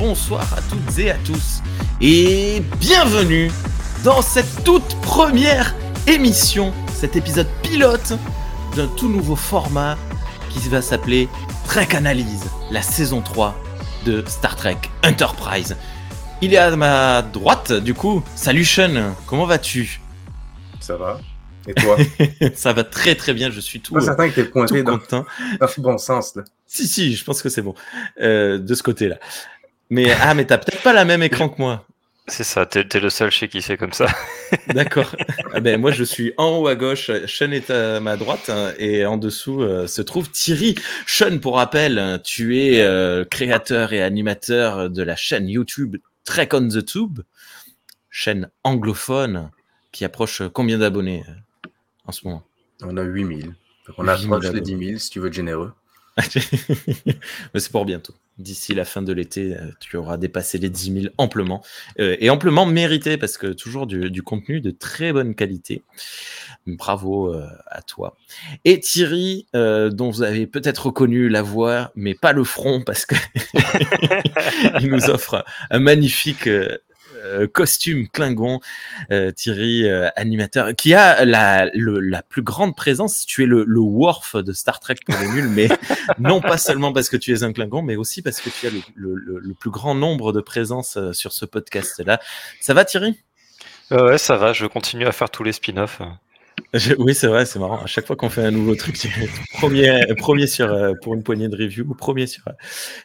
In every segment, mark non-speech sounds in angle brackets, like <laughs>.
bonsoir à toutes et à tous. Et bienvenue dans cette toute première émission, cet épisode pilote d'un tout nouveau format qui va s'appeler Trek Analyse, la saison 3 de Star Trek Enterprise. Il est à ma droite, du coup. Salut Sean, comment vas-tu? Ça va et toi? <laughs> Ça va très très bien, je suis tout, pas certain que t'es pointé dans, <laughs> dans le bon sens. Là. Si, si, je pense que c'est bon. Euh, de ce côté-là. Mais, ah, mais t'as peut-être pas la même écran que moi. C'est ça, t'es t'es le seul chez qui c'est comme ça. <laughs> D'accord. Ah ben, moi, je suis en haut à gauche, Sean est à ma droite, hein, et en dessous euh, se trouve Thierry. Sean, pour rappel, hein, tu es euh, créateur et animateur de la chaîne YouTube Trek on the Tube, chaîne anglophone qui approche combien d'abonnés euh, en ce moment? On a 8000. Donc on 8000 approche les abonnés. 10 000 si tu veux être généreux. <laughs> Mais c'est pour bientôt. D'ici la fin de l'été, euh, tu auras dépassé les 10 000 amplement. Euh, et amplement mérité, parce que toujours du, contenu de très bonne qualité. Bravo euh, à toi. Et Thierry, dont vous avez peut-être reconnu la voix, mais pas le front, parce que <laughs> il nous offre un magnifique euh, costume Klingon. Euh, Thierry, euh, animateur, qui a la, le- la plus grande présence. Tu es le, le Worf de Star Trek pour les nuls, mais <laughs> non pas seulement parce que tu es un Klingon, mais aussi parce que tu as le, le- le- le plus grand nombre de présences sur ce podcast-là. Ça va, Thierry? Ouais, ça va, je continue à faire tous les spin-offs. Oui, c'est vrai, c'est marrant. À chaque fois qu'on fait un nouveau truc, premier, premier sur, euh, pour une poignée de review, premier sur euh,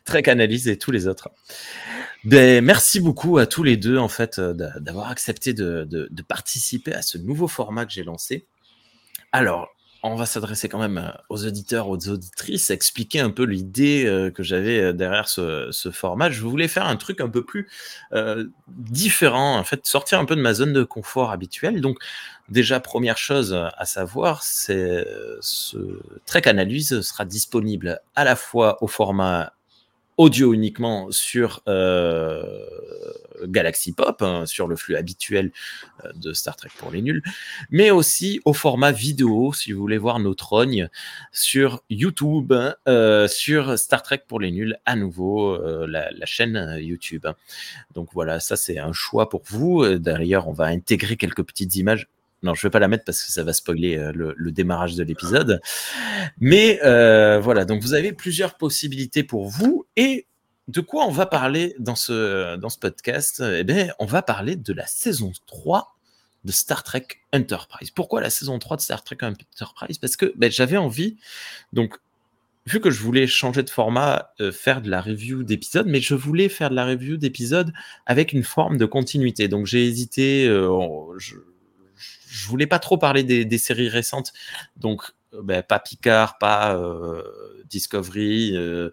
Trek Analyse et tous les autres. Ben, merci beaucoup à tous les deux, en fait, euh, d'a- d'avoir accepté de, de- de participer à ce nouveau format que j'ai lancé. Alors, on va s'adresser quand même euh, aux auditeurs, aux auditrices, expliquer un peu l'idée euh, que j'avais euh, derrière ce, format. Je voulais faire un truc un peu plus euh, différent, en fait, sortir un peu de ma zone de confort habituelle. Donc, déjà, première chose à savoir, c'est ce Trek Analyse sera disponible à la fois au format audio uniquement sur euh, Galaxy Pop, hein, sur le flux habituel euh, de Star Trek pour les nuls, mais aussi au format vidéo, si vous voulez voir nos trognes, sur YouTube, euh, sur Star Trek pour les nuls, à nouveau, la, chaîne YouTube. Donc voilà, ça c'est un choix pour vous. D'ailleurs, on va intégrer quelques petites images. Non, je vais pas la mettre parce que ça va spoiler euh, le, démarrage de l'épisode. Mais euh, voilà, donc vous avez plusieurs possibilités pour vous. Et de quoi on va parler dans ce, dans ce podcast? Eh bien, on va parler de la saison 3 de Star Trek Enterprise. Pourquoi la saison 3 de Star Trek Enterprise? Parce que ben, j'avais envie, donc vu que je voulais changer de format, euh, faire de la review d'épisodes, mais je voulais faire de la review d'épisodes avec une forme de continuité. Donc j'ai hésité, je voulais pas trop parler des, séries récentes, donc euh, ben, pas Picard, pas euh, Discovery, euh,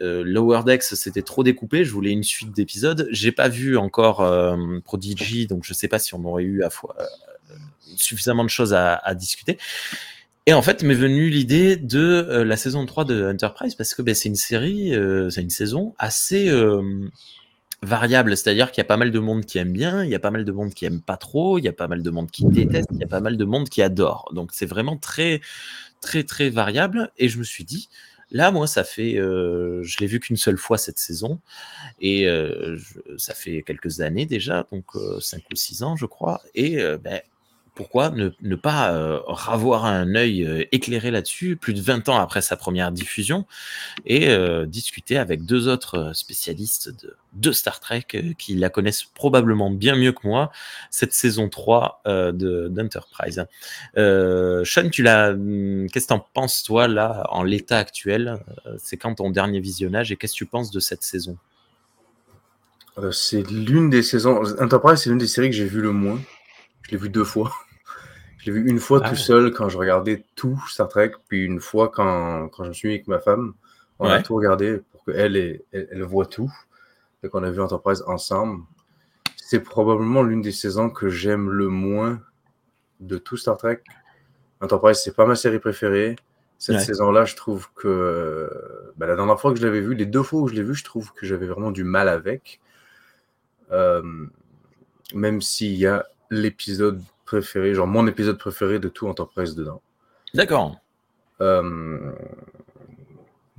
Lower Decks, c'était trop découpé. Je voulais une suite d'épisodes. J'ai pas vu encore Prodigy, donc je sais pas si on aurait eu à fois, suffisamment de choses à, discuter. Et en fait, m'est venue l'idée de la saison 3 de Enterprise parce que ben, c'est une série, c'est une saison assez variable. C'est-à-dire qu'il y a pas mal de monde qui aime bien, il y a pas mal de monde qui aime pas trop, il y a pas mal de monde qui déteste, il y a pas mal de monde qui adore. Donc c'est vraiment très, très, très variable. Et je me suis dit, là, moi, ça fait, euh, je l'ai vu qu'une seule fois cette saison, et euh, ça fait quelques années déjà, donc 5 ou 6 ans, je crois. Et euh, ben, pourquoi ne, ne pas euh, avoir un œil euh, éclairé là-dessus, plus de 20 ans après sa première diffusion, et euh, discuter avec deux autres euh, spécialistes de, de Star Trek qui la connaissent probablement bien mieux que moi, cette saison 3 euh, de- d'Enterprise. Sean, tu l'as, hum, qu'est-ce que t'en penses toi là, en l'état actuel C'est quand ton dernier visionnage et qu'est-ce que tu penses de cette saison? C'est l'une des saisons. Enterprise, c'est l'une des séries que j'ai vues le moins. Je l'ai vue deux fois. Je l'ai vu une fois Ah tout ouais. seul quand je regardais tout Star Trek, puis une fois quand, quand je me suis mis avec ma femme. On a tout regardé pour qu'elle elle, elle, voit tout. Et qu'on a vu Enterprise ensemble. C'est probablement l'une des saisons que j'aime le moins de tout Star Trek. Enterprise, c'est pas ma série préférée. Cette Ouais. saison-là, je trouve que ben, la dernière fois que je l'avais vue, les deux fois où je l'ai vue, je trouve que j'avais vraiment du mal avec. Euh, même s'il y a l'épisode préféré, genre mon épisode préféré de tout Enterprise dedans. D'accord. Euh,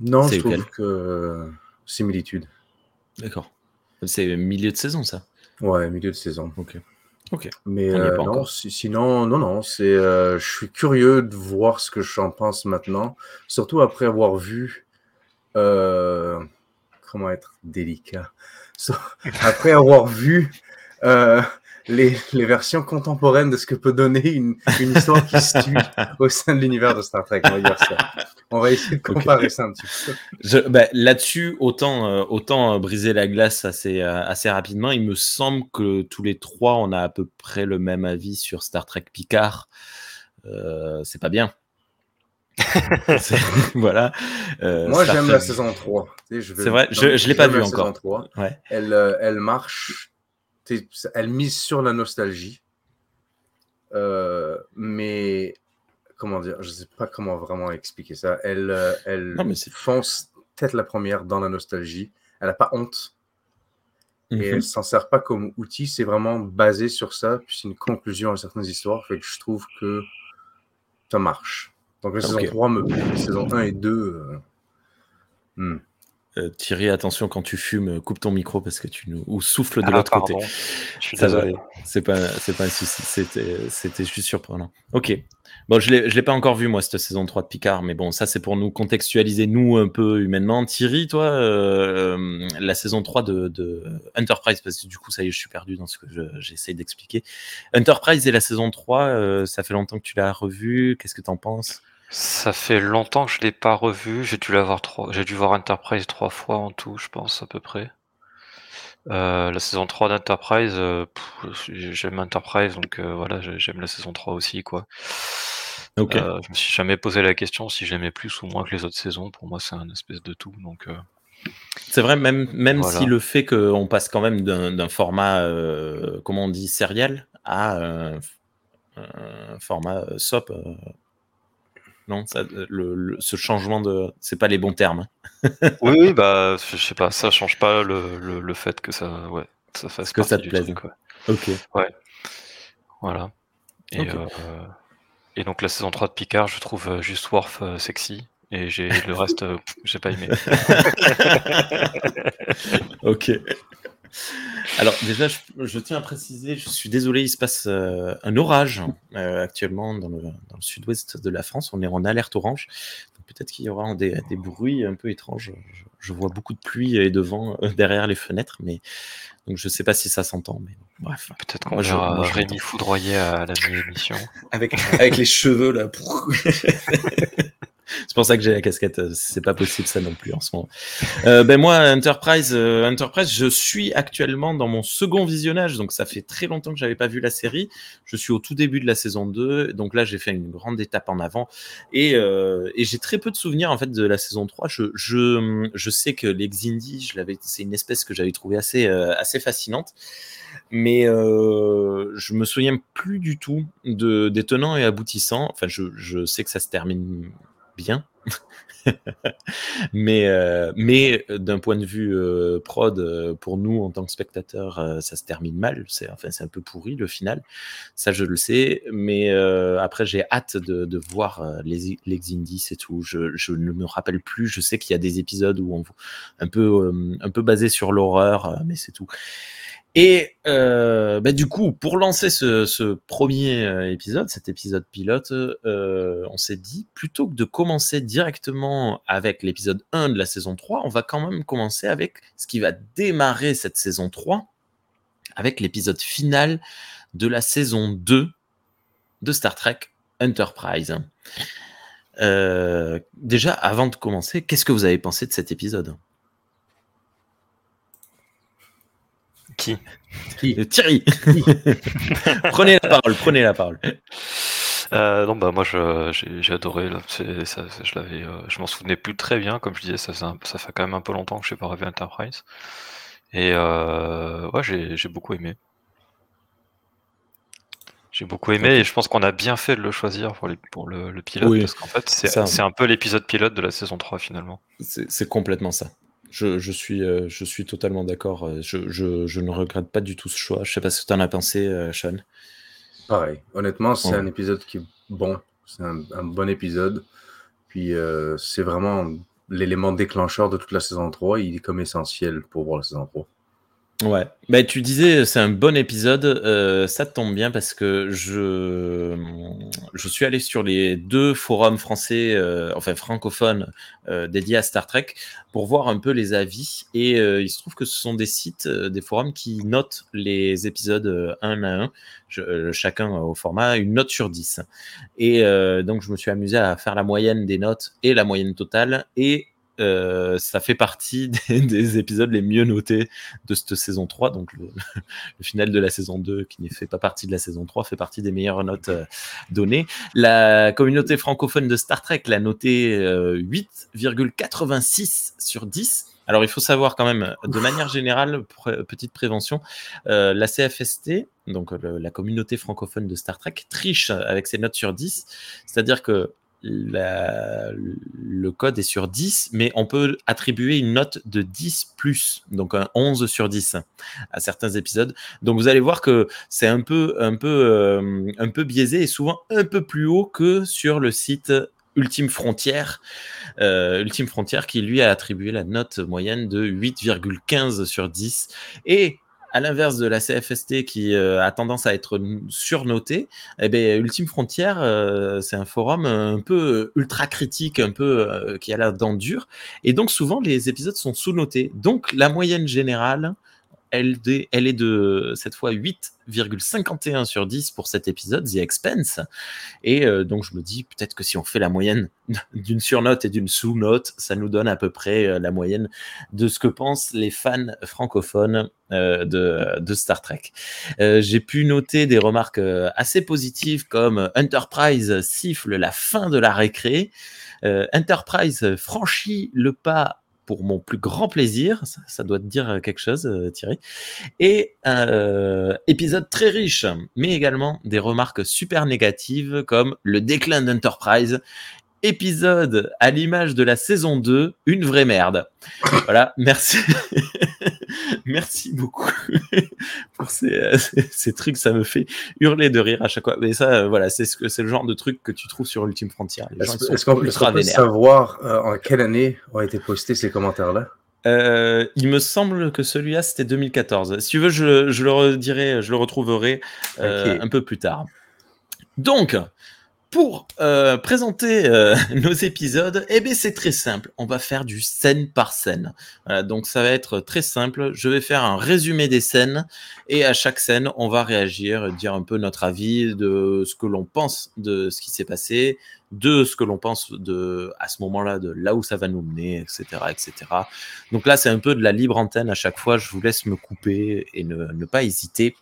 non, C'est je trouve que similitude. D'accord. C'est milieu de saison, ça? Ouais, milieu de saison. Ok. Ok. Mais euh, non, si- sinon, non, non, c'est, euh, je suis curieux de voir ce que j'en pense maintenant, surtout après avoir vu, euh, comment être délicat, <laughs> So- après avoir vu euh, les, les versions contemporaines de ce que peut donner une, une histoire qui se tue au sein de l'univers de Star Trek, on va dire ça. On va essayer de comparer ça un petit peu. Je- bah, Là-dessus, autant, euh, autant euh, briser la glace assez, euh, assez rapidement. Il me semble que tous les trois, on a à peu près le même avis sur Star Trek Picard. Euh, c'est pas bien. <laughs> Voilà. Euh, Moi, j'aime la saison 3. Tu sais, je vais- C'est vrai, je- je l'ai pas j'aime vu la encore. saison 3. Ouais. Elle, elle marche, elle mise sur la nostalgie. Euh, mais comment dire, je sais pas comment vraiment expliquer ça. Elle, euh, elle Non, mais fonce tête la première dans la nostalgie. Elle n'a pas honte et Mhm. elle s'en sert pas comme outil. C'est vraiment basé sur ça. Puis c'est une conclusion à certaines histoires. Fait que je trouve que ça marche. Donc la saison Ok. 3 me plaît. Saison 1 et 2. euh, hmm. Euh, Thierry, attention quand tu fumes, coupe ton micro parce que tu nous ou souffle de Ah, l'autre côté. Je suis Ça va. désolé. C'est pas, c'est pas un souci. C'était, c'était juste surprenant. Ok. Bon, je l'ai, je l'ai pas encore vu moi cette saison 3 de Picard, mais bon, ça c'est pour nous contextualiser nous un peu humainement. Thierry, toi, euh, la saison 3 de, de Enterprise, parce que du coup ça y est, je suis perdu dans ce que je- j'essaye d'expliquer. Enterprise et la saison 3, euh, ça fait longtemps que tu l'as revu. Qu'est-ce que t'en penses? Ça fait longtemps que je l'ai pas revu. J'ai dû l'avoir trois. J'ai dû voir Enterprise trois fois en tout, je pense à peu près. Euh, la saison 3 d'Enterprise, euh, j'aime Enterprise, donc euh, voilà, j'ai- j'aime la saison 3 aussi, quoi. Ok. Euh, je me suis jamais posé la question si j'aimais plus ou moins que les autres saisons. Pour moi, c'est un espèce de tout. Donc, C'est vrai, même, même Voilà. si le fait qu'on passe quand même d'un d'un format, comment on dit, serial à un, un format euh, SOP. euh, non, ça, le, le- ce changement de. C'est pas les bons termes. <laughs> oui, oui, bah, je sais pas, ça change pas le, le, le fait que ça, ouais, ça fasse Que ça te plaise. truc, ouais. Ok. Voilà. Et, Ok. euh, et donc la saison 3 de Picard, je trouve euh, juste Worf euh, sexy. Et j'ai le reste, euh, j'ai pas aimé. <laughs> Ok. <laughs> Alors déjà, je, je tiens à préciser, je suis désolé, il se passe euh, un orage euh, actuellement dans le, dans le sud-ouest de la France. On est en alerte orange. Donc, Peut-être qu'il y aura des, des bruits un peu étranges. Je, je vois beaucoup de pluie et de vent euh, derrière les fenêtres, mais donc je sais pas si ça s'entend. Mais bref. Peut-être qu'on verra Rémi foudroyé à la mi-émission. Avec, avec les cheveux là. <laughs> C'est pour ça que j'ai la casquette. euh, C'est pas possible ça non plus en ce moment. Euh, ben moi, Enterprise, euh, Enterprise, je suis actuellement dans mon second visionnage, donc ça fait très longtemps que j'avais pas vu la série. Je suis au tout début de la saison 2, donc là j'ai fait une grande étape en avant et, j'ai très peu de souvenirs en fait de la saison 3. Je, sais que les Xindi, c'est une espèce que j'avais trouvé assez, fascinante. Mais je me souviens plus du tout de, des tenants et aboutissants. Enfin, je sais que ça se termine <laughs> mais euh, mais d'un point de vue euh, prod, euh, pour nous en tant que spectateurs, euh, ça se termine mal. C'est enfin c'est un peu pourri le final. Ça je le sais. Mais euh, après j'ai hâte de, de voir euh, les les Xindi, c'est tout. Je, je ne me rappelle plus. Je sais qu'il y a des épisodes où on un peu euh, un peu basé sur l'horreur, euh, mais c'est tout. Et euh, bah, du coup, pour lancer ce, premier euh, épisode, cet épisode pilote, euh, on s'est dit, plutôt que de commencer directement avec l'épisode 1 de la saison 3, on va quand même commencer avec ce qui va démarrer cette saison 3, avec l'épisode final de la saison 2 de Star Trek Enterprise. Déjà, avant de commencer, qu'est-ce que vous avez pensé de cet épisode? Qui? Euh, Thierry <laughs> Prenez la parole, prenez la parole. Euh, non, bah moi j'ai adoré. Là. Je l'avais, euh, je m'en souvenais plus très bien, comme je disais, ça, faisait un- ça fait quand même un peu longtemps que je n'ai pas revu Enterprise. Et euh, ouais, j'ai beaucoup aimé. J'ai beaucoup aimé et je pense qu'on a bien fait de le choisir pour, les, pour le, le pilote Oui, parce qu'en fait c'est un peu l'épisode pilote de la saison 3 finalement. C'est complètement ça. Je, je suis, euh, je suis totalement d'accord. Euh, Je, je, je ne regrette pas du tout ce choix. Je sais pas ce que tu en as pensé, euh, Sean. Pareil. Honnêtement, c'est Ouais. un épisode qui est bon. C'est un, un bon épisode. Puis euh, c'est vraiment l'élément déclencheur de toute la saison 3, il est comme essentiel pour voir la saison 3. Ouais, bah, tu disais c'est un bon épisode, euh, ça tombe bien parce que je, je suis allé sur les deux forums français, euh, enfin francophones, euh, dédiés à Star Trek pour voir un peu les avis. Et il se trouve que ce sont des sites, des forums qui notent les épisodes un à un, chacun au format une note sur 10. Et donc je me suis amusé à faire la moyenne des notes et la moyenne totale. Et euh, ça fait partie <laughs> des, épisodes les mieux notés de cette saison 3. Donc, <laughs> le, final de la saison 2, qui ne fait pas partie de la saison 3, fait partie des meilleures notes euh, données. La communauté francophone de Star Trek l'a noté 8,86 euh, sur 10. Alors, il faut savoir quand même, de manière générale, petite prévention, la CFST, donc la communauté francophone de Star Trek, triche avec ses notes sur 10. C'est-à-dire que le code est sur 10, mais on peut attribuer une note de 10 plus, donc un 11 sur 10 à certains épisodes. Donc vous allez voir que c'est euh, un peu biaisé et souvent un peu plus haut que sur le site Ultime Frontière, euh, Ultime Frontière qui lui a attribué la note moyenne de 8,15 sur 10. Et à l'inverse de la CFST qui euh, a tendance à être surnotée, eh bien, Ultime Frontière, euh, c'est un forum un peu ultra critique, un peu euh, qui a l'air dent dure. Et donc, souvent, les épisodes sont sous-notés. Donc, la moyenne générale, elle, est de cette fois 8,51 sur 10 pour cet épisode, The Expense. Et euh, donc je me dis peut-être que si on fait la moyenne <laughs> d'une surnote et d'une sous-note, ça nous donne à peu près euh, la moyenne de ce que pensent les fans francophones euh, de, Star Trek. J'ai pu noter des remarques assez positives comme Enterprise siffle la fin de la récré. Enterprise franchit le pas pour mon plus grand plaisir. Ça, doit te dire quelque chose, euh, Thierry. Et euh, épisode très riche, mais également des remarques super négatives comme le déclin d'Enterprise épisode à l'image de la saison 2, une vraie merde. <laughs> Voilà, merci. <laughs> merci beaucoup <laughs> pour euh, ces, trucs, ça me fait hurler de rire à chaque fois. Mais ça, euh, voilà, c'est ce c'est le genre de truc que tu trouves sur Ultime Frontier. Est-ce qu'on peut savoir euh, en quelle année ont été postés ces commentaires-là? Il me semble que celui-là c'était 2014. Si tu veux, je, je, le redirai, je le retrouverai un peu plus tard. Donc, pour euh, présenter euh, <laughs> nos épisodes, eh bien c'est très simple. On va faire du scène par scène. donc ça va être très simple. Je vais faire un résumé des scènes et à chaque scène, on va réagir, dire un peu notre avis de ce que l'on pense de ce qui s'est passé, de ce que l'on pense de à ce moment-là, de là où ça va nous mener, etc., etc. Donc là, c'est un peu de la libre antenne à chaque fois. Je vous laisse me couper et ne pas hésiter.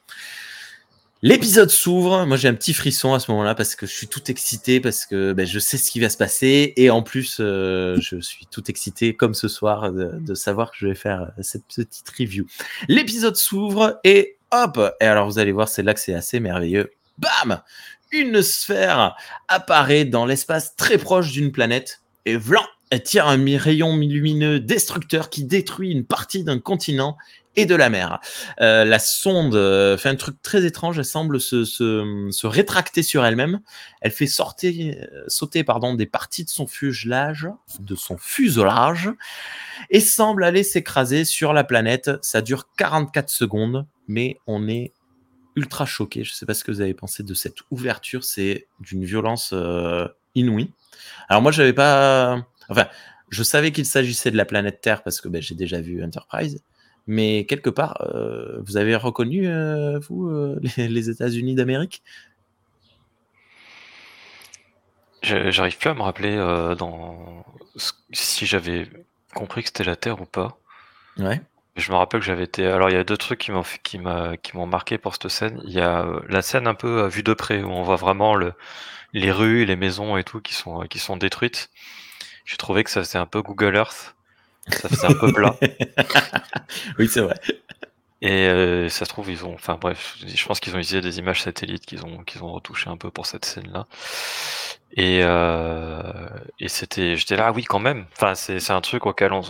L'épisode s'ouvre. Moi, j'ai un petit frisson à ce moment-là parce que je suis tout excité, parce que ben, je sais ce qui va se passer. Et en plus, euh, je suis tout excité, comme ce soir, de, savoir que je vais faire cette petite review. L'épisode s'ouvre et hop Et alors, vous allez voir, c'est là que c'est assez merveilleux. Bam Une sphère apparaît dans l'espace très proche d'une planète. Et vlan Elle tire un rayon lumineux destructeur qui détruit une partie d'un continent et de la mer. Euh, la sonde euh, fait un truc très étrange, elle semble se, se, rétracter sur elle-même. Elle fait sortir, euh, sauter pardon, des parties de son fuselage, de son fuselage, et semble aller s'écraser sur la planète. Ça dure 44 secondes, mais on est ultra choqué. Je ne sais pas ce que vous avez pensé de cette ouverture, c'est d'une violence inouïe. Alors moi, j'avais pas, enfin, je savais qu'il s'agissait de la planète Terre parce que ben, j'ai déjà vu Enterprise. Mais quelque part, euh, vous avez reconnu, euh, vous, euh, <laughs> les, États-Unis d'Amérique? J'arrive plus à me rappeler dans... si j'avais compris que c'était la Terre ou pas. Ouais. Je me rappelle que j'avais été. Alors, il y a deux trucs qui m'ont qui qui m'ont marqué pour cette scène. Il y a la scène un peu à vue de près où on voit vraiment le... les rues, les maisons et tout qui sont qui sont détruites. J'ai trouvé que ça faisait un peu Google Earth. Ça faisait un peu plat. <laughs> oui, c'est vrai. Et euh, ça se trouve, ils ont. Enfin bref, je pense qu'ils ont utilisé des images satellites qu'ils ont, qu'ils ont retouché un peu pour cette scène-là. Et, euh, et c'était. J'étais là, ah oui, quand même. Enfin, c'est un truc auquel on,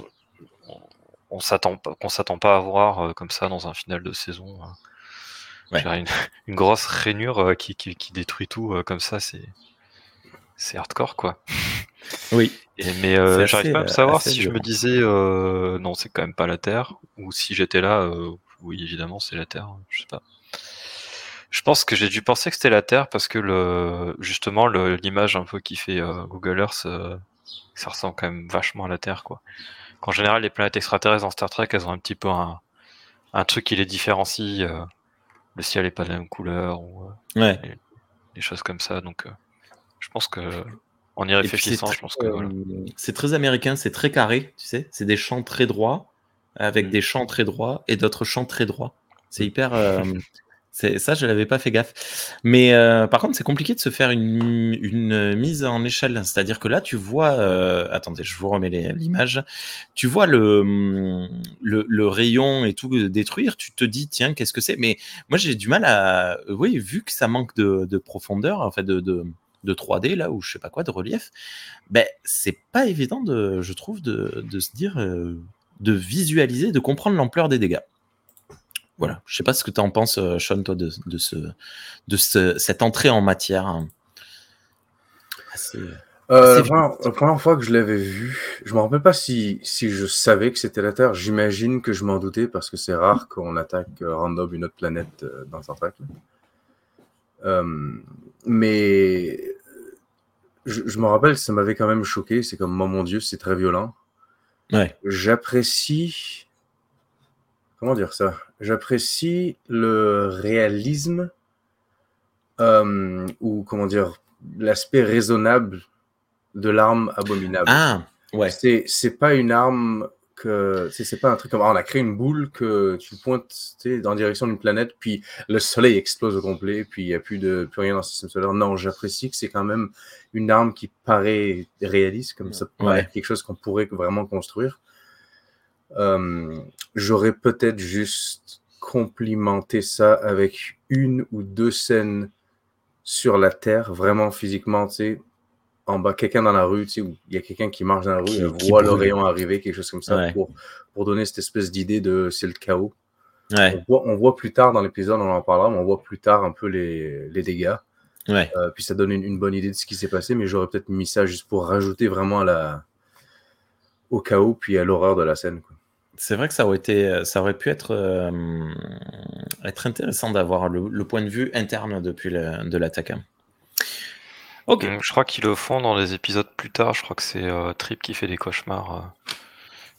on, s'attend pas, qu'on s'attend pas à voir euh, comme ça dans un final de saison. Hein. Une, <laughs> une, grosse rainure qui, qui, qui, détruit tout comme ça, c'est c'est hardcore quoi. Oui. mais j'arrive pas à savoir si je me disais non, c'est quand même pas la Terre, ou si j'étais là, oui, évidemment, c'est la Terre, je sais pas. Je pense que j'ai dû penser que c'était la Terre parce que le, justement, l'image un peu qui fait Google Earth, ça ressemble quand même vachement à la Terre, quoi. En général, les planètes extraterrestres dans Star Trek, elles ont un petit peu un, un truc qui les différencie. Euh, le ciel est pas de la même couleur, ou euh, des choses comme ça. Donc, euh, je pense que en y réfléchissant, je pense que c'est très américain, c'est très carré, tu sais. C'est des champs très droits, avec mm. des champs très droits et d'autres champs très droits. C'est hyper. ça, je l'avais pas fait gaffe. Mais euh, par contre, c'est compliqué de se faire une, une mise en échelle. C'est-à-dire que là, tu vois, euh, attendez, je vous remets l'image. Tu vois le, le, le, rayon et tout détruire. Tu te dis, tiens, qu'est-ce que c'est? Mais moi, j'ai du mal à, oui, vu que ça manque de, de profondeur, en fait, de, de, de 3D là ou je sais pas quoi, de relief. Ben, c'est pas évident de, je trouve, de, de se dire, euh, de visualiser, de comprendre l'ampleur des dégâts. Voilà, je sais pas ce que tu en penses, euh, Sean, toi, de, de, ce, de ce, cette entrée en matière. Hein. Euh, la, première, fois que je l'avais vu, je me rappelle pas si, si je savais que c'était la Terre. J'imagine que je m'en doutais parce que c'est rare qu'on attaque euh, random une autre planète dans Star Trek. mais je, je, me rappelle, ça m'avait quand même choqué. C'est comme, oh mon Dieu, c'est très violent. Ouais. J'apprécie comment dire ça? J'apprécie le réalisme euh, ou comment dire l'aspect raisonnable de l'arme abominable. Ah, ouais. C'est c'est pas une arme que c'est pas un truc comme ah, on a créé une boule que tu pointes dans la direction d'une planète puis le soleil explose au complet puis il n'y a plus de plus rien dans le système solaire. Non, j'apprécie que c'est quand même une arme qui paraît réaliste comme ça pourrait quelque chose qu'on pourrait vraiment construire. Euh, j'aurais peut-être juste complimenté ça avec une ou deux scènes sur la Terre, vraiment physiquement, tu sais, en bas, quelqu'un dans la rue, tu sais, où il y a quelqu'un qui marche dans la rue, qui, voit le rayon arriver, quelque chose comme ça, pour, pour donner cette espèce d'idée de c'est le chaos. Ouais. On, voit, plus tard dans l'épisode, on en parlera, mais on voit plus tard un peu les, les dégâts. Ouais. Euh, puis ça donne une, une, bonne idée de ce qui s'est passé, mais j'aurais peut-être mis ça juste pour rajouter vraiment à la, au chaos puis à l'horreur de la scène. C'est vrai que ça aurait, été, ça aurait pu être, euh, être intéressant d'avoir le, point de vue interne depuis de l'attaque. Ok. Je crois qu'ils le font dans les épisodes plus tard. Je crois que c'est euh, Trip qui fait des cauchemars euh,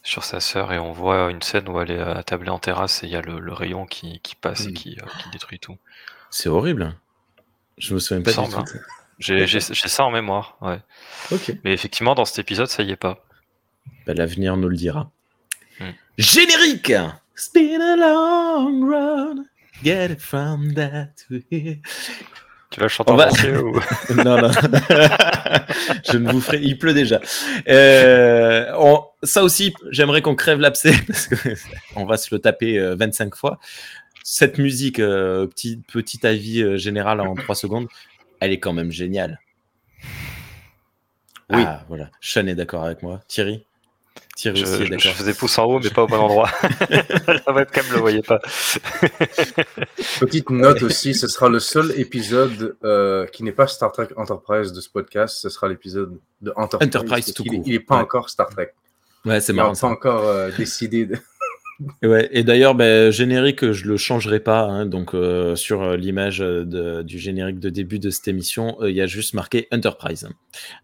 sur sa sœur et on voit une scène où elle est attablée en terrasse et il y a le, rayon qui, passe et qui, détruit tout. C'est horrible. Je me souviens pas du tout. Hein. J'ai ça en mémoire. Ouais. Mais effectivement, dans cet épisode, ça y est pas. Bah, l'avenir nous le dira. Générique It's been a long run, get it from that to here. Tu vas chanter en va... ou... <laughs> Non, non. <laughs> Je ne vous ferai... Il pleut déjà. Euh, on... Ça aussi, j'aimerais qu'on crève l'abcès <laughs> parce qu'on va se le taper 25 euh, fois. Cette musique, euh, petit, petit avis général en 3 secondes, elle est quand même géniale. Oui. Ah, voilà. Sean est d'accord avec moi. Thierry? Je, faisais pouce en haut, mais pas au bon endroit. La webcam ne le voyait pas. Petite note aussi, ce sera le seul épisode euh, qui n'est pas Star Trek Enterprise de ce podcast. Ce sera l'épisode de Enterprise. Enterprise tout Il n'est pas encore Star Trek. Ouais, c'est marrant. Il n'a pas encore euh, décidé de. Ouais, et d'ailleurs, ben, générique, je le changerai pas. Hein, donc, euh, sur euh, l'image du générique de début de cette émission, euh, il y a juste marqué Enterprise.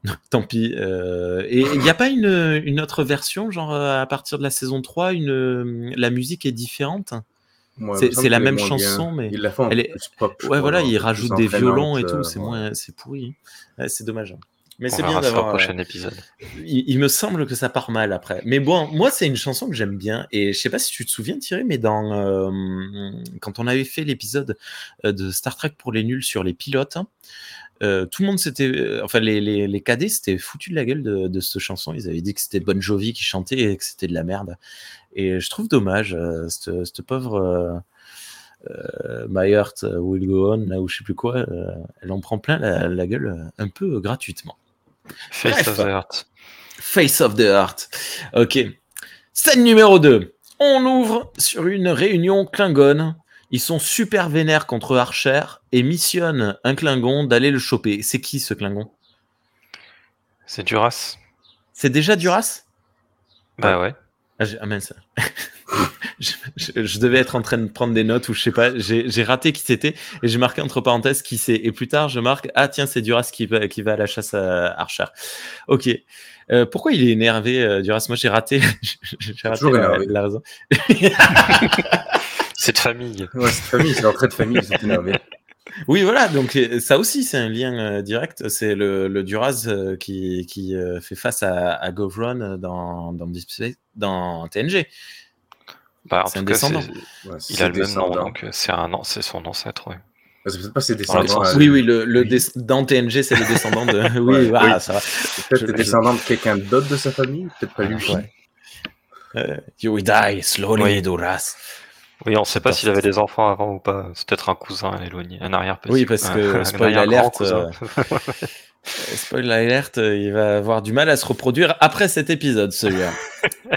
<laughs> tant pis. et il n'y a pas une, une, autre version, genre à partir de la saison 3, une, la musique est différente? C'est la même chanson, mais il la fait elle est... pop, ouais, voilà, il rajoute des violons et tout, c'est moins, c'est pourri. c'est dommage. Mais c'est bien d'avoir. prochain épisode. Il, me semble que ça part mal après. Mais bon, moi, c'est une chanson que j'aime bien. Et je sais pas si tu te souviens, Thierry, mais dans euh, quand on avait fait l'épisode euh, de Star Trek pour les nuls sur les pilotes, euh, tout le monde s'était, enfin les, les, les cadets s'étaient foutus de la gueule de, de cette chanson. Ils avaient dit que c'était Bon Jovi qui chantait et que c'était de la merde. Et je trouve dommage cette, cette pauvre. My Heart Will Go On, là, ou je sais plus quoi, elle en prend plein la, la gueule un peu gratuitement. Face of the Heart. Face of the Heart. Ok. Scène numéro 2. On ouvre sur une réunion Klingon. Ils sont super vénères contre Archer et missionnent un Klingon d'aller le choper. C'est qui ce Klingon? C'est Duras. C'est déjà Duras? Bah ouais. Ah, j'ai- ah, mince. <laughs> je, je- je devais être en train de prendre des notes ou je sais pas. J'ai j'ai raté qui c'était et j'ai marqué entre parenthèses qui c'est. Et plus tard, je marque Ah, tiens, c'est Duras qui va, qui va à la chasse à Archer. Ok. Euh, pourquoi il est énervé, euh, Duras? Moi, j'ai raté, <laughs> j'ai raté la, raison. <laughs> C'est de famille. Ouais, c'est famille, c'est l'entrée de famille, ils sont énervés. Oui, voilà, donc ça aussi, c'est un lien euh, direct. C'est le, le Duras euh, qui, qui euh, fait face à, à Govron dans, dans, Deep Space- dans TNG. Bah, en C'est tout un cas, descendant. c'est- Ouais, il a le même nom, donc euh, c'est un an, c'est son ancêtre, ouais. Ouais, C'est peut-être pas ses descendants. sens- Oui, oui, le, le Oui. des- dans TNG, c'est le descendant de. <laughs> Oui, Ouais, voilà, oui. ça va. C'est peut-être Je- les je- descendants de quelqu'un d'autre de sa famille, peut-être pas lui. Ouais. Euh, you will die slowly, Oui. Duras. Oui, on sait pas s'il avait des enfants avant ou pas. C'est peut-être un cousin éloigné, un arrière-petit. Oui, parce que, <laughs> un spoil arrière-grand alert, cousin. Euh, <laughs> Spoiler alert, euh, il va avoir du mal à se reproduire après cet épisode, celui-là. <laughs>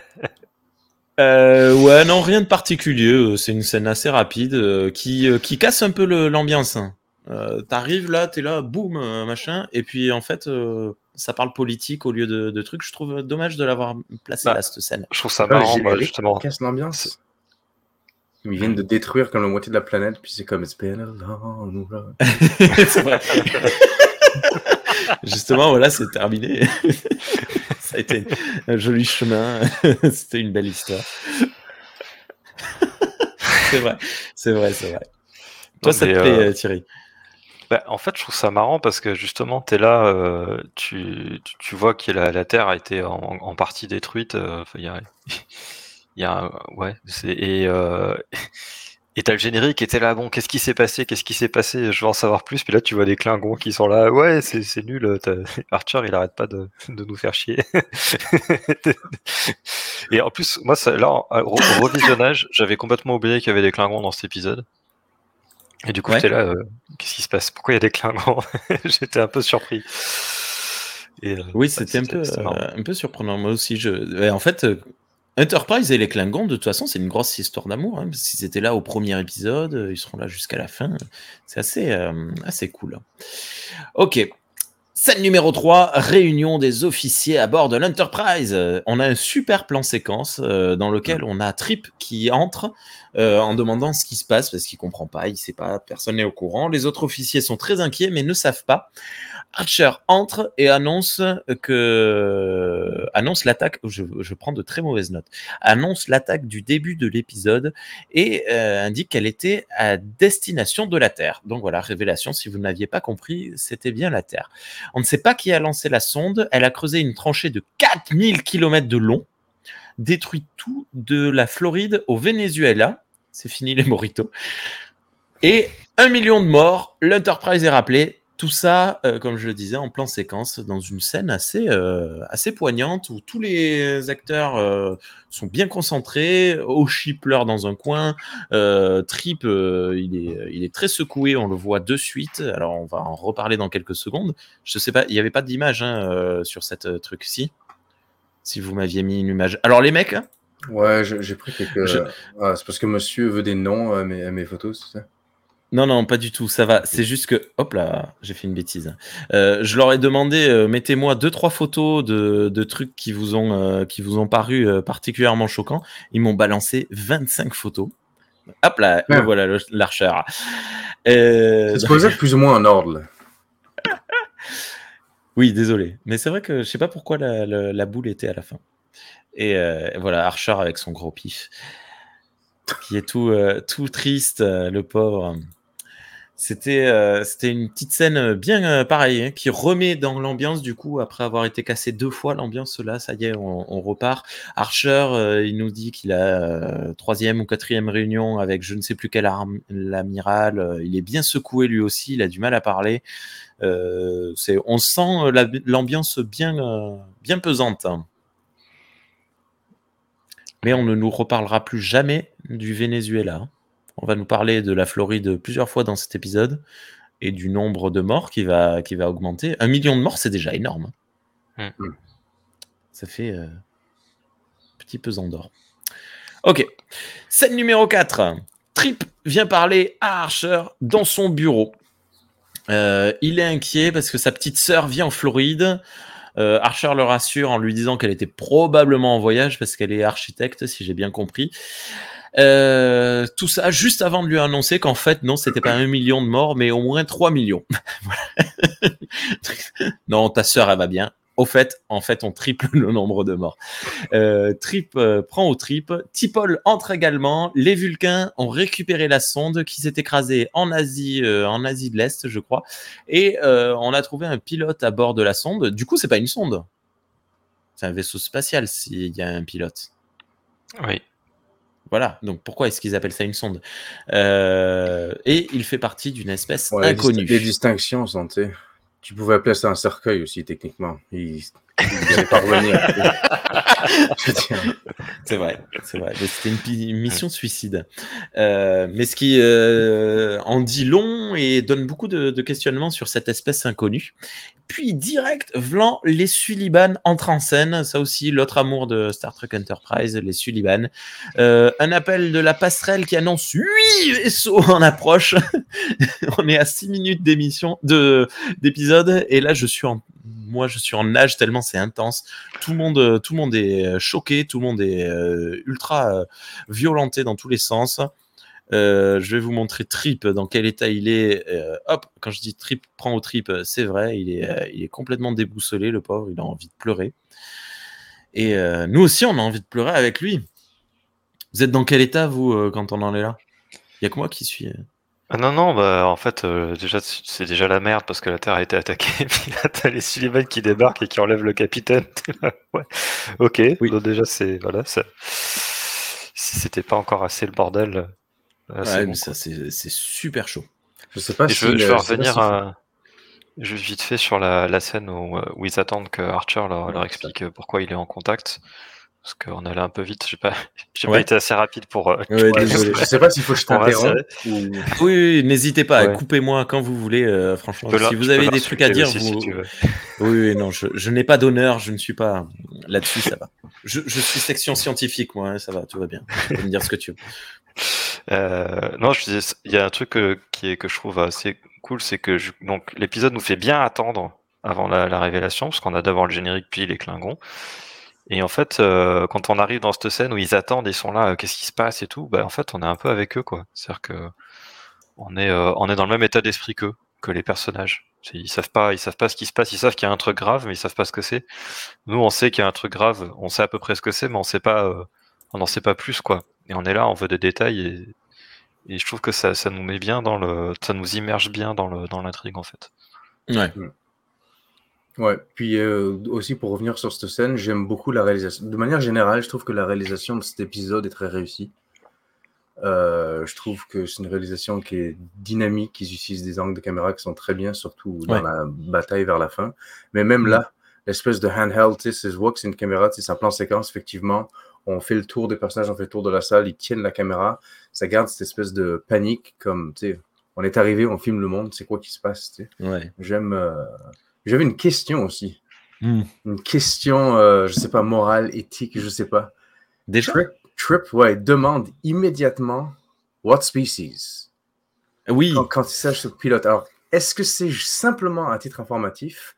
Euh, ouais, non, rien de particulier. euh, C'est une scène assez rapide euh, qui, euh, qui casse un peu le- l'ambiance. hein. Euh, T'arrives là, t'es là, boum, euh, machin, et puis en fait, euh, ça parle politique au lieu de, de trucs. Je trouve dommage de l'avoir placé Bah, là, cette scène. Je trouve ça marrant, générique justement. casse l'ambiance. Ils viennent de détruire comme la moitié de la planète, puis c'est comme It's been a long <laughs> c'est vrai. Justement, voilà, c'est terminé. <laughs> Ça a été un joli chemin. <laughs> C'était une belle histoire. c'est vrai, c'est vrai, c'est vrai. Toi, Non, ça te plaît, euh, euh, Thierry? Bah, en fait, je trouve ça marrant parce que justement, tu es là, euh, tu, tu, tu vois que la, la Terre a été en, en partie détruite. euh, y a, il y a ouais, et euh, <laughs> et t'as le générique et t'es là, bon, qu'est-ce qui s'est passé, qu'est-ce qui s'est passé, je veux en savoir plus. Puis là, tu vois des Klingons qui sont là, ouais, c'est c'est nul. t'as- <laughs> Archer, il arrête pas de, de nous faire chier. <laughs> et en plus, moi, ça, là, au, au revisionnage, j'avais complètement oublié qu'il y avait des Klingons dans cet épisode. Et du coup, Ouais. j'étais là, euh, qu'est-ce qui se passe? Pourquoi il y a des Klingons? J'étais un peu surpris. Et, euh, Oui, ouais, c'était un peu, euh, un peu surprenant. Moi aussi, je. en fait, euh, Enterprise et les Klingons, de toute façon, c'est une grosse histoire d'amour. Hein, S'ils étaient là au premier épisode, euh, ils seront là jusqu'à la fin. C'est assez, euh, assez cool. Ok. Scène numéro 3, réunion des officiers à bord de l'Enterprise. Euh, On a un super plan séquence dans lequel on a Trip qui entre en demandant ce qui se passe parce qu'il comprend pas, il sait pas, personne n'est au courant. Les autres officiers sont très inquiets mais ne savent pas. Archer entre et annonce que annonce l'attaque. Je, prends de très mauvaises notes. Annonce l'attaque du début de l'épisode et euh, indique qu'elle était à destination de la Terre. Donc voilà, révélation. Si vous n'aviez pas compris, c'était bien la Terre. On ne sait pas qui a lancé la sonde. Elle a creusé une tranchée de 4000 km de long, détruit tout de la Floride au Venezuela. C'est fini les moritos. Et un million de morts. L'Enterprise est rappelé. Tout ça, euh, comme je le disais, en plan séquence, dans une scène assez, euh, assez poignante où tous les acteurs euh, sont bien concentrés. Oshi pleure dans un coin. Trip, il, est, il est très secoué, on le voit de suite. Alors, on va en reparler dans quelques secondes. Je sais pas, il n'y avait pas d'image hein, sur cette truc-ci. Si vous m'aviez mis une image. Alors, les mecs, hein, Ouais, j'ai pris quelques. Je- Ah, c'est parce que monsieur veut des noms à mes, à mes photos, c'est ça? Non, non, pas du tout, ça va. C'est juste que, hop là, j'ai fait une bêtise. Euh, je leur ai demandé, euh, mettez-moi deux, trois photos de, de trucs qui vous ont, euh, qui vous ont paru particulièrement choquants. Ils m'ont balancé 25 photos. Hop là, voilà. Euh, C'est supposé être plus ou moins en ordre. là. <laughs> oui, désolé. Mais c'est vrai que je sais pas pourquoi la, la- la boule était à la fin. Et voilà, Archer avec son gros pif. Qui est tout, tout triste, le pauvre. C'était euh, c'était une petite scène bien euh, pareille, hein, qui remet dans l'ambiance du coup, après avoir été cassé deux fois, l'ambiance là, ça y est, on, repart. Archer, euh, il nous dit qu'il a euh, troisième ou quatrième réunion avec je ne sais plus quel arme, l'amiral. euh, il est bien secoué lui aussi, il a du mal à parler. Euh, on sent euh, la- l'ambiance bien, euh, bien pesante. Mais on ne nous reparlera plus jamais du Venezuela. On va nous parler de la Floride plusieurs fois dans cet épisode et du nombre de morts qui va, qui va augmenter. Un million de morts, c'est déjà énorme. hein. Mm. Ça fait euh, petit pesant d'or. Ok. Scène numéro 4. Trip vient parler à Archer dans son bureau. Euh, il est inquiet parce que sa petite sœur vit en Floride. Archer le rassure en lui disant qu'elle était probablement en voyage parce qu'elle est architecte, si j'ai bien compris. Tout ça juste avant de lui annoncer qu'en fait, non, c'était pas un million de morts, mais au moins 3 millions. <laughs> <laughs> non, ta sœur, elle va bien. Au fait, en fait, on triple <laughs> le nombre de morts. Euh, Trip euh, prend au trip. Tipol entre également. Les Vulcains ont récupéré la sonde qui s'est écrasée en Asie, euh, en Asie de l'Est, je crois. Et on a trouvé un pilote à bord de la sonde. Du coup, c'est pas une sonde. C'est un vaisseau spatial s'il y a un pilote. Oui. Voilà, donc pourquoi est-ce qu'ils appellent ça une sonde? Et il fait partie d'une espèce inconnue. Les distinctions, santé. Tu pouvais appeler ça un cercueil aussi, techniquement. Il, il pas revenir. <laughs> c'est vrai, c'est vrai. C'était une, mission suicide. Euh, mais ce qui euh, en dit long et donne beaucoup de, de, questionnements sur cette espèce inconnue. Puis direct, Vlan, les Sullivan entrent en scène. Ça aussi, l'autre amour de Star Trek Enterprise, les Sullivan. Euh, un appel de la passerelle qui annonce 8 vaisseaux en approche. <laughs> On est à 6 minutes d'émission, d'épisode. Et là, je suis en, moi, je suis en nage tellement c'est intense. Tout le monde, tout le monde est choqué, tout le monde est euh, ultra euh, violenté dans tous les sens. Euh, je vais vous montrer Trip dans quel état il est. hop, quand je dis Trip prend au Trip, c'est vrai, il est, il est complètement déboussolé, le pauvre, il a envie de pleurer. Et nous aussi, on a envie de pleurer avec lui. Vous êtes dans quel état, vous, quand on en est là? Il y a que moi qui suis. Ah non, non, bah en fait, déjà, c'est déjà la merde parce que la Terre a été attaquée. <laughs> Puis là, t'as les Sullivan qui débarquent et qui enlèvent le capitaine. <laughs> ouais. Ok, oui. donc déjà, c'est. Voilà, ça... si c'était pas encore assez le bordel. ouais, mais ça, c'est super chaud. Je sais pas si. Je, je vais revenir juste vite fait sur la, la scène où, où, ils attendent que Archer leur, leur explique pourquoi il est en contact. Parce qu'on allait un peu vite, j'ai pas, <laughs> pas été assez rapide pour. Euh, <laughs> je sais pas s'il faut que je t'interrompe. Oui, oui n'hésitez pas, coupez-moi quand vous voulez. Euh, franchement, si vous avez des trucs à dire, vous... <laughs> oui, non, je, n'ai pas d'honneur, je ne suis pas là-dessus, ça va. Je, suis section scientifique, moi, hein, ça va, tout va bien. Tu peux me dire ce que tu veux. Euh, non, je disais, il y a un truc qui est, que je trouve assez cool, c'est que donc l'épisode nous fait bien attendre avant la, la révélation, parce qu'on a d'abord le générique puis les Klingons. Et en fait, euh, quand on arrive dans cette scène où ils attendent, ils sont là, euh, qu'est-ce qui se passe et tout, bah en fait, on est un peu avec eux, quoi. C'est-à-dire que on est, euh, on est dans le même état d'esprit qu'eux, que les personnages. Ils savent pas, ils savent pas ce qui se passe. Ils savent qu'il y a un truc grave, mais ils savent pas ce que c'est. Nous, on sait qu'il y a un truc grave, on sait à peu près ce que c'est, mais on sait pas, on n'en sait pas plus, quoi. Et on est là, on veut des détails et, et je trouve que ça, ça nous met bien dans le, ça nous immerge bien dans le, dans l'intrigue, en fait. Ouais. Ouais, puis euh, aussi pour revenir sur cette scène, j'aime beaucoup la réalisation. De manière générale, je trouve que la réalisation de cet épisode est très réussie. Euh, je trouve que c'est une réalisation qui est dynamique, ils utilisent des angles de caméra qui sont très bien, surtout dans la bataille vers la fin. Mais même là, l'espèce de handheld, tu sais, c'est c'est une caméra, c'est un plan séquence, effectivement. On fait le tour des personnages, on fait le tour de la salle, ils tiennent la caméra. Ça garde cette espèce de panique, comme, tu sais, on est arrivé, on filme le monde, c'est quoi qui se passe, tu sais. Ouais. J'aime... Euh, j'avais une question aussi. Hmm. Une question, euh, je sais pas, morale, éthique, je sais pas. Déjà? Trip, ouais, demande immédiatement What species? Oui. Quand, il s'agit de pilote. Alors, est-ce que c'est simplement un titre informatif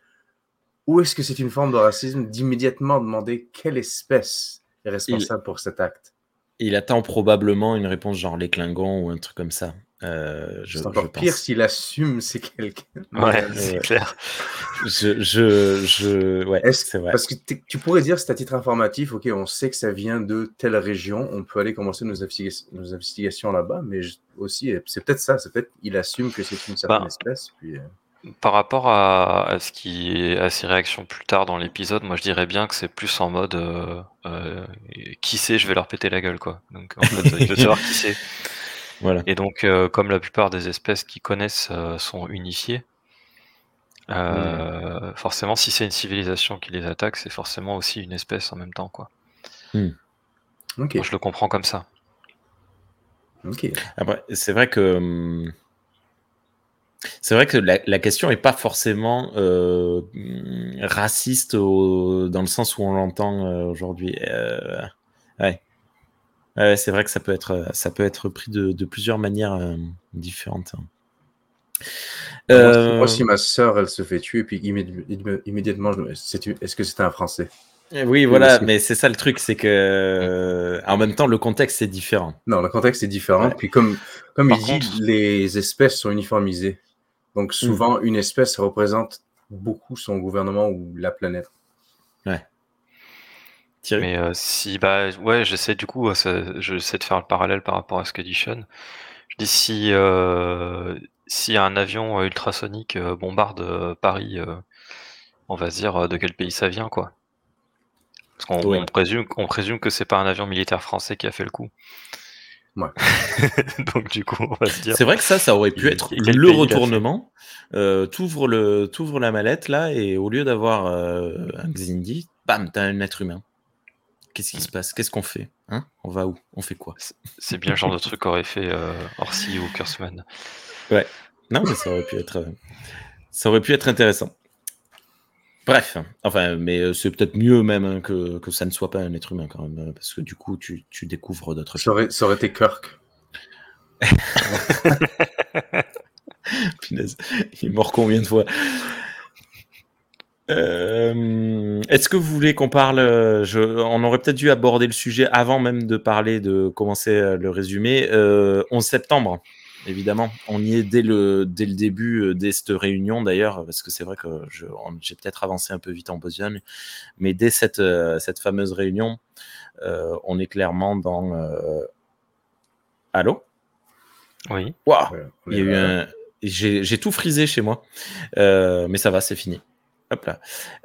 ou est-ce que c'est une forme de racisme d'immédiatement demander quelle espèce est responsable pour cet acte? Il attend probablement une réponse genre les Klingons ou un truc comme ça. Euh, c'est encore pire s'il assume c'est quelqu'un. <laughs> Ouais, c'est clair. Je, je, je... Ouais, c'est vrai. Parce que tu pourrais dire, c'est à titre informatif, ok, on sait que ça vient de telle région, on peut aller commencer nos, nos investigations là-bas, mais aussi, c'est peut-être ça, c'est peut-être il assume que c'est une certaine bah, espèce. Puis, euh. Par rapport à, à, ce qui à ses réactions plus tard dans l'épisode, moi je dirais bien que c'est plus en mode euh, euh qui sait, je vais leur péter la gueule quoi. Donc en fait, il veut savoir qui <laughs> c'est. Et donc, euh, comme la plupart des espèces qui connaissent euh, sont unifiées, euh, forcément, si c'est une civilisation qui les attaque, c'est forcément aussi une espèce en même temps, quoi. Hmm. je le comprends comme ça. Après, c'est vrai que hum, c'est vrai que la, question n'est pas forcément raciste dans le sens où on l'entend aujourd'hui. Ouais c'est vrai que ça peut être, ça peut être pris de, plusieurs manières euh, différentes. Euh, Moi, si ma sœur, elle se fait tuer, puis immé- immé- immédiatement, me- est-ce que c'était un Français? Oui, voilà, mais c'est ça le truc, c'est que euh, en même temps, le contexte c'est différent. Non, le contexte est différent. Ouais. Puis comme, comme Par il contre- dit, les espèces sont uniformisées. Donc souvent, Mm. une espèce représente beaucoup son gouvernement ou la planète. Thierry Mais euh, si, bah ouais, j'essaie du coup, j'essaie de faire le parallèle par rapport à ce que dit Sean. Je dis si, euh, si un avion euh, ultrasonique euh, bombarde euh, Paris, euh, on va se dire de quel pays ça vient, quoi. Parce qu'on Ouais. on présume, on présume que c'est pas un avion militaire français qui a fait le coup. Ouais. <laughs> Donc du coup, on va se dire. C'est vrai que ça, ça aurait pu être le retournement. Euh, t'ouvres le, t'ouvres la mallette là et au lieu d'avoir euh, un Xindi, bam, t'as un être humain. Qu'est-ce qui se passe? Qu'est-ce qu'on fait hein? On va où? On fait quoi? C'est bien le genre de truc qu'aurait fait euh, Orsi ou Kurtzman. Non, mais ça aurait pu être, euh, ça aurait pu être intéressant. Bref, enfin, mais euh, c'est peut-être mieux même hein, que, que ça ne soit pas un être humain quand même, parce que du coup, tu, tu découvres d'autres Ça choses. aurait, ça aurait été Kirk. <laughs> Punaise, il est mort combien de fois? Euh, Est-ce que vous voulez qu'on parle euh, je, On aurait peut-être dû aborder le sujet avant même de parler de commencer euh, le résumé. Euh, 11 septembre, évidemment. On y est dès le, dès le début, euh, dès cette réunion d'ailleurs, parce que c'est vrai que je- on- j'ai peut-être avancé un peu vite en besogne, mais dès cette, euh, cette fameuse réunion, euh, on est clairement dans. euh, Allô? Oui. Waouh Ouais, il y a eu un. J'ai j'ai tout frisé chez moi, Euh, mais ça va, c'est fini. Hop là.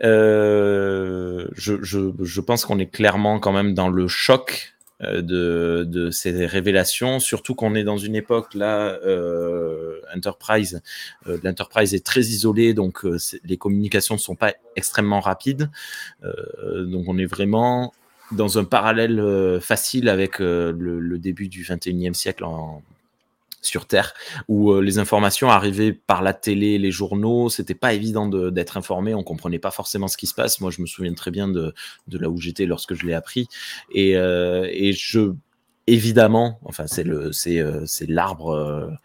Euh, je, je, je pense qu'on est clairement quand même dans le choc euh, de, de ces révélations, surtout qu'on est dans une époque là, euh, Enterprise, euh, l'Enterprise est très isolée, donc les communications ne sont pas extrêmement rapides. Donc on est vraiment dans un parallèle facile avec le, le début du 21e siècle en, sur Terre, où euh, les informations arrivaient par la télé, les journaux, c'était pas évident de- d'être informé, on comprenait pas forcément ce qui se passe. Moi, je me souviens très bien de, là où j'étais lorsque je l'ai appris, et, euh, je, évidemment, enfin, c'est euh, l'arbre.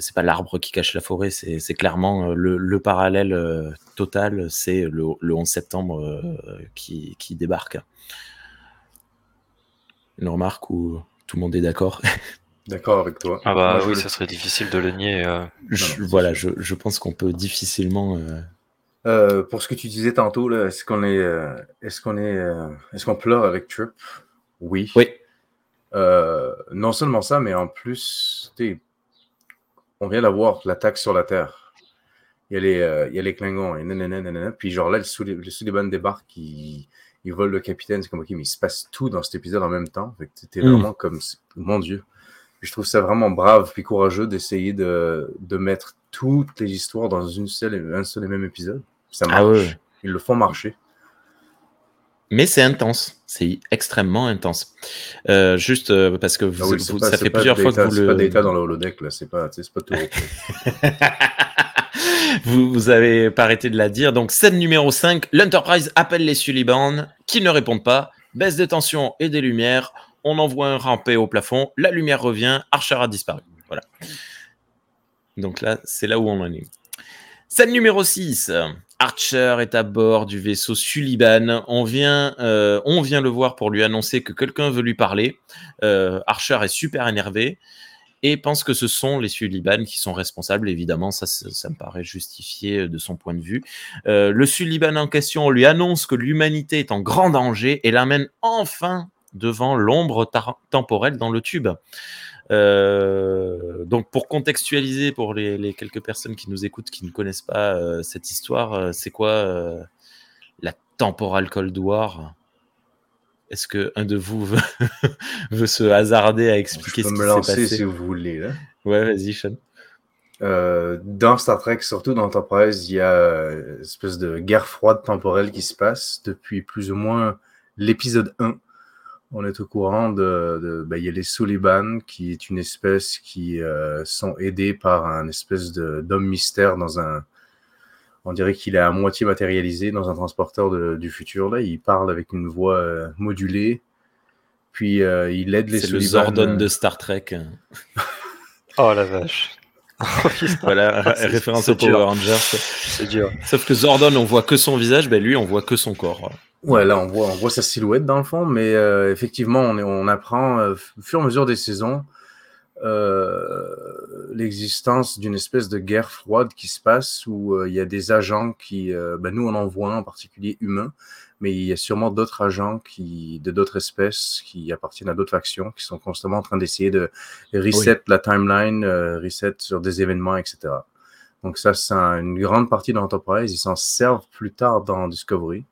c'est pas l'arbre qui cache la forêt, c'est clairement le, le parallèle total, c'est le, le 11 septembre qui, qui débarque. Une remarque où tout le monde est d'accord? <laughs> D'accord avec toi. Ah bah Moi, oui, le- ça serait difficile de le nier. euh. Je- voilà, je, je pense qu'on peut difficilement. euh, Euh, pour ce que tu disais tantôt, là, est-ce qu'on est, euh, est-ce qu'on est, euh, est-ce qu'on pleure avec Trip? Oui. Oui, Euh, non seulement ça, mais en plus, tu sais, on vient d'avoir l'attaque sur la Terre. Il y a les, euh, il y a les Klingons, et nanana, nanana. Puis genre là, le, Sullivan débarque, il, il vole le capitaine. C'est comme, ok, mais il se passe tout dans cet épisode en même temps. Fait que t'es Mm. vraiment comme, mon Dieu. Puis je trouve ça vraiment brave puis courageux d'essayer de, de mettre toutes les histoires dans une seule, un seul et même épisode. Ça marche. Ah ouais. Ils le font marcher. mais c'est intense, c'est extrêmement intense. Euh, juste euh, parce que vous, Ah oui, c'est vous- pas- ça c'est fait pas plusieurs fois que vous C'est le. pas Data dans le holodeck, là. C'est pas, c'est pas tout. <laughs> vous, vous avez pas arrêté de la dire. Donc, scène numéro 5, l'Enterprise appelle les Sullivan, qui ne répondent pas, baisse des tensions et des lumières, on envoie un rampé au plafond, la lumière revient, Archer a disparu. Voilà. Donc là, c'est là où on en est. Scène numéro 6. Archer est à bord du vaisseau Sullivan. On vient, euh, on vient le voir pour lui annoncer que quelqu'un veut lui parler. Euh, Archer est super énervé et pense que ce sont les Sullivan qui sont responsables. Évidemment, ça, me paraît justifié de son point de vue. Euh, le Sullivan en question lui annonce que l'humanité est en grand danger et l'amène enfin devant l'ombre temporelle dans le tube. Euh, donc pour contextualiser pour les, les quelques personnes qui nous écoutent qui ne connaissent pas euh, cette histoire, euh, c'est quoi la temporale Cold War? Est-ce que un de vous veut, <laughs> veut se hasarder à expliquer Je ce peux qui me s'est lancer passé? si vous voulez. Là. Ouais, vas-y, Sean. Dans Star Trek, surtout dans Enterprise, il y a une espèce de guerre froide temporelle qui se passe depuis plus ou moins l'épisode 1. On est au courant de, de ben, il y a les Sullivan, qui est une espèce qui euh, sont aidés par un espèce de- d'homme mystère dans un, on dirait qu'il est à moitié matérialisé dans un transporteur de- du futur. Là, il parle avec une voix euh, modulée, puis euh, il aide les C'est le Sullivan. Zordon de Star Trek. <laughs> Oh la vache. <laughs> voilà, <laughs> référence au Power Rangers. C'est dur. Sauf que Zordon, on voit que son visage, ben lui, on voit que son corps. Ouais, là, on voit, on voit sa silhouette dans le fond, mais euh, effectivement, on, est, on apprend euh, au fur et à mesure des saisons euh, l'existence d'une espèce de guerre froide qui se passe où euh, il y a des agents qui, euh, ben, nous on en voit un en particulier humain, mais il y a sûrement d'autres agents qui, de d'autres espèces qui appartiennent à d'autres factions qui sont constamment en train d'essayer de reset la timeline, reset sur des événements, etc. Donc ça, c'est une grande partie de l'Enterprise. Ils s'en servent plus tard dans Discovery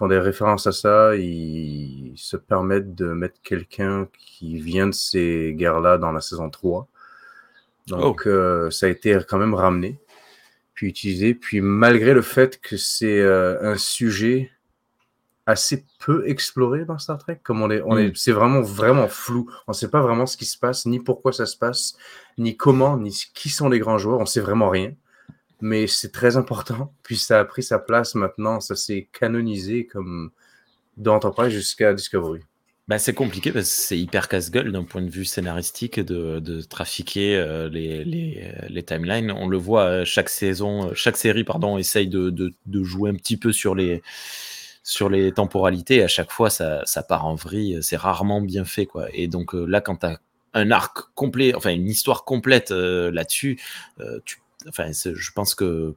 font des références à ça, ils se permettent de mettre quelqu'un qui vient de ces guerres-là dans la saison 3. Donc, oh. euh, ça a été quand même ramené, puis utilisé. Puis, malgré le fait que c'est euh, un sujet assez peu exploré dans Star Trek, comme on est, on est, hmm. c'est vraiment, vraiment flou. On ne sait pas vraiment ce qui se passe, ni pourquoi ça se passe, ni comment, ni qui sont les grands joueurs. On sait vraiment rien mais c'est très important. <laughs> Puis ça a pris sa place maintenant, ça s'est canonisé comme d'Enterprise jusqu'à Discovery. Bah, c'est compliqué parce que c'est hyper casse-gueule d'un point de vue scénaristique de, trafiquer euh, les, les, les, timelines. On le voit euh, chaque saison, euh, chaque série pardon, essaye de, de, de, jouer un petit peu sur les, sur les temporalités. à chaque fois, ça, ça part en vrille. C'est rarement bien fait. Quoi. Et donc là, quand tu as un arc complet, enfin une histoire complète là-dessus, tu enfin, je pense que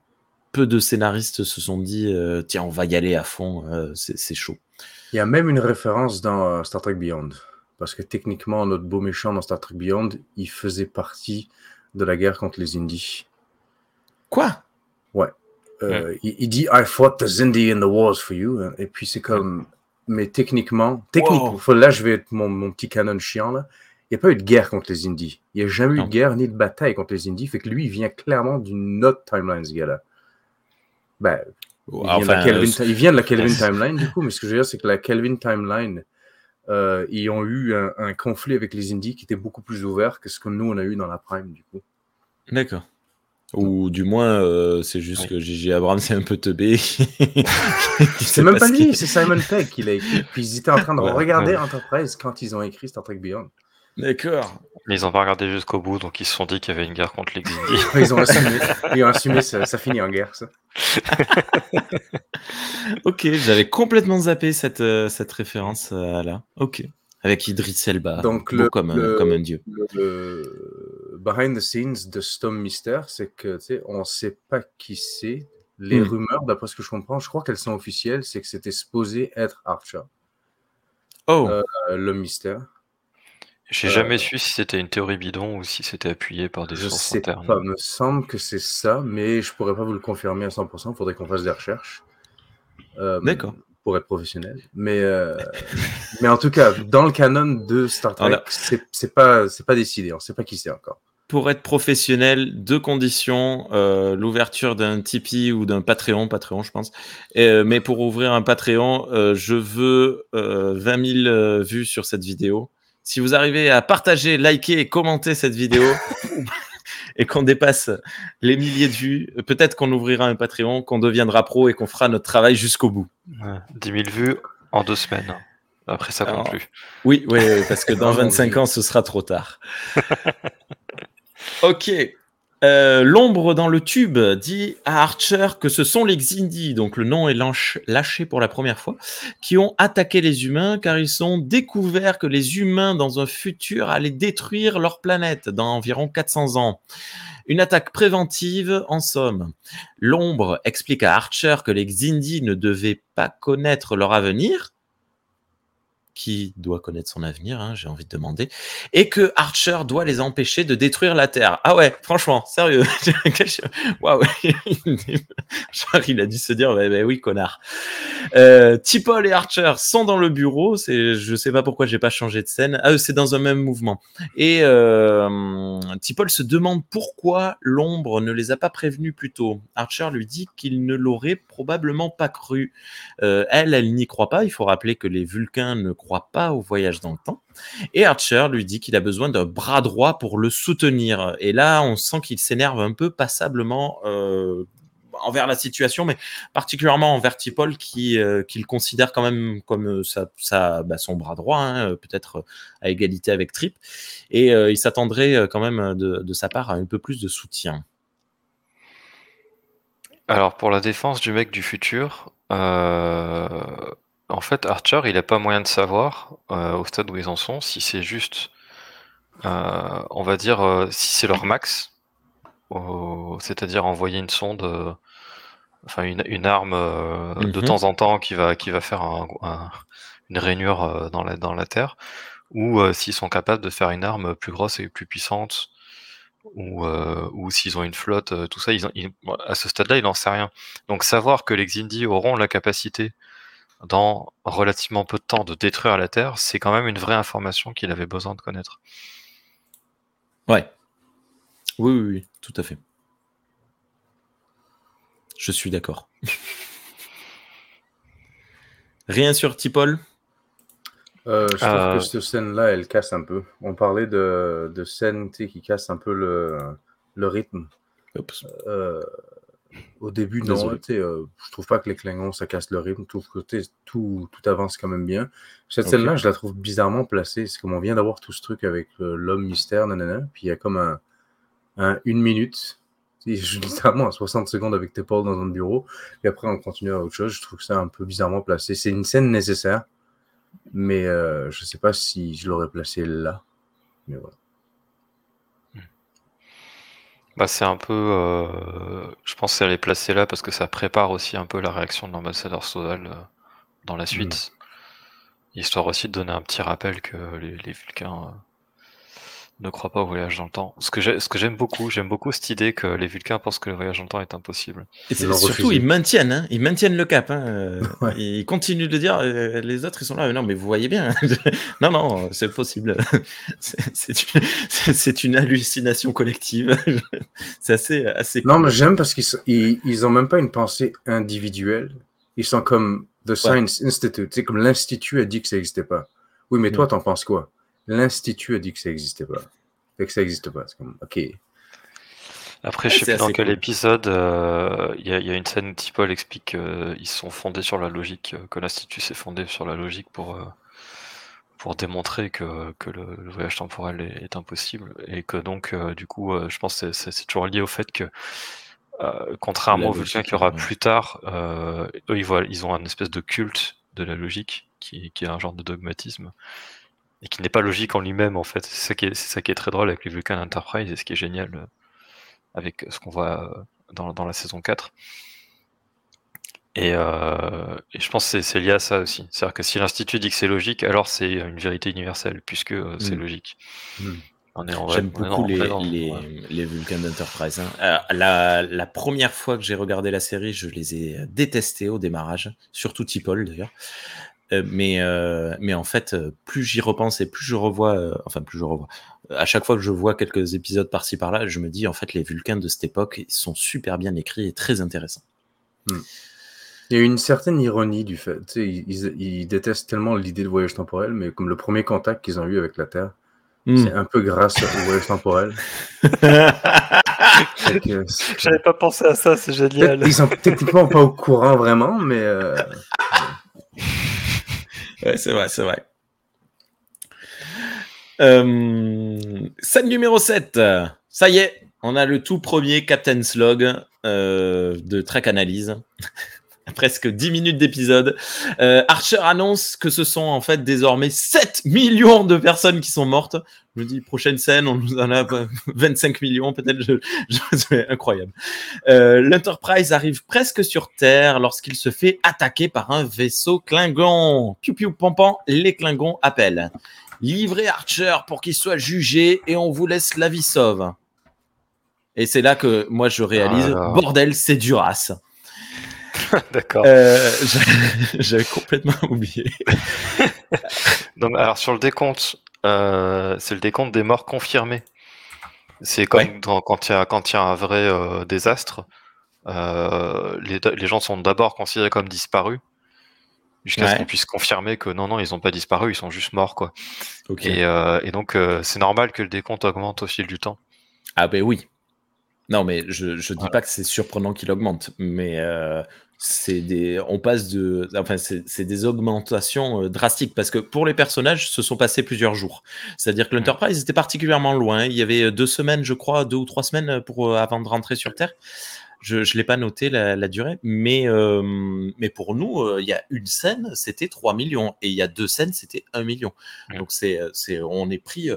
peu de scénaristes se sont dit euh, tiens, on va y aller à fond, euh, c'est chaud. Il y a même une référence dans euh, Star Trek Beyond. Parce que techniquement, notre beau méchant dans Star Trek Beyond, il faisait partie de la guerre contre les Indies. Quoi? Ouais. il, dit I fought the Zindi in the wars for you. Et puis c'est comme. Mais techniquement, techniquement là je vais être mon, mon petit canon chiant là n'y a pas eu de guerre contre les Indies. Il n'y a jamais eu de guerre ni de bataille contre les Indies. Fait que lui, il vient clairement d'une autre timeline, ce gars-là. Ben, il, vient de la Kelvin, <laughs> timeline, du coup, mais ce que je veux dire, c'est que la Kelvin timeline, euh, ils ont eu un, conflit avec les Indies qui était beaucoup plus ouvert que ce que nous, on a eu dans la Prime, du coup. D'accord. Ou du moins, euh, c'est juste que Gigi Abrams c'est un peu teubé. <laughs> c'est même pas lui, c'est Simon Pegg qui l'a écrit. Puis ils étaient en train de <laughs> regarder Enterprise quand ils ont écrit Star Trek Beyond. D'accord. Mais ils n'ont pas regardé jusqu'au bout, donc ils se sont dit qu'il y avait une guerre contre les Xindi. ils ont assumé, ils ont assumé ça, ça, finit en guerre, ça. <laughs> ok, j'avais complètement zappé cette, euh, cette référence euh, là. Ok. Avec Idris Elba, donc le, comme, un, comme un dieu. Le, behind the scenes de Storm Mister, c'est que on ne sait pas qui c'est. Les hmm. rumeurs, d'après ce que je comprends, je crois qu'elles sont officielles, c'est que c'était supposé être Archer. Oh. Euh, le mystère. J'ai jamais su si c'était une théorie bidon ou si c'était appuyé par des je sources sais internes. Pas, me semble que c'est ça, mais je pourrais pas vous le confirmer à 100%. Il faudrait qu'on fasse des recherches. Euh, D'accord. Pour être professionnel. Mais, euh, <laughs> mais en tout cas, dans le canon de Star Trek, c'est pas, pas décidé. On sait pas qui c'est encore. Pour être professionnel, deux conditions euh, l'ouverture d'un Tipeee ou d'un Patreon, Patreon, je pense. mais pour ouvrir un Patreon, je veux 20 000 vues sur cette vidéo si vous arrivez à partager, liker et commenter cette vidéo <laughs> et qu'on dépasse les milliers de vues, peut-être qu'on ouvrira un Patreon, qu'on deviendra pro et qu'on fera notre travail jusqu'au bout. 10 000 vues en deux semaines. Après, ça compte plus. Oui, oui, parce que <laughs> dans 25 ans, ce sera trop tard. <laughs> ok. Euh, l'ombre dans le tube dit à Archer que ce sont les Xindi, donc le nom est lâché pour la première fois, qui ont attaqué les humains car ils ont découvert que les humains dans un futur allaient détruire leur planète dans environ 400 ans. Une attaque préventive en somme. L'ombre explique à Archer que les Xindi ne devaient pas connaître leur avenir, qui doit connaître son avenir, hein, j'ai envie de demander, et que Archer doit les empêcher de détruire la Terre. Ah ouais, franchement, sérieux. <laughs> Waouh, <laughs> il a dû se dire, bah, bah oui, connard. Euh, et Archer sont dans le bureau, c'est, je sais pas pourquoi j'ai pas changé de scène. Ah, c'est dans un même mouvement. Et euh, Tipol se demande pourquoi l'ombre ne les a pas prévenus plus tôt. Archer lui dit qu'il ne l'aurait probablement pas cru. Euh, elle, elle n'y croit pas. Il faut rappeler que les Vulcains ne croit pas au voyage dans le temps. Et Archer lui dit qu'il a besoin d'un bras droit pour le soutenir. Et là, on sent qu'il s'énerve un peu passablement. Euh, envers la situation, mais particulièrement envers Tipol qui, le considère quand même comme sa, bah, son bras droit, hein, peut-être à égalité avec Trip. Et il s'attendrait quand même de, de, sa part à un peu plus de soutien. Alors pour la défense du mec du futur, euh, en fait Archer il n'a pas moyen de savoir euh, au stade où ils en sont si c'est juste, euh, on va dire si c'est leur max, c'est-à-dire envoyer une sonde, enfin une, arme de mhm. temps en temps qui va, qui va faire une rainure dans la, dans la Terre, ou s'ils sont capables de faire une arme plus grosse et plus puissante ou, euh, ou s'ils ont une flotte, euh, tout ça, ils, à ce stade-là, il n'en sait rien. Donc savoir que les Xindi auront la capacité, dans relativement peu de temps, de détruire la Terre, c'est quand même une vraie information qu'il avait besoin de connaître. Ouais. Oui, oui, oui, tout à fait. Je suis d'accord. <laughs> Rien sur Tipol? Euh, je trouve que euh. cette scène-là, elle casse un peu. On parlait de, de scènes qui cassent un peu le, le rythme. Euh, au début, non. Je trouve pas que les Klingons, ça casse le rythme. tout, tout avance quand même bien. Cette scène-là, je la trouve bizarrement placée. C'est comme on vient d'avoir tout ce truc avec l'homme mystère, nanana. Puis il y a comme un, un une minute. <laughs> Je littéralement 60 secondes avec tes dans un bureau. Et après, on continue à autre chose. Je trouve que c'est un peu bizarrement placé. C'est une scène nécessaire mais euh, je ne sais pas si je l'aurais placé là. Mais voilà. Bah, c'est un peu. Euh, je pense qu'elle est placée là parce que ça prépare aussi un peu la réaction de l'ambassadeur Sodal euh, dans la suite. Hmm. Histoire aussi de donner un petit rappel que les, les Vulcains ne crois pas au voyage dans le temps. Ce que j'aime beaucoup, j'aime beaucoup cette idée que les Vulcains pensent que le voyage dans le temps est impossible. Et surtout, ils maintiennent, hein, ils maintiennent le cap. Hein, <laughs> Ils continuent de dire, euh, les autres, ils sont là. Non, mais vous voyez bien. <laughs> non, non, c'est possible. <laughs> c'est une, hallucination collective. c'est assez, assez. Non, mais j'aime parce qu'ils ils, ont même pas une pensée individuelle. Ils sont comme The Science Institute. C'est comme l'institut a dit que ça n'existait pas. Oui, mais toi, mm. t'en penses quoi? l'Institut a dit que ça n'existait pas. Fait que ça n'existe pas. C'est comme, ok. Après, je sais plus dans quel épisode, euh, il y, a une scène où Tipol explique qu'ils sont fondés sur la logique, euh, que l'Institut s'est fondé sur la logique pour, euh, pour démontrer que, que le, voyage temporel est, impossible. Et que donc, du coup, je pense que c'est toujours lié au fait que, contrairement aux Vulcains qu'il y aura plus tard, eux, ils, voient, ils ont un espèce de culte de la logique qui, qui est un genre de dogmatisme et qui n'est pas logique en lui-même en fait. C'est ça, qui est, ça qui est très drôle avec les Vulcan Enterprise et ce qui est génial euh, avec ce qu'on voit euh, dans, dans, la saison 4. Et, euh, et je pense que c'est lié à ça aussi. C'est-à-dire que si l'Institut dit que c'est logique, alors c'est une vérité universelle, puisque c'est logique. J'aime beaucoup les, les, les, Vulcan Enterprise. Hein. la, la, première fois que j'ai regardé la série, je les ai détestés au démarrage, surtout Tipol d'ailleurs. Euh, mais, euh, mais en fait, euh, plus j'y repense et plus je revois, enfin plus je revois, à chaque fois que je vois quelques épisodes par-ci par-là, je me dis en fait les Vulcains de cette époque ils sont super bien écrits et très intéressants. Hmm. Il y a une certaine ironie du fait, ils, ils, détestent tellement l'idée de voyage temporel, mais comme le premier contact qu'ils ont eu avec la Terre, hmm. c'est un peu grâce au voyage temporel. <laughs> <laughs> J'avais pas pensé à ça, c'est génial. Ils sont techniquement pas au courant vraiment, mais <laughs> Ouais, c'est vrai, c'est vrai. Euh, scène numéro 7. Ça y est, on a le tout premier Captain's Log euh, de Trek Analyse. Presque 10 minutes d'épisode. Euh, Archer annonce que ce sont en fait désormais 7 millions de personnes qui sont mortes. Je me dis, prochaine scène, on nous en a <laughs> 25 millions, peut-être. Je, c'est incroyable. Euh, L'Enterprise arrive presque sur Terre lorsqu'il se fait attaquer par un vaisseau Klingon. Piu piu pampan, les Klingons appellent. Livrez Archer pour qu'il soit jugé et on vous laisse la vie sauve. Et c'est là que moi je réalise, ah bordel, c'est Duras. <laughs> D'accord. Euh, j'avais <laughs> complètement <laughs> oublié. Donc, alors sur le décompte, euh, c'est le décompte des morts confirmés. C'est comme quand il y, a un vrai euh, désastre, les, gens sont d'abord considérés comme disparus jusqu'à ce qu'on puisse confirmer que non, non, ils n'ont pas disparu, ils sont juste morts, quoi. Et, donc, c'est normal que le décompte augmente au fil du temps. Ah ben oui. Non, mais je, je dis pas que c'est surprenant qu'il augmente, mais euh, c'est des, on passe de, enfin, c'est des augmentations euh, drastiques parce que pour les personnages, se sont passés plusieurs jours. C'est-à-dire que l'Enterprise était particulièrement loin. Il y avait deux semaines, je crois, deux ou trois semaines pour avant de rentrer sur Terre. Je ne l'ai pas noté la, durée, mais, mais pour nous, il y a une scène, c'était 3 millions, et il y a deux scènes, c'était 1 million. Donc c'est, c'est, on est pris,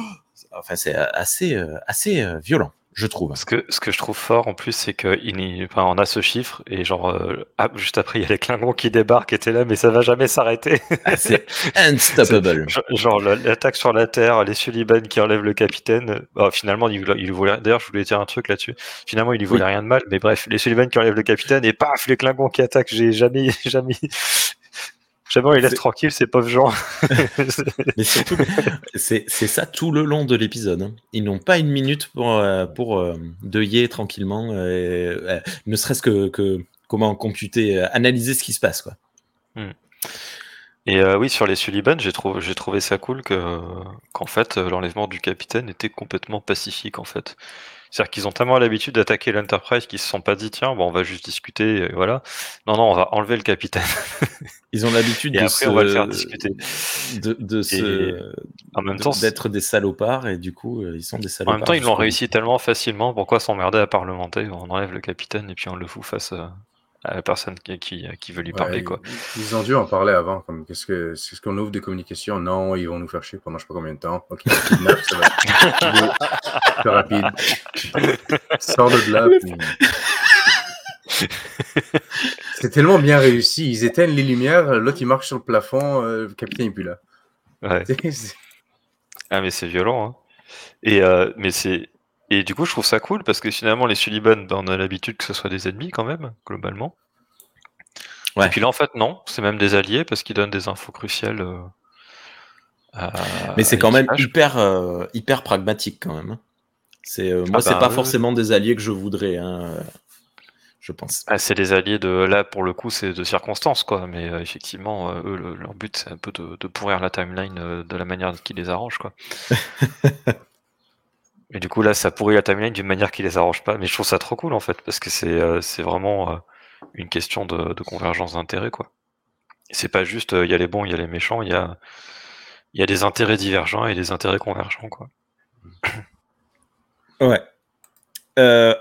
<gasps> enfin c'est assez, assez violent je trouve. Ce que, ce que je trouve fort en plus, c'est qu'on enfin, a ce chiffre et genre euh, ah, juste après il y a les Klingons qui débarquent et t'es là mais ça va jamais s'arrêter. Ah, c'est <laughs> unstoppable. genre l'attaque sur la Terre, les Sullivan qui enlèvent le capitaine. Bah, finalement il, il voulait. D'ailleurs je voulais dire un truc là-dessus. Finalement il lui voulait rien de mal, mais bref les Sullivan qui enlèvent le capitaine et paf les Klingons qui attaquent. J'ai jamais <laughs> jamais Jamais il laisse tranquille ces pauvres gens. <laughs> Mais surtout, c'est ça tout le long de l'épisode. Hein. Ils n'ont pas une minute pour, euh, pour euh, deuiller tranquillement, euh, ne serait-ce que, que, comment computer, analyser ce qui se passe. Quoi. Hmm. Et oui, sur les Sullivan, j'ai trouvé, trouvé ça cool qu'en fait, l'enlèvement du capitaine était complètement pacifique en fait. C'est-à-dire qu'ils ont tellement l'habitude d'attaquer l'Enterprise qu'ils se sont pas dit tiens bon on va juste discuter voilà. Non non on va enlever le capitaine. <laughs> Ils ont l'habitude de se... on va le faire discuter. De, de en même temps d'être des salopards et du coup euh, ils sont des salopards. En même temps ils l'ont réussi tellement facilement pourquoi s'emmerder à parlementer? On enlève le capitaine et puis on le fout face à à la personne qui, qui, veut lui parler. quoi. Ils ont dû en parler avant. Comme, qu'est-ce, que, ce qu'on ouvre des communications? Non, ils vont nous faire chier pendant je sais pas combien de temps. Ok, kidnap, ça va être <laughs> plus rapide. Sors de là. c'est tellement bien réussi. Ils éteignent les lumières, l'autre il marche sur le plafond, euh, le capitaine n'est plus là. Ouais. <laughs> ah, mais c'est violent. Hein. Et, euh, mais c'est et du coup, je trouve ça cool parce que finalement, les Sullivan, ben, on a l'habitude que ce soit des ennemis quand même, globalement. Et puis là, en fait, non, c'est même des alliés parce qu'ils donnent des infos cruciales. Euh, Mais c'est quand même hyper, euh, hyper pragmatique quand même. Hein. C'est euh, moi, ah c'est bah pas forcément des alliés que je voudrais. Hein, je pense. Ah, c'est des alliés de là pour le coup, c'est de circonstances quoi. Mais effectivement, eux, leur but c'est un peu de, de, pourrir la timeline de la manière qui les arrange quoi. <laughs> Et du coup, là, ça pourrit la timeline d'une manière qui les arrange pas. Mais je trouve ça trop cool, en fait, parce que c'est euh, vraiment euh, une question de, convergence d'intérêts, quoi. C'est pas juste, euh, il y a les bons, il y a les méchants, il y a, y a des intérêts divergents et des intérêts convergents, quoi. <coughs> Ouais.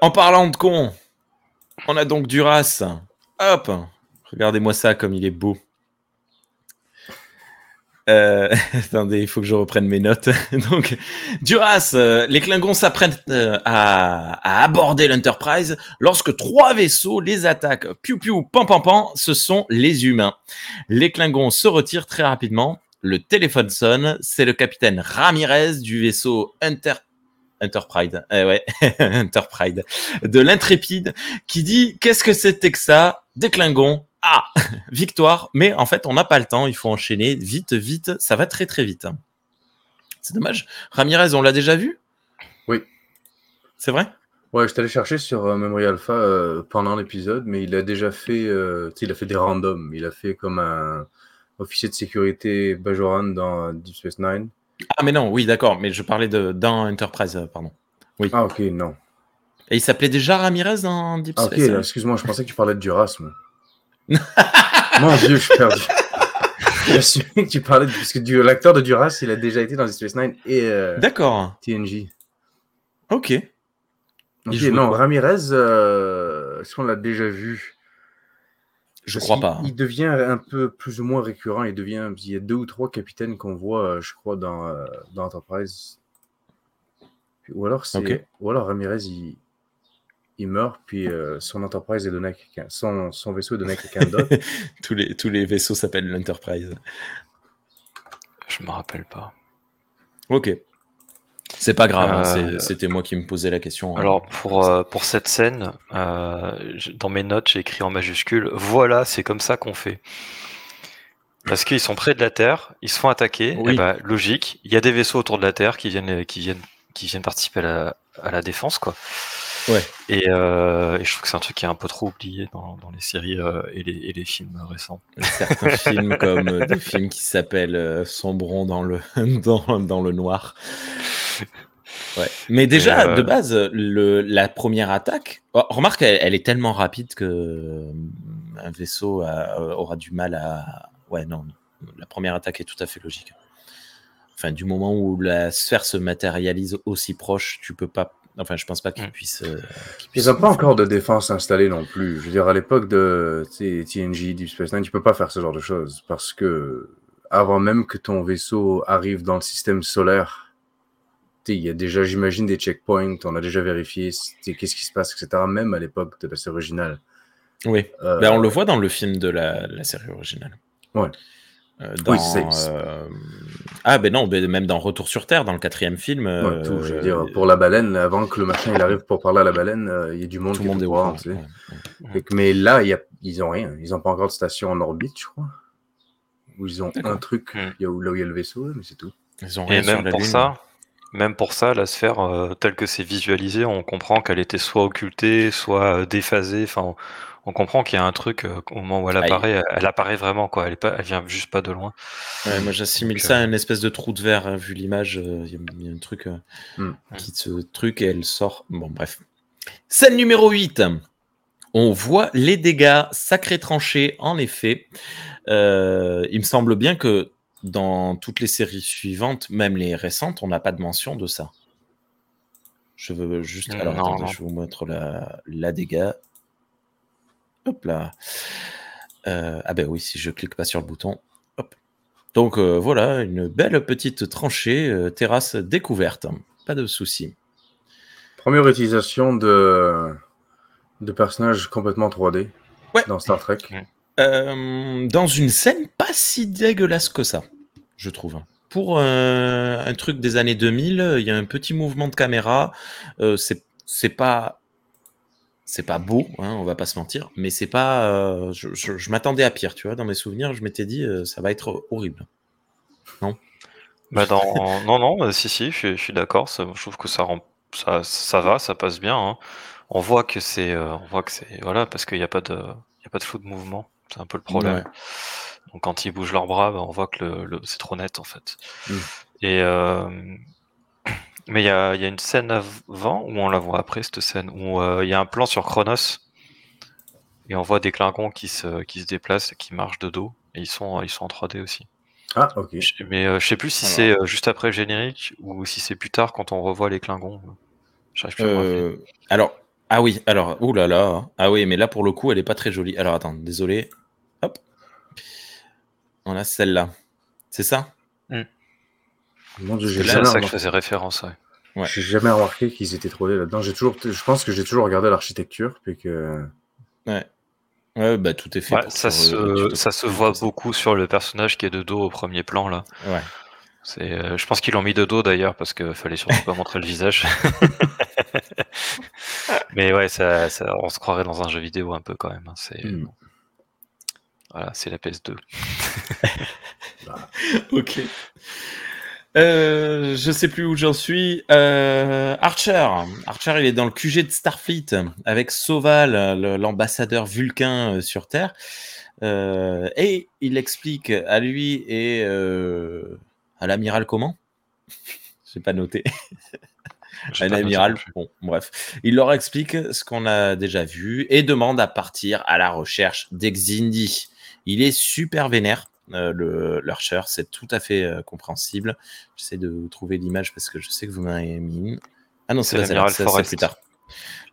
en parlant de con, on a donc Duras. Hop, regardez-moi ça comme il est beau. Euh, <laughs> attendez, il faut que je reprenne mes notes. <laughs> Donc, Duras, euh, les Klingons s'apprêtent euh, à, aborder l'Enterprise lorsque trois vaisseaux les attaquent. Piu piu, pan pan pan, ce sont les humains. Les Klingons se retirent très rapidement. Le téléphone sonne. C'est le capitaine Ramirez du vaisseau Enter Enterprise, eh ouais, <laughs> Enterprise, de l'intrépide, qui dit qu'est-ce que c'était que ça? Des Klingons ah, victoire, mais en fait, on n'a pas le temps, il faut enchaîner vite, vite, ça va très très vite. C'est dommage. Ramirez, on l'a déjà vu? Oui. C'est vrai? Ouais, je t'allais chercher sur euh, Memory Alpha euh, pendant l'épisode, mais il a déjà fait, euh, il a fait des randoms. Il a fait comme un officier de sécurité Bajoran dans Deep Space Nine. Ah, mais non, oui, d'accord, mais je parlais de dans Enterprise, pardon. Oui. Ah, ok, non. Et il s'appelait déjà Ramirez dans Deep ah, Space Ok, excuse-moi, je pensais que tu parlais de Duras, moi. <laughs> Mon Dieu, je suis perdu. J'ai que tu parlais de... Parce que l'acteur de Duras, il a déjà été dans Space Nine et euh, D'accord. TNG. Ok. non, Ramirez, euh, est-ce qu'on l'a déjà vu? Je crois pas. Il devient un peu plus ou moins récurrent. Il devient. Il y a deux ou trois capitaines qu'on voit, euh, je crois, dans, dans Enterprise. Ou alors, c'est. Ou alors Ramirez, il, il meurt, puis euh, son Enterprise est donné à quelqu'un, son, son, vaisseau est donné à quelqu'un d'autre. <laughs> tous, les, tous les vaisseaux s'appellent l'Enterprise. Je me rappelle pas. Ok. C'est pas grave, hein, euh, c'était moi qui me posais la question. Hein. Alors pour, euh, pour cette scène, dans mes notes, j'ai écrit en majuscule Voilà, c'est comme ça qu'on fait. Parce qu'ils sont près de la Terre, ils se font attaquer. Eh ben, logique, il y a des vaisseaux autour de la Terre qui viennent, qui viennent, qui viennent participer à la, à la défense, quoi. Ouais. Euh, et, je trouve que c'est un truc qui est un peu trop oublié dans, les séries euh, et, les, films récents. Certains <laughs> films comme euh, des films qui s'appellent Sombrons dans le, <laughs> dans, dans, le noir. Ouais. Mais déjà, de base, le, la première attaque, oh, remarque, elle, elle est tellement rapide que un vaisseau a- aura du mal à. Ouais, non, la première attaque est tout à fait logique. Enfin, du moment où la sphère se matérialise aussi proche, tu peux pas. Enfin, je pense pas qu'il Mm. puisse. euh, Ils n'ont pas encore de défense installée non plus. Je veux dire, à l'époque de TNG, Deep Space Nine, tu peux pas faire ce genre de choses parce que avant même que ton vaisseau arrive dans le système solaire, il y a déjà, j'imagine, des checkpoints, on a déjà vérifié qu'est-ce qui se passe, etc. Même à l'époque de la série originale. Oui. Euh, Ben, on le voit dans le film de la, la série originale. Ouais. Euh, Oui, dans, c'est- euh, Ah, ben non, ben même dans Retour sur Terre, dans le quatrième film. ouais, euh, tout, je veux dire, pour la baleine, avant que le machin il arrive pour parler à la baleine, euh, il y a du monde tout qui le monde est ouais. Que- mais là, il y a, ils ont rien. Ils ont pas encore de station en orbite, je crois. Ou ils ont un truc Hmm. il y a, où- là où il y a le vaisseau, mais c'est tout. Ils ont Et rien sur même la pour Lune. ça, même pour ça, la sphère euh, telle que c'est visualisé, on comprend qu'elle était soit occultée, soit euh, déphasée. Enfin, on, comprend qu'il y a un truc euh, au moment où elle apparaît, elle, elle apparaît vraiment quoi. Elle est pas, elle vient juste pas de loin. Ouais, moi j'assimile ça à euh, une espèce de trou de verre, hein, vu l'image, euh, il y, a- il y a un truc euh, Hmm. qui se truc et elle sort. Bon, bref. Scène numéro 8. On voit les dégâts, sacrés tranchés, en effet. Euh, il me semble bien que dans toutes les séries suivantes, même les récentes, on n'a pas de mention de ça. Je veux juste. Alors Non, attendez, non. je vous montre la, la dégâts. Hop là. Euh, ah ben oui, si je clique pas sur le bouton. Hop. Donc euh, voilà, une belle petite tranchée, euh, terrasse découverte. Pas de souci. Première utilisation de, de personnages complètement 3D Ouais. dans Star Trek. Euh, dans une scène pas si dégueulasse que ça, je trouve. Pour euh, un truc des années 2000, il y a un petit mouvement de caméra. Euh, c'est c'est pas c'est pas beau, hein, on va pas se mentir, mais c'est pas. euh, je je- je m'attendais à pire, tu vois. Dans mes souvenirs, je m'étais dit euh, ça va être horrible. Bah dans... <laughs> non, non, bah, si, si, je, suis- je suis d'accord. ça- Je trouve que ça, rend... ça, ça va, ça passe bien. hein. On voit que c'est, euh, on voit que c'est, voilà, parce qu'il n'y a pas de, il y a pas de flou de mouvement. C'est un peu le problème. Ouais. Donc quand ils bougent leurs bras, bah, on voit que le, le- c'est trop net en fait. Mm. Et euh, mais il y a, il y a une scène avant où on la voit après cette scène où euh, il y a un plan sur Chronos et on voit des Klingons qui se, qui se déplacent et qui marchent de dos et ils sont, ils sont en 3D aussi. Ah, ok. Mais euh, je sais plus si c'est euh, juste après le générique ou si c'est plus tard quand on revoit les. J'arrive plus à. Euh, alors, ah oui, alors, ouh là là, ah oui, mais là pour le coup, elle est pas très jolie. Alors attends, désolé. Hop. On a celle-là. C'est ça? C'est là, ça que je faisais référence. ouais. Ouais. j'ai jamais remarqué qu'ils étaient 3D là-dedans. J'ai toujours, je pense que j'ai toujours regardé l'architecture, puis que. Ouais. Ouais, bah tout est fait. Ça, se, euh, ça se voit beaucoup sur le personnage qui est de dos au premier plan là. Ouais. C'est, euh, je pense qu'ils l'ont mis de dos d'ailleurs parce qu'il fallait surtout pas montrer le visage. <laughs> Mais ouais, ça, ça- on se croirait dans un jeu vidéo un peu quand même. hein. C'est, Hmm. voilà, c'est la PS2. <laughs> <laughs> Ok. Euh, je sais plus où j'en suis. Euh, Archer. Archer, il est dans le QG de Starfleet avec Soval, l'ambassadeur vulcain euh, sur Terre. Euh, et il explique à lui et à l'amiral comment? <laughs> J'ai pas noté. J'ai Un pas noté amiral. non plus. Bon, bref. Il leur explique ce qu'on a déjà vu et demande à partir à la recherche d'Exindi. Il est super vénère, euh, le l'Archer, c'est tout à fait euh, compréhensible. J'essaie de vous trouver l'image parce que je sais que vous m'avez mis. une. Ah non, c'est l'amiral ça, c'est Forrest. plus tard.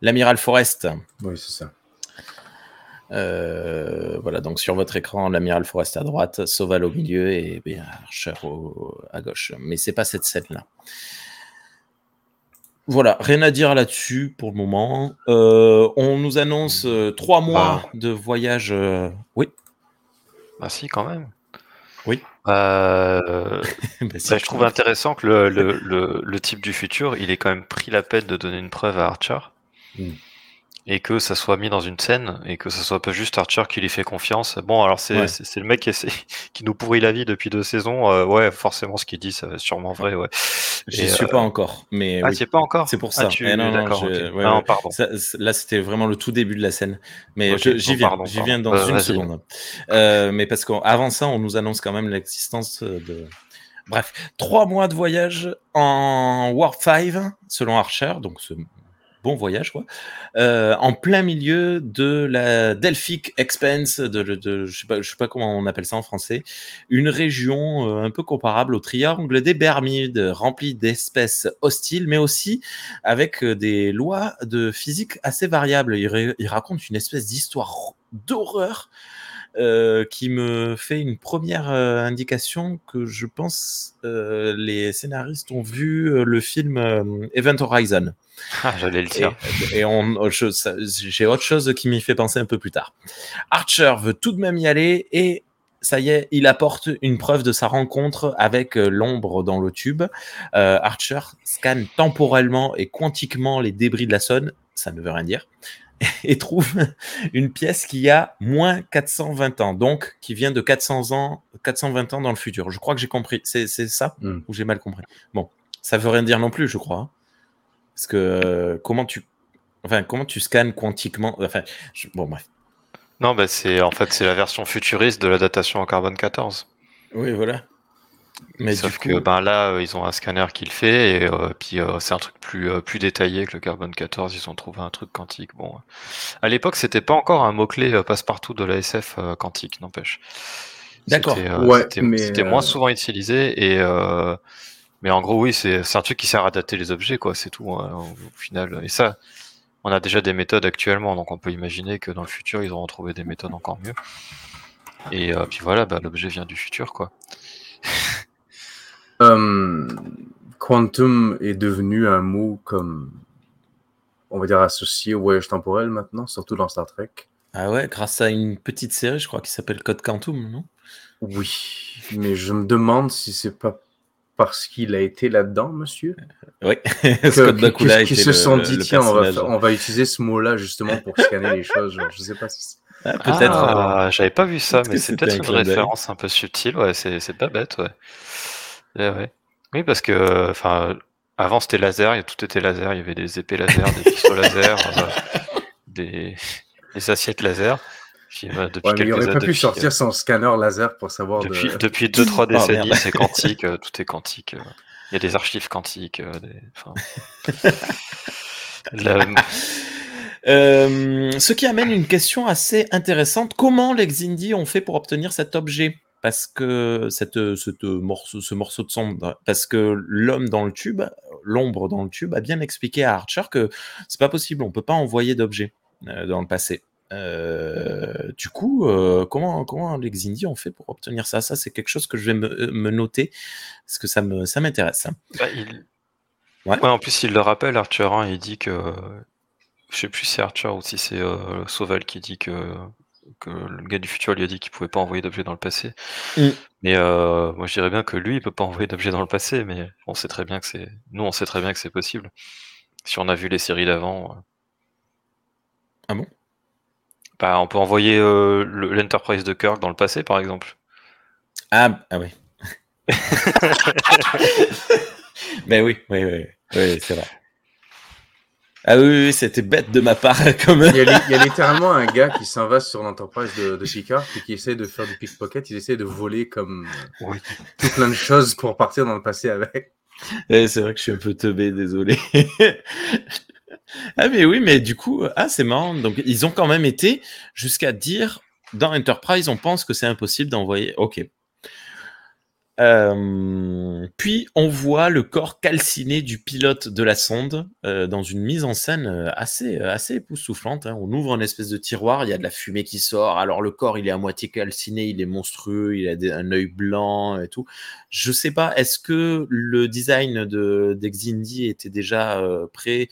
L'amiral Forrest. Oui, c'est ça. Euh, voilà, donc sur votre écran, l'amiral Forrest à droite, Soval au milieu et bien, Archer au- à gauche. Mais c'est pas cette scène-là. Voilà, rien à dire là-dessus pour le moment. Euh, on nous annonce euh, trois mois Bah. de voyage. euh, Oui. Ah si, quand même. Euh, <laughs> Bah, si, bah, je trouve intéressant que le, le, le, le type du futur, il ait quand même pris la peine de donner une preuve à Archer. Mm. Et que ça soit mis dans une scène, et que ça soit pas juste Archer qui lui fait confiance. Bon, alors c'est Ouais. le mec qui, essaie- <laughs> qui nous pourrit la vie depuis deux saisons. euh, ouais, forcément, ce qu'il dit, ça va sûrement vrai, ouais. J'y suis euh, pas encore, mais Ah, oui, pas encore? C'est pour Ah, ça. tu... Eh non, non, D'accord, je- ok. ouais, non, ouais. pardon. Ça- c- là, c'était vraiment le tout début de la scène. Mais Ok, je- j'y viens, j'y viens dans. Euh, une seconde. Euh, mais parce qu'avant ça, on nous annonce quand même l'existence de bref, trois mois de voyage en Warp 5, selon Archer, donc ce voyage, quoi, euh, en plein milieu de la Delphic Expense, de, je sais pas, comment on appelle ça en français, une région euh, un peu comparable au triangle des Bermudes, remplie d'espèces hostiles, mais aussi avec euh, des lois de physique assez variables. Il raconte une espèce d'histoire d'horreur. Euh, qui me fait une première euh, indication que je pense euh, les scénaristes ont vu le film Event Horizon. Ah, j'allais le dire. Et, on, j'ai autre chose qui m'y fait penser un peu plus tard. Archer veut tout de même y aller et ça y est, il apporte une preuve de sa rencontre avec l'ombre dans le tube. Archer scanne temporellement et quantiquement les débris de la sonde. Ça ne veut rien dire <laughs> et trouve une pièce qui a moins 420 ans, donc qui vient de 400 ans, 420 ans dans le futur. Je crois que j'ai compris. C'est ça hmm. ou j'ai mal compris? Bon, ça veut rien dire non plus, je crois. Hein. Parce que euh, comment tu, enfin comment tu scannes quantiquement Enfin, bon bref. Non, bah c'est en fait c'est la version futuriste de la datation en carbone 14. Oui, voilà. Mais Sauf que ben là, euh, ils ont un scanner qui le fait, et euh, puis euh, c'est un truc plus, plus détaillé que le carbone 14. Ils ont trouvé un truc quantique. Bon, à l'époque, c'était pas encore un mot-clé passe-partout de la SF quantique, n'empêche. D'accord. C'était moins souvent utilisé, et mais en gros, oui, c'est un truc qui sert à dater les objets, quoi. C'est tout hein, au final. Et ça, on a déjà des méthodes actuellement, donc on peut imaginer que dans le futur, ils auront trouvé des méthodes encore mieux. Et puis voilà, bah, l'objet vient du futur, quoi. Euh, quantum est devenu un mot comme, on va dire, associé au voyage temporel maintenant, surtout dans Star Trek. Ah ouais, grâce à une petite série, je crois, qui s'appelle Code Quantum, non? Oui, mais je me demande si c'est pas parce qu'il a été là-dedans, monsieur. Oui, <laughs> Scott Bakula qui, se sont dit, tiens, on va, utiliser ce mot-là justement pour scanner les choses. Genre, je sais pas si. Ah, peut-être. Ah, j'avais pas vu ça, mais c'est peut-être une référence un peu subtile. Ouais, c'est pas bête. Ouais. Eh oui, parce que enfin, avant c'était laser, tout était laser, il y avait des épées laser, des pistolets <laughs> laser, euh, des, assiettes laser. Euh, depuis il aurait pas pu sortir euh, son scanner laser pour savoir. Depuis, depuis <laughs> 2-3 décennies, c'est quantique, tout est quantique. Il y a des archives quantiques. <laughs> ce qui amène une question assez intéressante. Comment les Xindi ont fait pour obtenir cet objet? Parce que cette, cette morceau, ce morceau de sombre, parce que l'homme dans le tube, l'ombre dans le tube, a bien expliqué à Archer que c'est pas possible, on peut pas envoyer d'objets euh, dans le passé. Euh, du coup, euh, comment, comment les Xindi ont fait pour obtenir ça? Ça, c'est quelque chose que je vais me, me noter parce que ça me ça m'intéresse. Hein. Bah, ouais. en plus, il le rappelle, Archer, hein, il dit que je sais plus si c'est Archer ou si c'est Sauval qui dit que que le gars du futur lui a dit qu'il pouvait pas envoyer d'objets dans le passé. Mm. Mais euh, moi je dirais bien que lui il peut pas envoyer d'objets dans le passé, mais on sait très bien que c'est. Nous on sait très bien que c'est possible. Si on a vu les séries d'avant. Euh. Ah bon? Bah, on peut envoyer euh, l'Enterprise de Kirk dans le passé par exemple. Ah, ah oui. Mais <laughs> <laughs> oui, oui, oui, oui c'est vrai. Ah oui, c'était bête de ma part. <laughs> Comme... il, y a, littéralement un gars qui s'en va sur l'entreprise de, de, Picard et qui essaie de faire du pickpocket. Il essaie de voler comme tout plein de choses pour partir dans le passé avec. c'est vrai que je suis un peu teubé, désolé. <laughs> ah mais oui, mais du coup, ah c'est marrant. Donc ils ont quand même été jusqu'à dire dans Enterprise, on pense que c'est impossible d'envoyer. Ok, euh, puis on voit le corps calciné du pilote de la sonde euh, dans une mise en scène euh, assez assez époustouflante. Hein. On ouvre un espèce de tiroir, il y a de la fumée qui sort. Alors le corps il est à moitié calciné, il est monstrueux, il a un œil blanc et tout. Je sais pas, est-ce que le design de d'Exindi était déjà prêt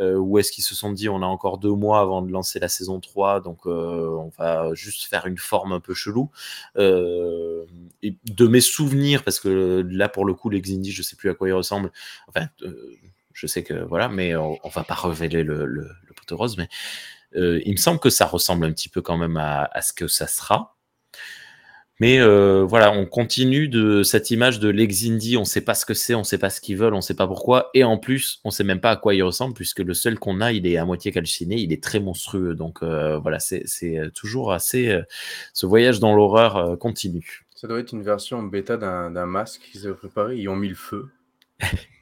ou est-ce qu'ils se sont dit on a encore deux mois avant de lancer la saison 3 donc on va juste faire une forme un peu chelou. et de mes souvenirs parce que là, pour le coup, l'Exindi, je sais plus à quoi il ressemble. Enfin, euh, je sais que voilà, mais on, va pas révéler le, le, le rose, mais euh, il me semble que ça ressemble un petit peu quand même à, à ce que ça sera. Mais euh, voilà, on continue de cette image de l'ex-indie, on sait pas ce que c'est, on sait pas ce qu'ils veulent, on sait pas pourquoi, et en plus, on sait même pas à quoi il ressemble, puisque le seul qu'on a, il est à moitié calciné, il est très monstrueux. Donc euh, voilà, c'est toujours assez. ce voyage dans l'horreur continue. Ça doit être une version bêta d'un masque qu'ils avaient préparé. Ils ont mis le feu.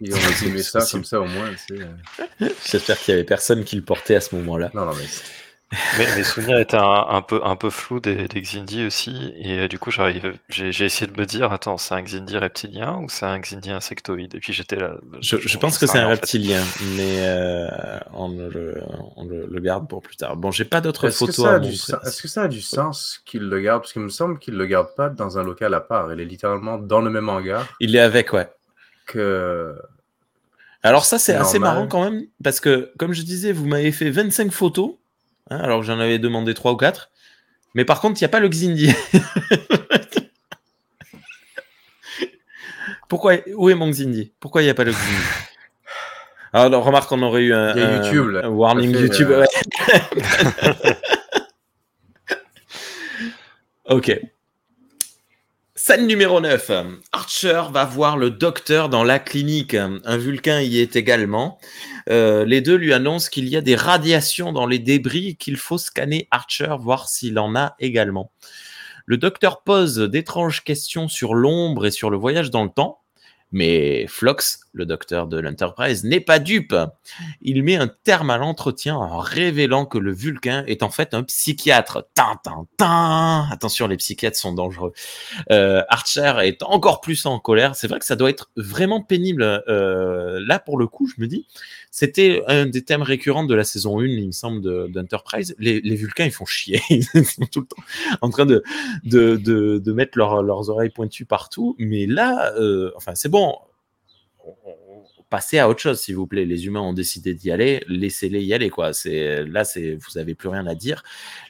Ils ont filmé <laughs> ça comme ça au moins. euh. <laughs> J'espère qu'il y avait personne qui le portait à ce moment-là. Non, non, mais Mais mes souvenirs étaient un, un peu, un peu flous des, des Xindi aussi, et euh, du coup j'arrive, j'ai j'ai essayé de me dire, attends, c'est un Xindi reptilien ou c'est un Xindi insectoïde? Et puis j'étais là. Je, je pense que c'est un fait. reptilien, mais euh, on, le, on le, le garde pour plus tard. Bon, j'ai pas d'autres Est-ce que, photos ça à a du montrer. sen- est-ce que ça a du sens qu'il le garde? Parce qu'il me semble qu'il le garde pas dans un local à part. Il est littéralement dans le même hangar Il est avec, ouais. que. Alors ça, c'est assez marrant quand même, parce que, comme je disais, vous m'avez fait 25 photos, hein, alors que j'en avais demandé 3 ou 4, mais par contre, il n'y a pas le Xindi. <laughs> Pourquoi Où est mon Xindi? Pourquoi il n'y a pas le Xindi? Alors, remarque, on aurait eu un, Il y a un- YouTube, là. un warning fait, YouTube. euh, ouais. <laughs> ok. Scène numéro 9. Archer va voir le docteur dans la clinique. Un vulcain y est également. Euh, les deux lui annoncent qu'il y a des radiations dans les débris et qu'il faut scanner Archer, voir s'il en a également. Le docteur pose d'étranges questions sur l'ombre et sur le voyage dans le temps. Mais Flox, le docteur de l'Enterprise, n'est pas dupe. Il met un terme à l'entretien en révélant que le Vulcain est en fait un psychiatre. Tin, tin, tin. Attention, les psychiatres sont dangereux. Euh, Archer est encore plus en colère. C'est vrai que ça doit être vraiment pénible. Euh, là, pour le coup, je me dis, c'était un des thèmes récurrents de la saison 1, il me semble, de- d'Enterprise. Les, les Vulcains, ils font chier. <laughs> Ils sont tout le temps en train de, de, de, de mettre leurs- leurs oreilles pointues partout. Mais là, euh, enfin, c'est bon. On- on- Passez à autre chose, s'il vous plaît. Les humains ont décidé d'y aller, laissez-les y aller, quoi. C'est là, c'est vous avez plus rien à dire.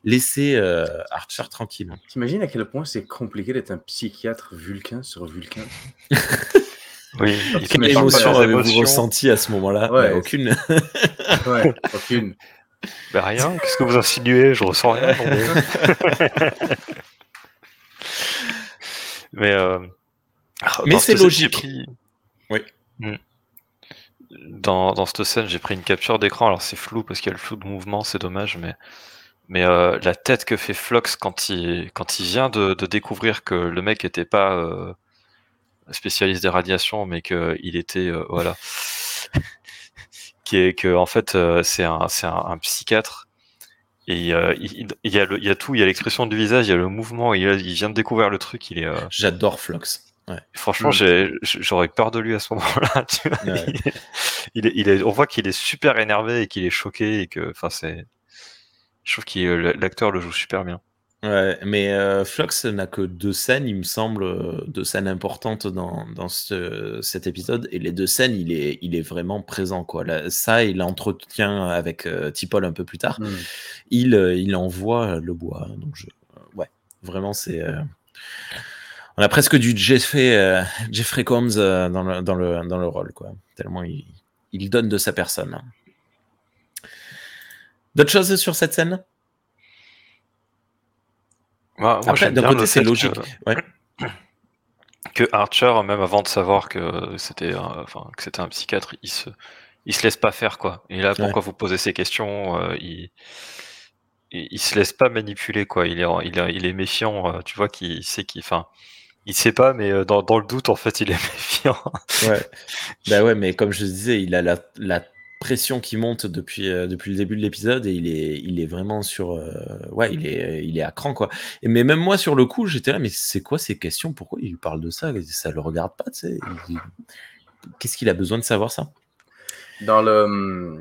Laissez euh, Archer tranquille. T'imagines à quel point c'est compliqué d'être un psychiatre vulcain sur vulcain? <laughs> Oui, Quelle émotion avez-vous émotions. ressenti à ce moment-là? Ouais. Bah, Aucune. <laughs> Ouais, aucune. Ben rien, qu'est-ce que vous insinuez? Je ressens rien. mais- <laughs> mais euh, Mais dans c'est logique. pris- Oui. Hmm. Dans, dans cette scène, j'ai pris une capture d'écran. Alors c'est flou parce qu'il y a le flou de mouvement, c'est dommage, mais mais euh, la tête que fait Flox quand il quand il vient de, de découvrir que le mec était pas euh, spécialiste des radiations, mais qu'il était euh, voilà, <laughs> qui est que en fait euh, c'est un c'est un, un psychiatre. Et euh, il, il y a le, il y a tout, il y a l'expression du visage, il y a le mouvement, il, il vient de découvrir le truc, il est, euh, J'adore Flox. Ouais. Franchement, Mm. j'aurais peur de lui à ce moment-là. <laughs> Ouais. Il, est, il il on voit qu'il est super énervé et qu'il est choqué et que, enfin, c'est. Je trouve que l'acteur le joue super bien. Ouais, mais euh, Flox n'a que deux scènes, il me semble, euh, deux scènes importantes dans, dans ce- cet épisode. Et les deux scènes, il est, il est vraiment présent. Quoi. Là, ça et l'entretien avec euh, Tipol un peu plus tard, Hmm. il, euh, il envoie le bois. Donc je, euh, ouais, vraiment, c'est. euh, on a presque du Jeffrey, euh, Jeffrey Combs euh, dans, le, dans, le, dans le rôle, quoi. Tellement il, il donne de sa personne. hein. D'autres choses sur cette scène? Moi, Après, d'un côté, c'est logique. Que, Ouais. <clears throat> que Archer, même avant de savoir que c'était, un- enfin, que c'était un psychiatre, il se, il se laisse pas faire quoi. Et là, pourquoi vous posez ces questions euh, il, il, se laisse pas manipuler quoi. Il est, il est, il est méfiant. tu vois qu'il sait qu'il, enfin, il sait pas, mais euh, dans, dans le doute, en fait, il est <laughs> méfiant. Ouais. bah ouais, mais comme je disais, il a la, la pression qui monte depuis, euh, depuis le début de l'épisode et il est, il est vraiment sur. euh, ouais, il est, il est à cran, quoi. Et, mais même moi, sur le coup, j'étais là, mais c'est quoi ces questions? Pourquoi il parle de ça? Ça le regarde pas, tu sais. Qu'est-ce qu'il a besoin de savoir ça? Dans, le,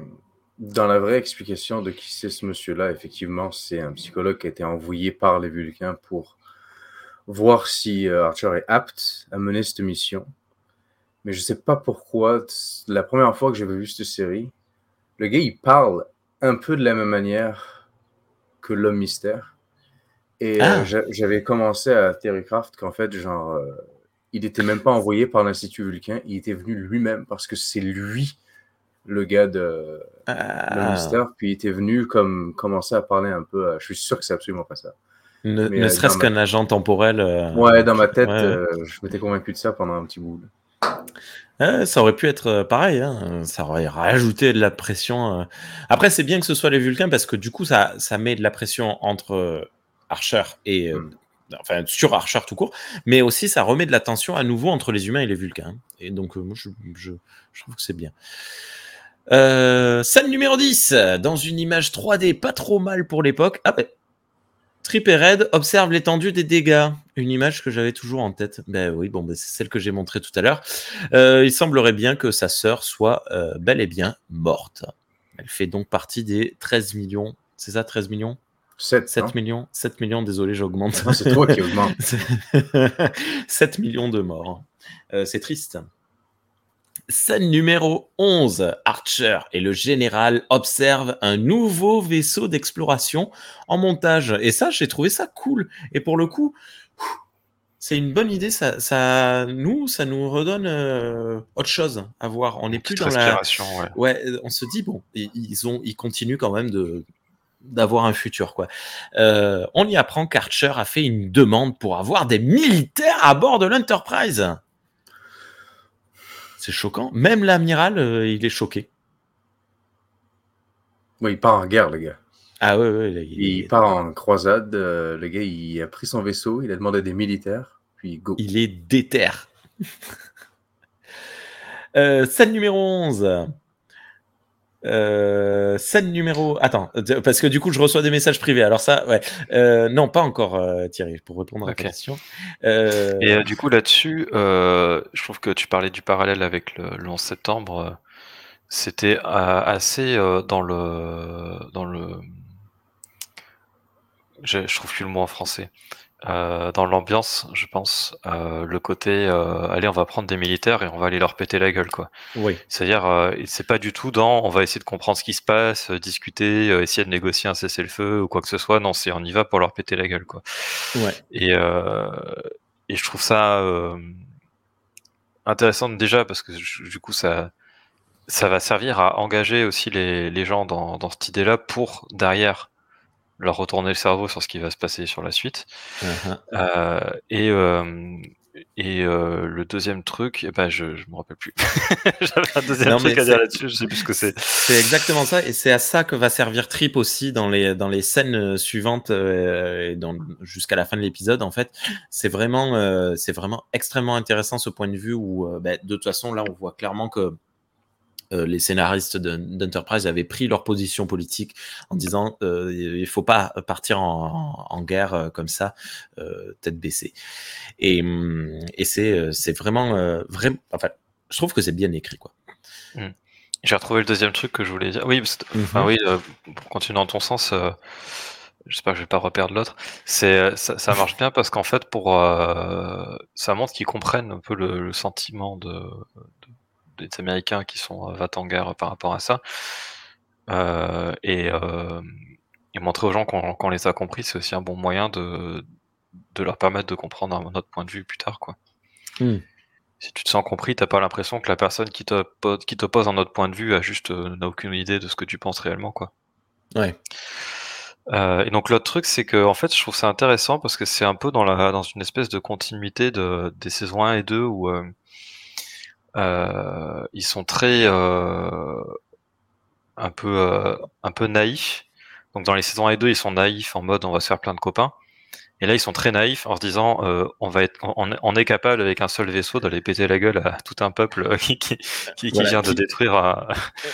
dans la vraie explication de qui c'est ce monsieur-là, effectivement, c'est un psychologue qui a été envoyé par les Vulcains pour voir si euh, Archer est apte à mener cette mission. Mais je sais pas pourquoi, la première fois que j'avais vu cette série, le gars, il parle un peu de la même manière que l'homme mystère. Et euh, Ah. j'a- j'avais commencé à Theorycraft qu'en fait, genre, euh, il était même pas envoyé par l'Institut Vulcain, il était venu lui-même parce que c'est lui le gars de le Ah, mystère, puis il était venu comme commencer à parler un peu. à- je suis sûr que c'est absolument pas ça. Ne, euh, serait-ce ma- qu'un agent temporel. euh, Ouais, dans ma tête, ouais. euh, je m'étais convaincu de ça pendant un petit bout. ça aurait pu être pareil, hein. ça aurait rajouté de la pression. Après, c'est bien que ce soit les Vulcains parce que du coup, ça, ça met de la pression entre Archer et, euh, Mm. enfin sur Archer tout court, mais aussi ça remet de la tension à nouveau entre les humains et les Vulcains. Et donc moi je, je, je trouve que c'est bien. Euh, scène numéro 10, dans une image 3D pas trop mal pour l'époque. Ah ben, Trip et Red observe l'étendue des dégâts. Une image que j'avais toujours en tête. Ben oui, bon, ben c'est celle que j'ai montrée tout à l'heure. Euh, il semblerait bien que sa sœur soit euh, bel et bien morte. Elle fait donc partie des 13 millions. C'est ça, 13 millions? 7, 7 millions 7 millions, désolé, j'augmente. C'est toi qui augmente. <laughs> 7 millions de morts. Euh, c'est triste. Scène numéro 11. Archer et le général observent un nouveau vaisseau d'exploration en montage. Et ça, j'ai trouvé ça cool. Et pour le coup, c'est une bonne idée. Ça, ça, nous, ça nous redonne euh, autre chose à voir. On n'est plus dans la. Ouais. Ouais, on se dit bon, ils ont, ils continuent quand même de d'avoir un futur quoi. Euh, on y apprend qu'Archer a fait une demande pour avoir des militaires à bord de l'Enterprise. C'est choquant. Même l'amiral, euh, il est choqué. Oui, il part en guerre, le gars. Ah ouais, ouais il, il, part en croisade. Euh, le gars, il a pris son vaisseau, il a demandé des militaires, puis go. Il est déter. <laughs> euh, scène numéro 11. Euh, scène numéro. Attends, parce que du coup, je reçois des messages privés. Alors, ça, ouais. Euh, non, pas encore, euh, Thierry, pour répondre à Ok. ta question. Euh, Et du coup, là-dessus, je trouve que tu parlais du parallèle avec le, le 11 septembre. C'était assez dans le. Dans le je, je trouve plus le mot en français. Euh, dans l'ambiance, je pense, euh, le côté euh, allez, on va prendre des militaires et on va aller leur péter la gueule, quoi. oui. C'est-à-dire, c'est pas du tout dans on va essayer de comprendre ce qui se passe, discuter, essayer de négocier un cessez-le-feu ou quoi que ce soit. Non, c'est on y va pour leur péter la gueule, quoi. Ouais. Et, et je trouve ça intéressant déjà parce que du coup, ça, ça va servir à engager aussi les, les gens dans, dans cette idée-là pour derrière leur retourner le cerveau sur ce qui va se passer sur la suite. Uh-huh. Euh, et euh, et euh, le deuxième truc, eh ben je, je me rappelle plus. <laughs> J'avais un deuxième Non, truc à dire là-dessus, je sais plus ce que c'est. C'est exactement ça, et c'est à ça que va servir Trip aussi dans les dans les scènes euh, suivantes euh, jusqu'à la fin de l'épisode. En fait, c'est vraiment euh, c'est vraiment extrêmement intéressant ce point de vue où euh, ben, de toute façon là on voit clairement que euh, les scénaristes de- d'Enterprise avaient pris leur position politique en disant euh, il faut pas partir en, en guerre euh, comme ça euh, tête baissée et, et c'est vraiment vraiment enfin je trouve que c'est bien écrit quoi J'ai retrouvé le deuxième truc que je voulais dire. Oui, parce que- enfin oui, pour continuer dans ton sens, j'espère que je vais pas reperdre l'autre. C'est ça, ça marche bien parce qu'en fait, pour ça montre qu'ils comprennent un peu le, le sentiment de- des Américains qui sont euh, va en guerre par rapport à ça. Euh, et, euh, et montrer aux gens qu'on les a compris, c'est aussi un bon moyen de, de leur permettre de comprendre un autre point de vue plus tard, quoi. Hmm. Si tu te sens compris, t'as pas l'impression que la personne qui te pose, qui te pose un autre point de vue a juste euh, n'a aucune idée de ce que tu penses réellement, quoi. ouais Euh, et donc l'autre truc, c'est que en fait, je trouve ça intéressant parce que c'est un peu dans la dans une espèce de continuité de des saisons 1 et 2 où euh, ils sont très euh, un peu euh, un peu naïfs. Donc dans les saisons 1 et 2, ils sont naïfs en mode on va se faire plein de copains. Et là, ils sont très naïfs en se disant euh, on va être on, on est capable avec un seul vaisseau d'aller péter la gueule à tout un peuple euh, <laughs> qui qui, vient de détruire un-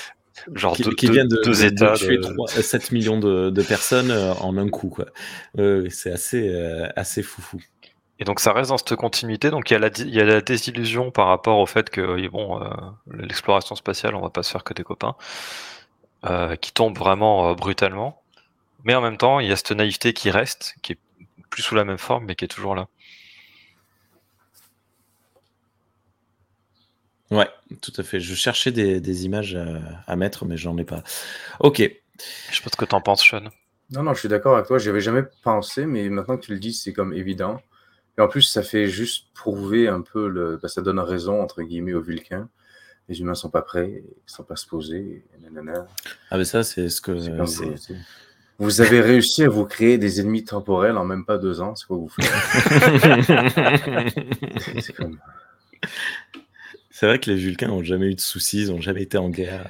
<laughs> genre qui, deux, qui vient de, deux de- de états tuer de- 3, 7 millions de, personnes euh, en un coup. Quoi. Euh, c'est assez, euh, assez foufou. Et donc ça reste dans cette continuité. Donc il y a la, di- il y a la désillusion par rapport au fait que bon, euh, l'exploration spatiale, on va pas se faire que des copains, euh, qui tombe vraiment euh, brutalement. Mais en même temps, il y a cette naïveté qui reste, qui est plus sous la même forme, mais qui est toujours là. Ouais, tout à fait. Je cherchais des, des images à, à mettre, mais j'en ai pas. Ok. Je sais pas ce que t'en penses, Sean. Non, non, je suis d'accord avec toi. J'y avais jamais pensé, mais maintenant que tu le dis, c'est comme évident. Et en plus, ça fait juste prouver un peu le. ben, ça donne raison, entre guillemets, aux Vulcains. Les humains sont pas prêts, ils sont pas supposés. et nanana. Ah, mais ça, c'est ce que. C'est vous, avez réussi à vous créer des ennemis temporels en même pas deux ans. C'est quoi vous faites? <laughs> C'est comme. c'est vrai que les Vulcains ont jamais eu de soucis, ils ont jamais été en guerre.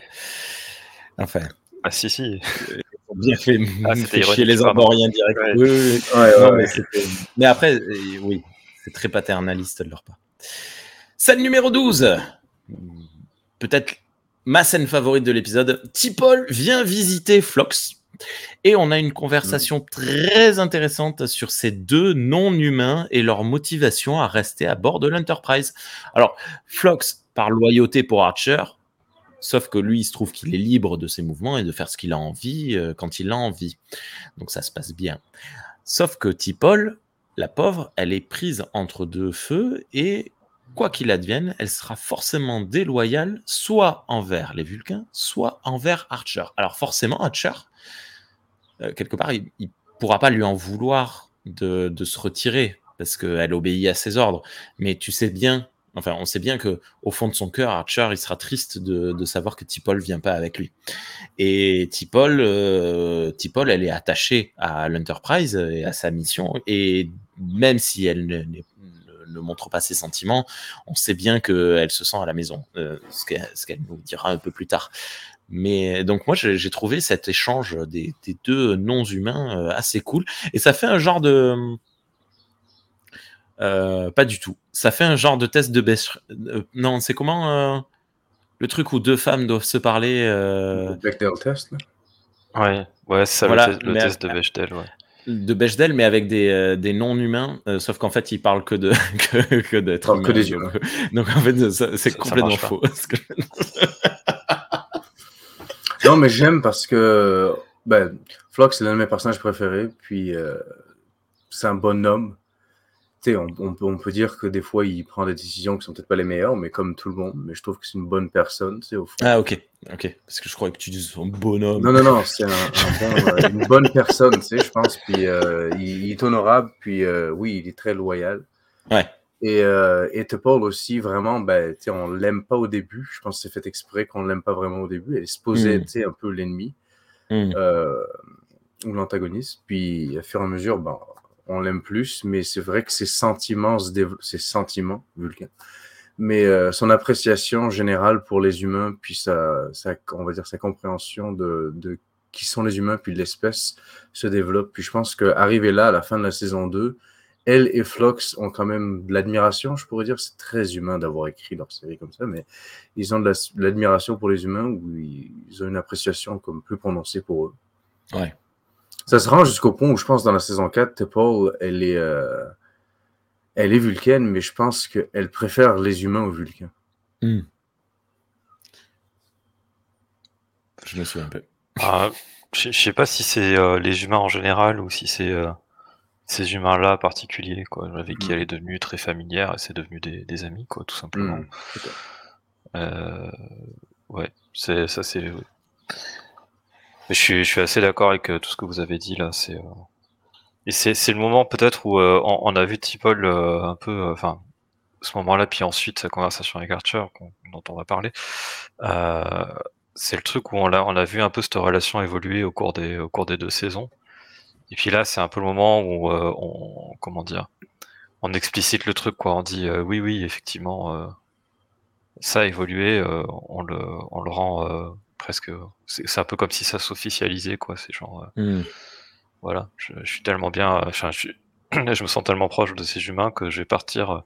Enfin, Ah si, si. Bien fait, Ah, fait chier les pardon. Arboriens direct. Ouais. Oui, oui, oui. Ouais, Non, ouais, mais, après, euh, oui, c'est très paternaliste de leur part. Scène numéro 12. Peut-être ma scène favorite de l'épisode. T-Paul vient visiter Flox. Et on a une conversation très intéressante sur ces deux non-humains et leur motivation à rester à bord de l'Enterprise. Alors, Flox, par loyauté pour Archer, sauf que lui, il se trouve qu'il est libre de ses mouvements et de faire ce qu'il a envie euh, quand il a envie. Donc ça se passe bien. Sauf que T-Paul, la pauvre, elle est prise entre deux feux et quoi qu'il advienne, elle sera forcément déloyale soit envers les Vulcains, soit envers Archer. Alors forcément, Archer, euh, quelque part, il ne pourra pas lui en vouloir de se retirer parce qu'elle obéit à ses ordres. Mais tu sais bien, enfin, on sait bien que au fond de son cœur, Archer, il sera triste de, savoir que T'Pol vient pas avec lui. Et T'Pol, euh, T'Pol, elle est attachée à l'Enterprise et à sa mission. Et même si elle ne, montre pas ses sentiments, on sait bien qu'elle se sent à la maison, euh, ce qu'elle nous dira un peu plus tard. Mais donc moi j'ai trouvé cet échange des, des deux non-humains euh, assez cool et ça fait un genre de euh, pas du tout. Ça fait un genre de test de euh, non, c'est comment euh, le truc où deux femmes doivent se parler. euh, Le Bechdel test, là. Ouais, ouais, c'est ça Voilà, le, test de Bechdel. Ouais. de Bechdel, mais avec des, euh, des non-humains, euh, sauf qu'en fait, ils parlent que de <laughs> que, que d'êtres Parlent que des euh, Donc, en fait, c'est ça complètement faux. que <laughs> Non, mais j'aime parce que ben, Flox, c'est l'un de mes personnages préférés. Puis, euh, c'est un bonhomme. On, on peut, on peut dire que des fois, il prend des décisions qui sont peut-être pas les meilleures, mais comme tout le monde. Mais je trouve que c'est une bonne personne, tu sais, au fond. Ah, ok, ok. Parce que je croyais que tu disais son bonhomme. Non, non, non, c'est un, un bon, euh, <laughs> une bonne personne, tu sais, je pense. Puis, euh, il, il est honorable. Puis, euh, oui, il est très loyal. Ouais. Et, euh, et T'Pol aussi, vraiment, ben, tu sais, on l'aime pas au début. Je pense que c'est fait exprès qu'on l'aime pas vraiment au début. Elle est supposée Mm. être, tu sais, un peu l'ennemi Hmm. ou l'antagoniste. Puis, à fur et à mesure, ben, on l'aime plus. Mais c'est vrai que ses sentiments se développent, ses sentiments, Vulcain. Mais euh, son appréciation générale pour les humains, puis sa, sa, on va dire sa compréhension de, de qui sont les humains, puis de l'espèce se développe. Puis je pense qu'arrivé là, à la fin de la saison 2, elle et Flox ont quand même de l'admiration, je pourrais dire. C'est très humain d'avoir écrit leur série comme ça, mais ils ont de l'admiration pour les humains, où ils, ils ont une appréciation comme plus prononcée pour eux. Ouais. Ça se rend jusqu'au point où je pense dans la saison 4, T'Pol, elle est, euh, elle est vulcaine, mais je pense qu'elle préfère les humains aux vulcains. Hmm. Je me souviens un peu. Ah, je sais pas si c'est euh, les humains en général ou si c'est euh, ces humains-là particuliers, quoi, avec qui Mm. elle est devenue très familière et c'est devenu des, des amis, quoi, tout simplement. Mm. Euh, ouais, c'est ça, c'est. Je suis, assez d'accord avec euh, tout ce que vous avez dit là. C'est euh, et c'est le moment peut-être où euh, on, a vu Tipol un peu, enfin, ce moment-là, puis ensuite sa conversation avec Archer dont on va parler. C'est le truc où on a, on a vu un peu cette relation évoluer au cours des, au cours des deux saisons. Et puis là, c'est un peu le moment où on, comment dire, on explicite le truc, quoi. On dit oui, oui, effectivement, ça a évolué, on le, on le rend presque. C'est un peu comme si ça s'officialisait, quoi. C'est genre, euh, Hmm. voilà, je, je suis tellement bien, euh, enfin, je, <clears throat> me sens tellement proche de ces humains que je vais partir euh,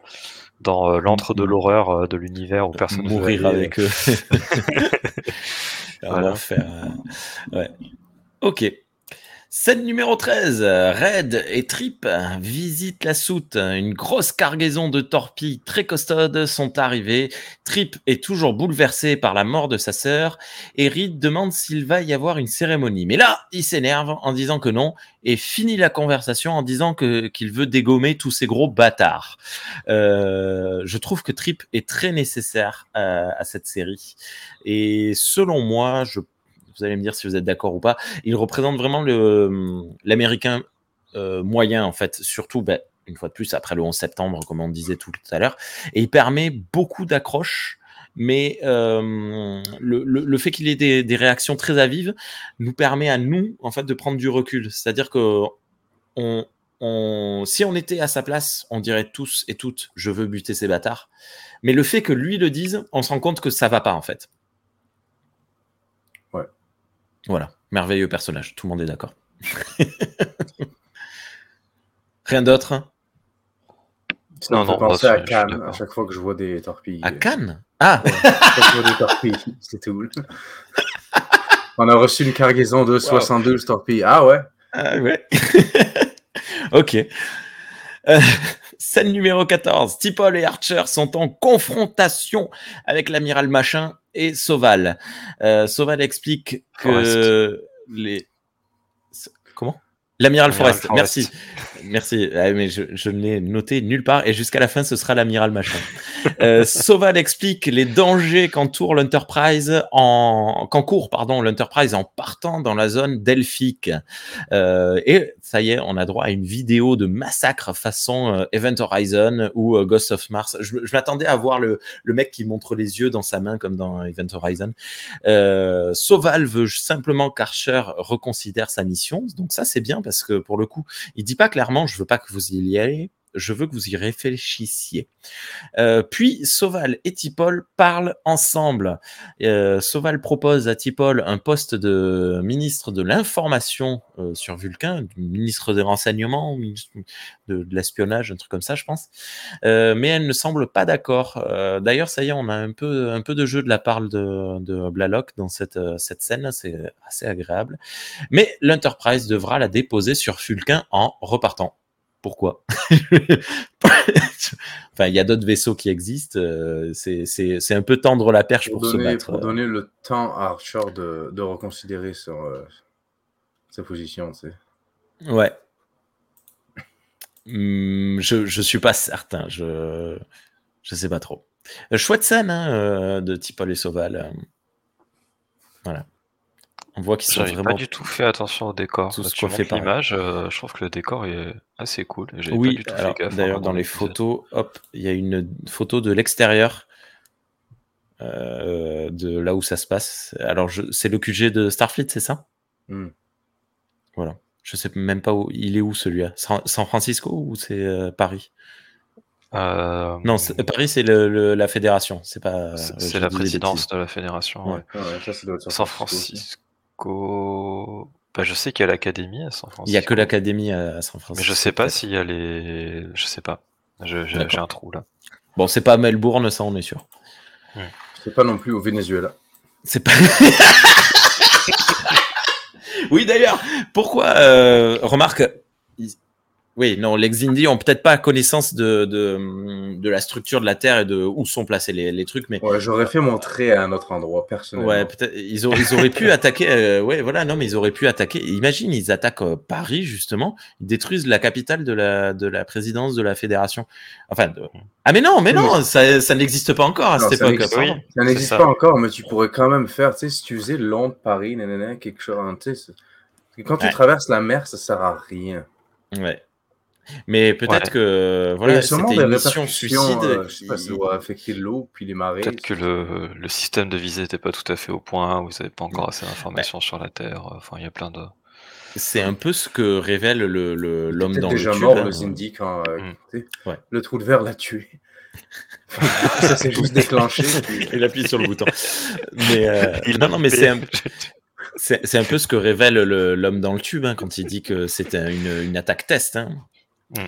dans l'antre de Mhm. l'horreur de l'univers où personne ne veut Mourir aller. avec eux. <laughs> <laughs> Voilà. euh, Ouais. Ok. Scène numéro 13. Red et Trip visitent la soute. Une grosse cargaison de torpilles très costaudes sont arrivées. Trip est toujours bouleversé par la mort de sa sœur et Reed demande s'il va y avoir une cérémonie. Mais là, il s'énerve en disant que non et finit la conversation en disant qu'il veut dégommer tous ces gros bâtards. Euh, je trouve que Trip est très nécessaire euh, à cette série. Et selon moi, je, vous allez me dire si vous êtes d'accord ou pas, il représente vraiment le l'américain euh, moyen en fait, surtout ben, une fois de plus après le 11 septembre, comme on disait tout à l'heure, et il permet beaucoup d'accroches. Mais euh, le, fait qu'il ait des, réactions très avives nous permet à nous en fait de prendre du recul. C'est-à-dire que on, on, si on était à sa place, on dirait tous et toutes je veux buter ces bâtards. Mais le fait que lui le dise, on se rend compte que ça va pas en fait. Voilà. Merveilleux personnage, tout le monde est d'accord. <laughs> Rien d'autre? Non, non, penser à Cannes, à chaque fois que je vois des torpilles. À Cannes? Ah Ouais, à chaque fois que je vois des torpilles, <laughs> c'est tout. <laughs> On a reçu une cargaison de 72 torpilles. Ah ouais? Ah ouais. ok. Euh, scène numéro 14. Tipol et Archer sont en confrontation avec l'amiral Machin et Soval. Euh, Soval explique que les. Comment? L'amiral L'amiral Forest. Forest. Merci. Merci. Ah, mais je, ne l'ai noté nulle part et jusqu'à la fin, ce sera l'amiral Machin. Euh, Soval explique les dangers qu'entoure l'Enterprise en qu'encourt pardon l'Enterprise en partant dans la zone delphique. Euh, et ça y est, on a droit à une vidéo de massacre façon euh, Event Horizon ou euh, Ghost of Mars. Je, m'attendais à voir le, le mec qui montre les yeux dans sa main comme dans Event Horizon. Soval veut simplement qu'Archer reconsidère sa mission. Donc ça c'est bien parce que pour le coup, il dit pas clairement je veux pas que vous y alliez, je veux que vous y réfléchissiez. Euh, puis Soval et Tipol parlent ensemble. Euh, Soval propose à Tipol un poste de ministre de l'information euh, sur Vulcain, ministre des renseignements, ministre de, de l'espionnage, un truc comme ça, je pense. Euh, mais elle ne semble pas d'accord. Euh, D'ailleurs, ça y est, on a un peu, un peu de jeu de la part de, de Blalock dans cette, euh, cette scène, c'est assez agréable. Mais l'Enterprise devra la déposer sur Vulcain en repartant. Pourquoi? <laughs> Enfin, il y a d'autres vaisseaux qui existent. euh, c'est- C'est c'est un peu tendre la perche pour pour, donner, se battre. pour donner le temps à Archer de, de reconsidérer son, euh, sa position. Tu sais. Ouais. Hum, je, je suis pas certain. Je, je sais pas trop. Euh, Chouette scène hein, euh, de Tipol et Soval. euh. Voilà. On voit qu'ils sont J'avais pas vraiment. du tout fait attention au décor. Là, tu coiffés montres pareil. l'image, euh, je trouve que le décor est assez cool. Oui, tout fait d'ailleurs, dans les photos, hop, il y a une photo de l'extérieur euh, de là où ça se passe. Alors, je- c'est le QG de Starfleet, c'est ça? Hmm. Voilà. Je sais même pas où il est où celui-là? San San Francisco ou c'est euh, Paris? Euh, Non, Paris c'est le, le- la fédération. C'est pas. c'est la présidence de la fédération. Ouais. ouais. Ouais, ça, ça doit être San aussi. Francisco. Bah, je sais qu'il y a l'académie à San Francisco. Il y a que l'académie à San Francisco. Mais je sais pas s'il y a les. Je sais pas. Je- J'ai D'accord. j'ai un trou là. Bon, c'est pas à Melbourne, ça on est sûr. C'est pas non plus au Venezuela. C'est pas. <laughs> oui, d'ailleurs, pourquoi euh, Remarque. Oui, non, les Xindi ont peut-être pas connaissance de, de, de la structure de la Terre et de où sont placés les, les trucs, mais Ouais, j'aurais fait mon trait à un autre endroit, personnellement. ouais, peut-être ils, auraient- ils auraient pu <laughs> attaquer. euh, ouais, voilà, non, mais ils auraient pu attaquer. Imagine, ils attaquent euh, Paris justement, ils détruisent la capitale de la de la présidence de la fédération. Enfin, de- ah mais non, mais non, ça, ça n'existe pas encore à Non, cette ça époque. Oui. Ça n'existe pas encore, mais tu pourrais quand même faire, tu sais, si tu faisais Londres, Paris, nanana, quelque chose, hein, tu sais. Quand tu Ouais. traverses la mer, ça sert à rien. Ouais. Mais peut-être Ouais. que il y voilà, c'était une mission répercussions, suicide. euh, je sais pas, Il- ça doit affecter l'eau, puis les marées. Peut-être que le, le système de visée n'était pas tout à fait au point, vous n'avez pas encore assez d'informations sur la Terre. Enfin, il y a plein de. C'est un peu ce que révèle le- le- l'homme Peut-être dans le déjà tube. mort, hein. le Zindi, quand euh, Mm. tu sais, Ouais. le trou de verre l'a tué. <laughs> ça s'est juste déclenché. <laughs> puis- Il appuie sur le bouton. Mais euh, <laughs> Il non, non, mais c'est un, c'est, c'est un peu ce que révèle le- l'homme dans le tube hein, quand il dit que c'était une, une attaque test. hein. Mm.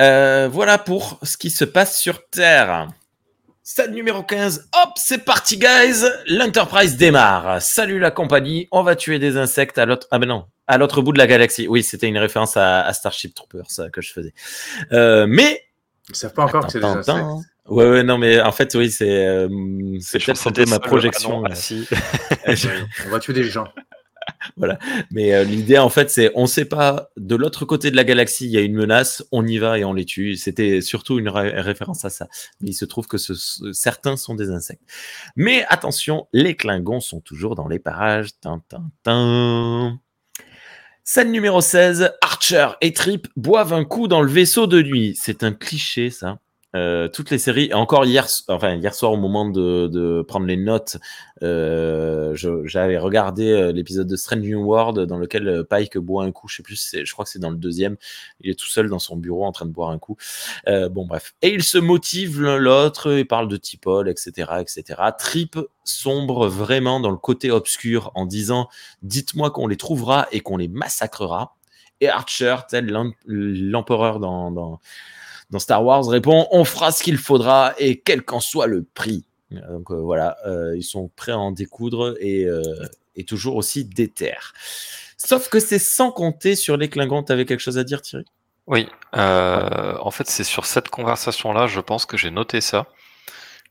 Euh, voilà pour ce qui se passe sur Terre. Stade numéro 15. Hop, c'est parti, guys. L'Enterprise démarre. Salut la compagnie. On va tuer des insectes à l'autre. Ah ben non, à l'autre bout de la galaxie. Oui, c'était une référence à, à Starship Troopers ça, que je faisais. Euh, mais Ils savent pas encore que c'est des insectes. attends. Ouais, ouais, non, mais en fait, oui, c'est euh, c'est peut-être ma projection. ah non, euh, ah, si. On va tuer des gens. <laughs> Mais euh, l'idée, en fait, c'est on sait pas, de l'autre côté de la galaxie, il y a une menace, on y va et on les tue. C'était surtout une ré- référence à ça. Mais il se trouve que ce- ce- certains sont des insectes. Mais attention, les Klingons sont toujours dans les parages. Tin, tin, tin. Scène numéro 16, Archer et Trip boivent un coup dans le vaisseau de nuit. C'est un cliché, ça. Euh, toutes les séries, encore hier, enfin hier soir au moment de, de prendre les notes, euh, j'avais regardé euh, l'épisode de Strange New World dans lequel euh, Pike boit un coup. Je sais plus, je crois que c'est dans le deuxième. Il est tout seul dans son bureau en train de boire un coup. Euh, bon bref, et ils se motivent l'un l'autre, ils parlent de Tipol, etc., etc. Trip sombre vraiment dans le côté obscur en disant dites-moi qu'on les trouvera et qu'on les massacrera. Et Archer, tel l'empereur dans, dans dans Star Wars répond on fera ce qu'il faudra et quel qu'en soit le prix. Donc euh, voilà, euh, ils sont prêts à en découdre et, euh, et toujours aussi déter. Sauf que c'est sans compter sur les Klingons. T'avais quelque chose à dire, Thierry? Oui, en fait, c'est sur cette conversation-là, je pense que j'ai noté ça.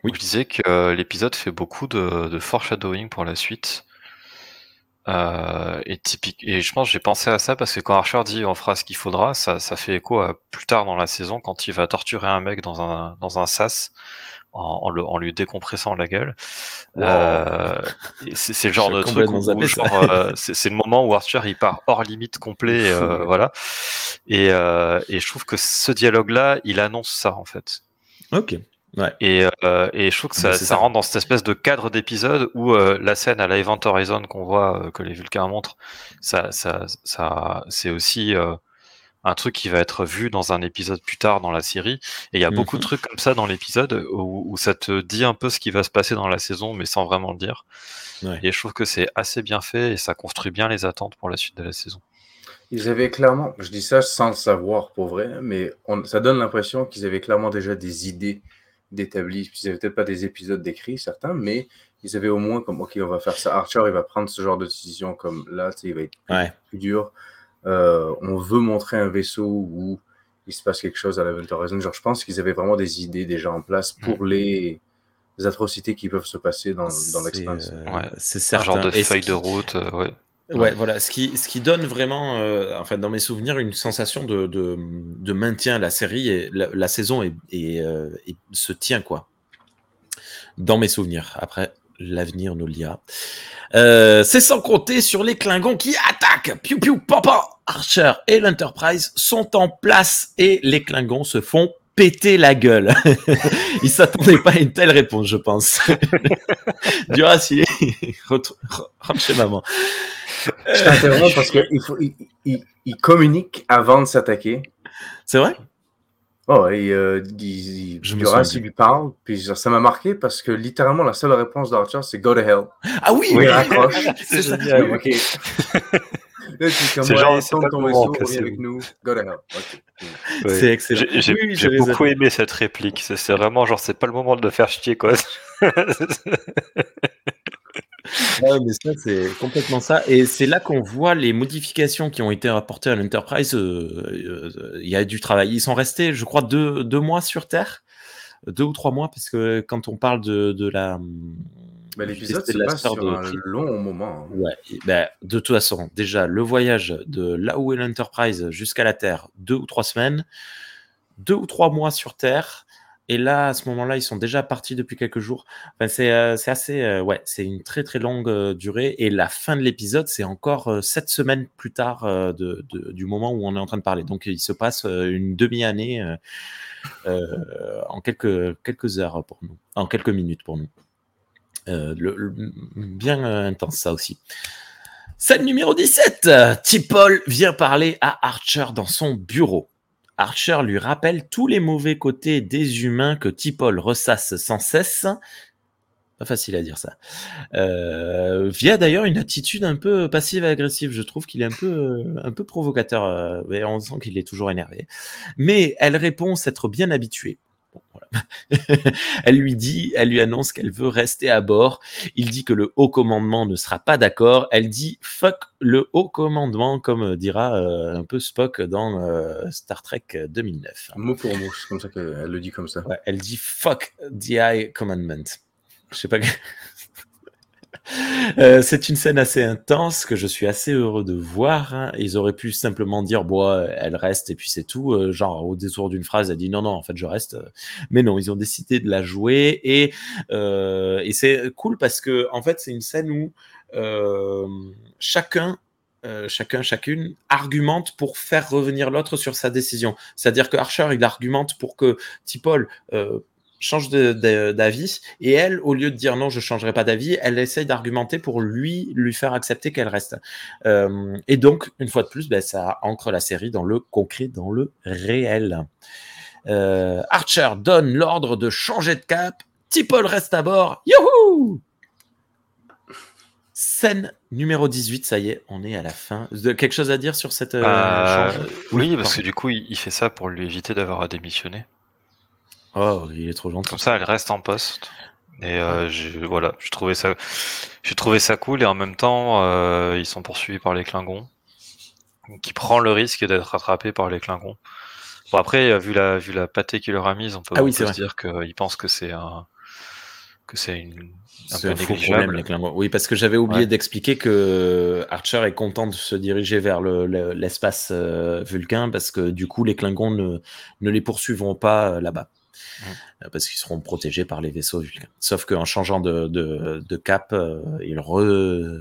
Oui. Je disais que l'épisode fait beaucoup de, de foreshadowing pour la suite. Euh, et typique. Et je pense j'ai pensé à ça parce que quand Archer dit on fera ce qu'il faudra, ça, ça fait écho à plus tard dans la saison quand il va torturer un mec dans un dans un sas en, en, le- en lui décompressant la gueule. Wow. Euh, c'est le genre de truc où, genre, euh, c'est c'est le moment où Archer il part hors limite complet, <laughs> euh, voilà. Et, euh, et je trouve que ce dialogue-là, il annonce ça en fait. Ok. Ouais. Et, euh, et je trouve que ça, rentre dans cette espèce de cadre d'épisode où euh, la scène à la Event Horizon qu'on voit, euh, que les Vulcains montrent, ça, ça, ça, c'est aussi euh, un truc qui va être vu dans un épisode plus tard dans la série. Et il y a beaucoup de Mhm. trucs comme ça dans l'épisode où, où ça te dit un peu ce qui va se passer dans la saison, mais sans vraiment le dire. Ouais. Et je trouve que c'est assez bien fait et ça construit bien les attentes pour la suite de la saison. Ils avaient clairement, je dis ça sans le savoir pour vrai, mais on- ça donne l'impression qu'ils avaient clairement déjà des idées d'établis. Puis Ils n'avaient peut-être pas des épisodes décrits, certains, mais ils avaient au moins comme, OK, on va faire ça. Archer, il va prendre ce genre de décision comme là, tu sais, il va être plus, Ouais. plus dur. Euh, on veut montrer un vaisseau où il se passe quelque chose à l'Event Horizon. Genre, je pense qu'ils avaient vraiment des idées déjà en place pour les, les atrocités qui peuvent se passer dans, dans C'est l'Expanse. euh, Ouais. c'est Un certain. genre de feuille de route, euh, ouais. Ouais, voilà, ce qui, ce qui donne vraiment, euh, enfin, dans mes souvenirs, une sensation de, de, de maintien. La série, et la, la saison est, est, euh, se tient, quoi. Dans mes souvenirs. Après, l'avenir nous le dira. Euh, c'est sans compter sur les Klingons qui attaquent. Piu piu papa. Archer et l'Enterprise sont en place et les Klingons se font péter la gueule. <laughs> Ils s'attendaient pas à une telle réponse, je pense. <laughs> Duras, il est... <laughs> Rentre chez maman. Je t'interromps parce qu'il faut, il, il- il communique avant de s'attaquer. C'est vrai? Oh, et euh, il, il, il lui parle, puis ça m'a marqué parce que littéralement la seule réponse d'Archer c'est Go to hell. Ah oui, Oui, raccroche. <laughs> c'est ça. génial. Ok. <laughs> Là, c'est comme C'est ouais, genre, c'est pas ton le moment, vaisseau, avec nous. Go to hell. C'est excellent. J'ai Oui, beaucoup ai- aimé cette réplique. C'est c'est vraiment genre, c'est pas le moment de le faire chier, quoi. <laughs> Ouais, mais ça, c'est complètement ça. Et c'est là qu'on voit les modifications qui ont été apportées à l'Enterprise. euh, euh, Il y a du travail. Ils sont restés, je crois, deux, deux mois sur Terre. Deux ou trois mois, parce que quand on parle de, de la. Mais du l'épisode se passe sur de un long moment. hein. Ouais, et ben, de toute façon, déjà, le voyage de là où est l'Enterprise jusqu'à la Terre, deux ou trois semaines, deux ou trois mois sur Terre, et là, à ce moment-là, ils sont déjà partis depuis quelques jours. Euh, c'est assez, euh, ouais, c'est une très très longue euh, durée, et la fin de l'épisode, c'est encore sept semaines plus tard du moment où on est en train de parler. Donc, il se passe une demi-année en quelques, quelques heures pour nous, en quelques minutes pour nous. Bien intense ça aussi. Scène numéro 17. T'Pol vient parler à Archer dans son bureau. Archer lui rappelle tous les mauvais côtés des humains que T'Pol ressasse sans cesse. Pas facile à dire ça. Euh, via d'ailleurs une attitude un peu passive-agressive. Je trouve qu'il est un peu, un peu provocateur. euh, et on sent qu'il est toujours énervé. Mais elle répond s'être bien habituée. Bon, voilà. <laughs> elle lui dit, elle lui annonce qu'elle veut rester à bord. Il dit que le haut commandement ne sera pas d'accord. Elle dit fuck le haut commandement, comme dira euh, un peu Spock dans euh, Star Trek 2009. Mot pour mot, c'est comme ça qu'elle le dit comme ça. Ouais, elle dit fuck the high commandment. Je sais pas. <laughs> Euh, c'est une scène assez intense que je suis assez heureux de voir. hein. Ils auraient pu simplement dire bon, elle reste et puis c'est tout. Euh, genre au détour d'une phrase, elle dit non non, en fait je reste. Mais non, ils ont décidé de la jouer et euh, c'est cool parce que en fait c'est une scène où euh, chacun euh, chacun, chacune, argumente pour faire revenir l'autre sur sa décision. C'est-à-dire que Archer, il argumente pour que Tipol euh, change d'avis, et elle, au lieu de dire non, je changerai pas d'avis, elle essaye d'argumenter pour lui, lui faire accepter qu'elle reste. Euh, et donc, une fois de plus, ben, ça ancre la série dans le concret, dans le réel. Archer donne l'ordre de changer de cap, Tipol reste à bord, youhou Scène numéro 18, ça y est, on est à la fin. Quelque chose à dire sur cette... Euh, euh, oui, parce que du coup, il, fait ça pour lui éviter d'avoir à démissionner. Oh, il est trop gentil. Comme ça, elle reste en poste. Et euh, je, voilà, je trouvais ça, j'ai trouvé ça cool et en même temps, ils sont poursuivis par les Klingons, qui prend le risque d'être rattrapé par les Klingons. Bon après, vu la vu la pâtée qu'il leur a mise, on peut, ah se dire qu'il pense que c'est un que c'est une un faux problème, les Oui, parce que j'avais oublié d'expliquer que Archer est content de se diriger vers l'espace le, euh, vulcain parce que du coup, les Klingons ne, ne les poursuivront pas euh, là-bas. Euh, parce qu'ils seront protégés par les vaisseaux vulcains. Sauf qu'en changeant de, de, cap, ils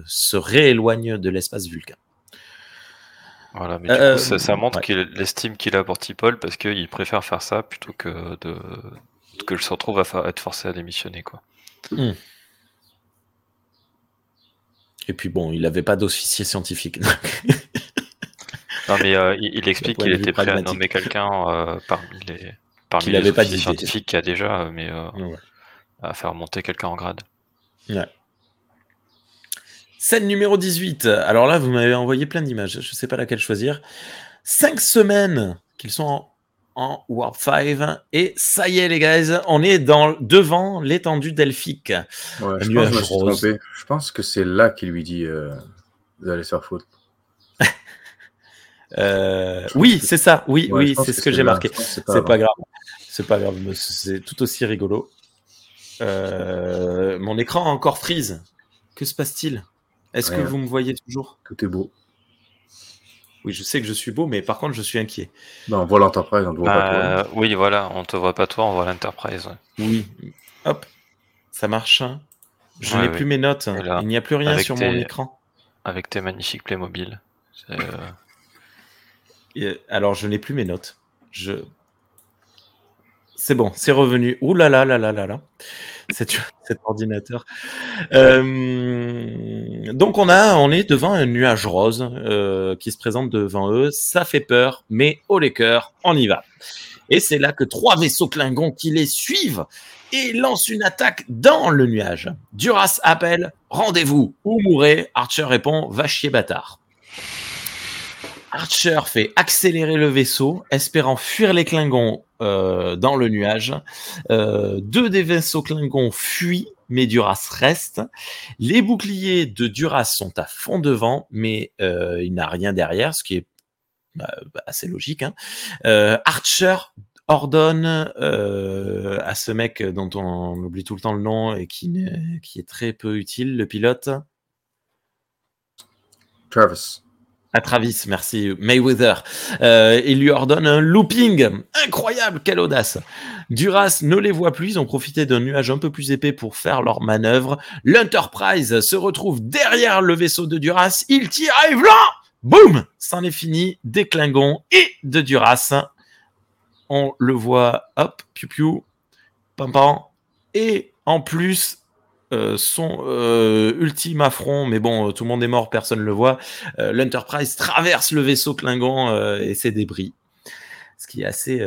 se rééloignent de l'espace vulcain. Voilà, mais du coup, ça, ça, montre qu'il l'estime qu'il a pour Tipol parce qu'il préfère faire ça plutôt que de que je se retrouve à être forcé à démissionner. Quoi. Hmm. Et puis bon, il n'avait pas d'officier scientifique. non, mais euh, il, <laughs> explique qu'il était prêt à nommer quelqu'un euh, parmi les, parmi les officiers scientifiques qu'il y a déjà, mais euh, à faire monter quelqu'un en grade. Ouais. Scène numéro 18. Alors là, vous m'avez envoyé plein d'images. Je ne sais pas laquelle choisir. Cinq semaines qu'ils sont en en Warp 5. Et ça y est, les gars, on est dans, devant l'étendue delphique. je, pense que c'est là qu'il lui dit euh, Vous allez se faire foutre. <laughs> Euh, oui, c'est ça. Oui, oui, c'est ce que, j'ai marqué. C'est pas, grave. C'est pas grave. C'est tout aussi rigolo. Euh, mon écran a encore freeze. Que se passe-t-il? Est-ce que vous me voyez toujours? Tout est beau. Oui, je sais que je suis beau, mais par contre, je suis inquiet. Non, on voit l'Enterprise, on ne voit pas toi. Euh, oui, voilà, on te voit pas toi, on voit l'Enterprise. Oui. Hop, ça marche. Hein. Je n'ai plus mes notes. Il n'y a plus rien sur mon écran. Avec tes magnifiques Playmobil. Euh, alors, je n'ai plus mes notes. Je... C'est bon, c'est revenu. Ouh là là là là là là. Cet, <laughs> cet ordinateur. Euh, donc on a, on est devant un nuage rose euh, qui se présente devant eux. Ça fait peur, mais au les cœurs, on y va. Et c'est là que trois vaisseaux Klingons qui les suivent et lancent une attaque dans le nuage. Duras appelle Rendez-vous ou mourrez. Archer répond Va chier bâtard. Archer fait accélérer le vaisseau, espérant fuir les Klingons euh, dans le nuage. Euh, deux des vaisseaux Klingons fuient, mais Duras reste. Les boucliers de Duras sont à fond devant, mais euh, il n'a rien derrière, ce qui est bah, bah, assez logique. Hein. Archer ordonne à ce mec dont on oublie tout le temps le nom et qui, qui est très peu utile, le pilote. Travis à Travis, merci Mayweather. Euh, il lui ordonne un looping. Incroyable, quelle audace. Duras ne les voit plus, ils ont profité d'un nuage un peu plus épais pour faire leur manœuvre. L'Enterprise se retrouve derrière le vaisseau de Duras. Il tire, arrive là Boum C'en est fini des Klingons et de Duras. On le voit, hop, piou piou, pam pam. Et en plus, euh, son euh, ultime affront, mais bon, euh, tout le monde est mort, personne ne le voit. L'Enterprise traverse le vaisseau Klingon et ses débris. Ce qui est assez.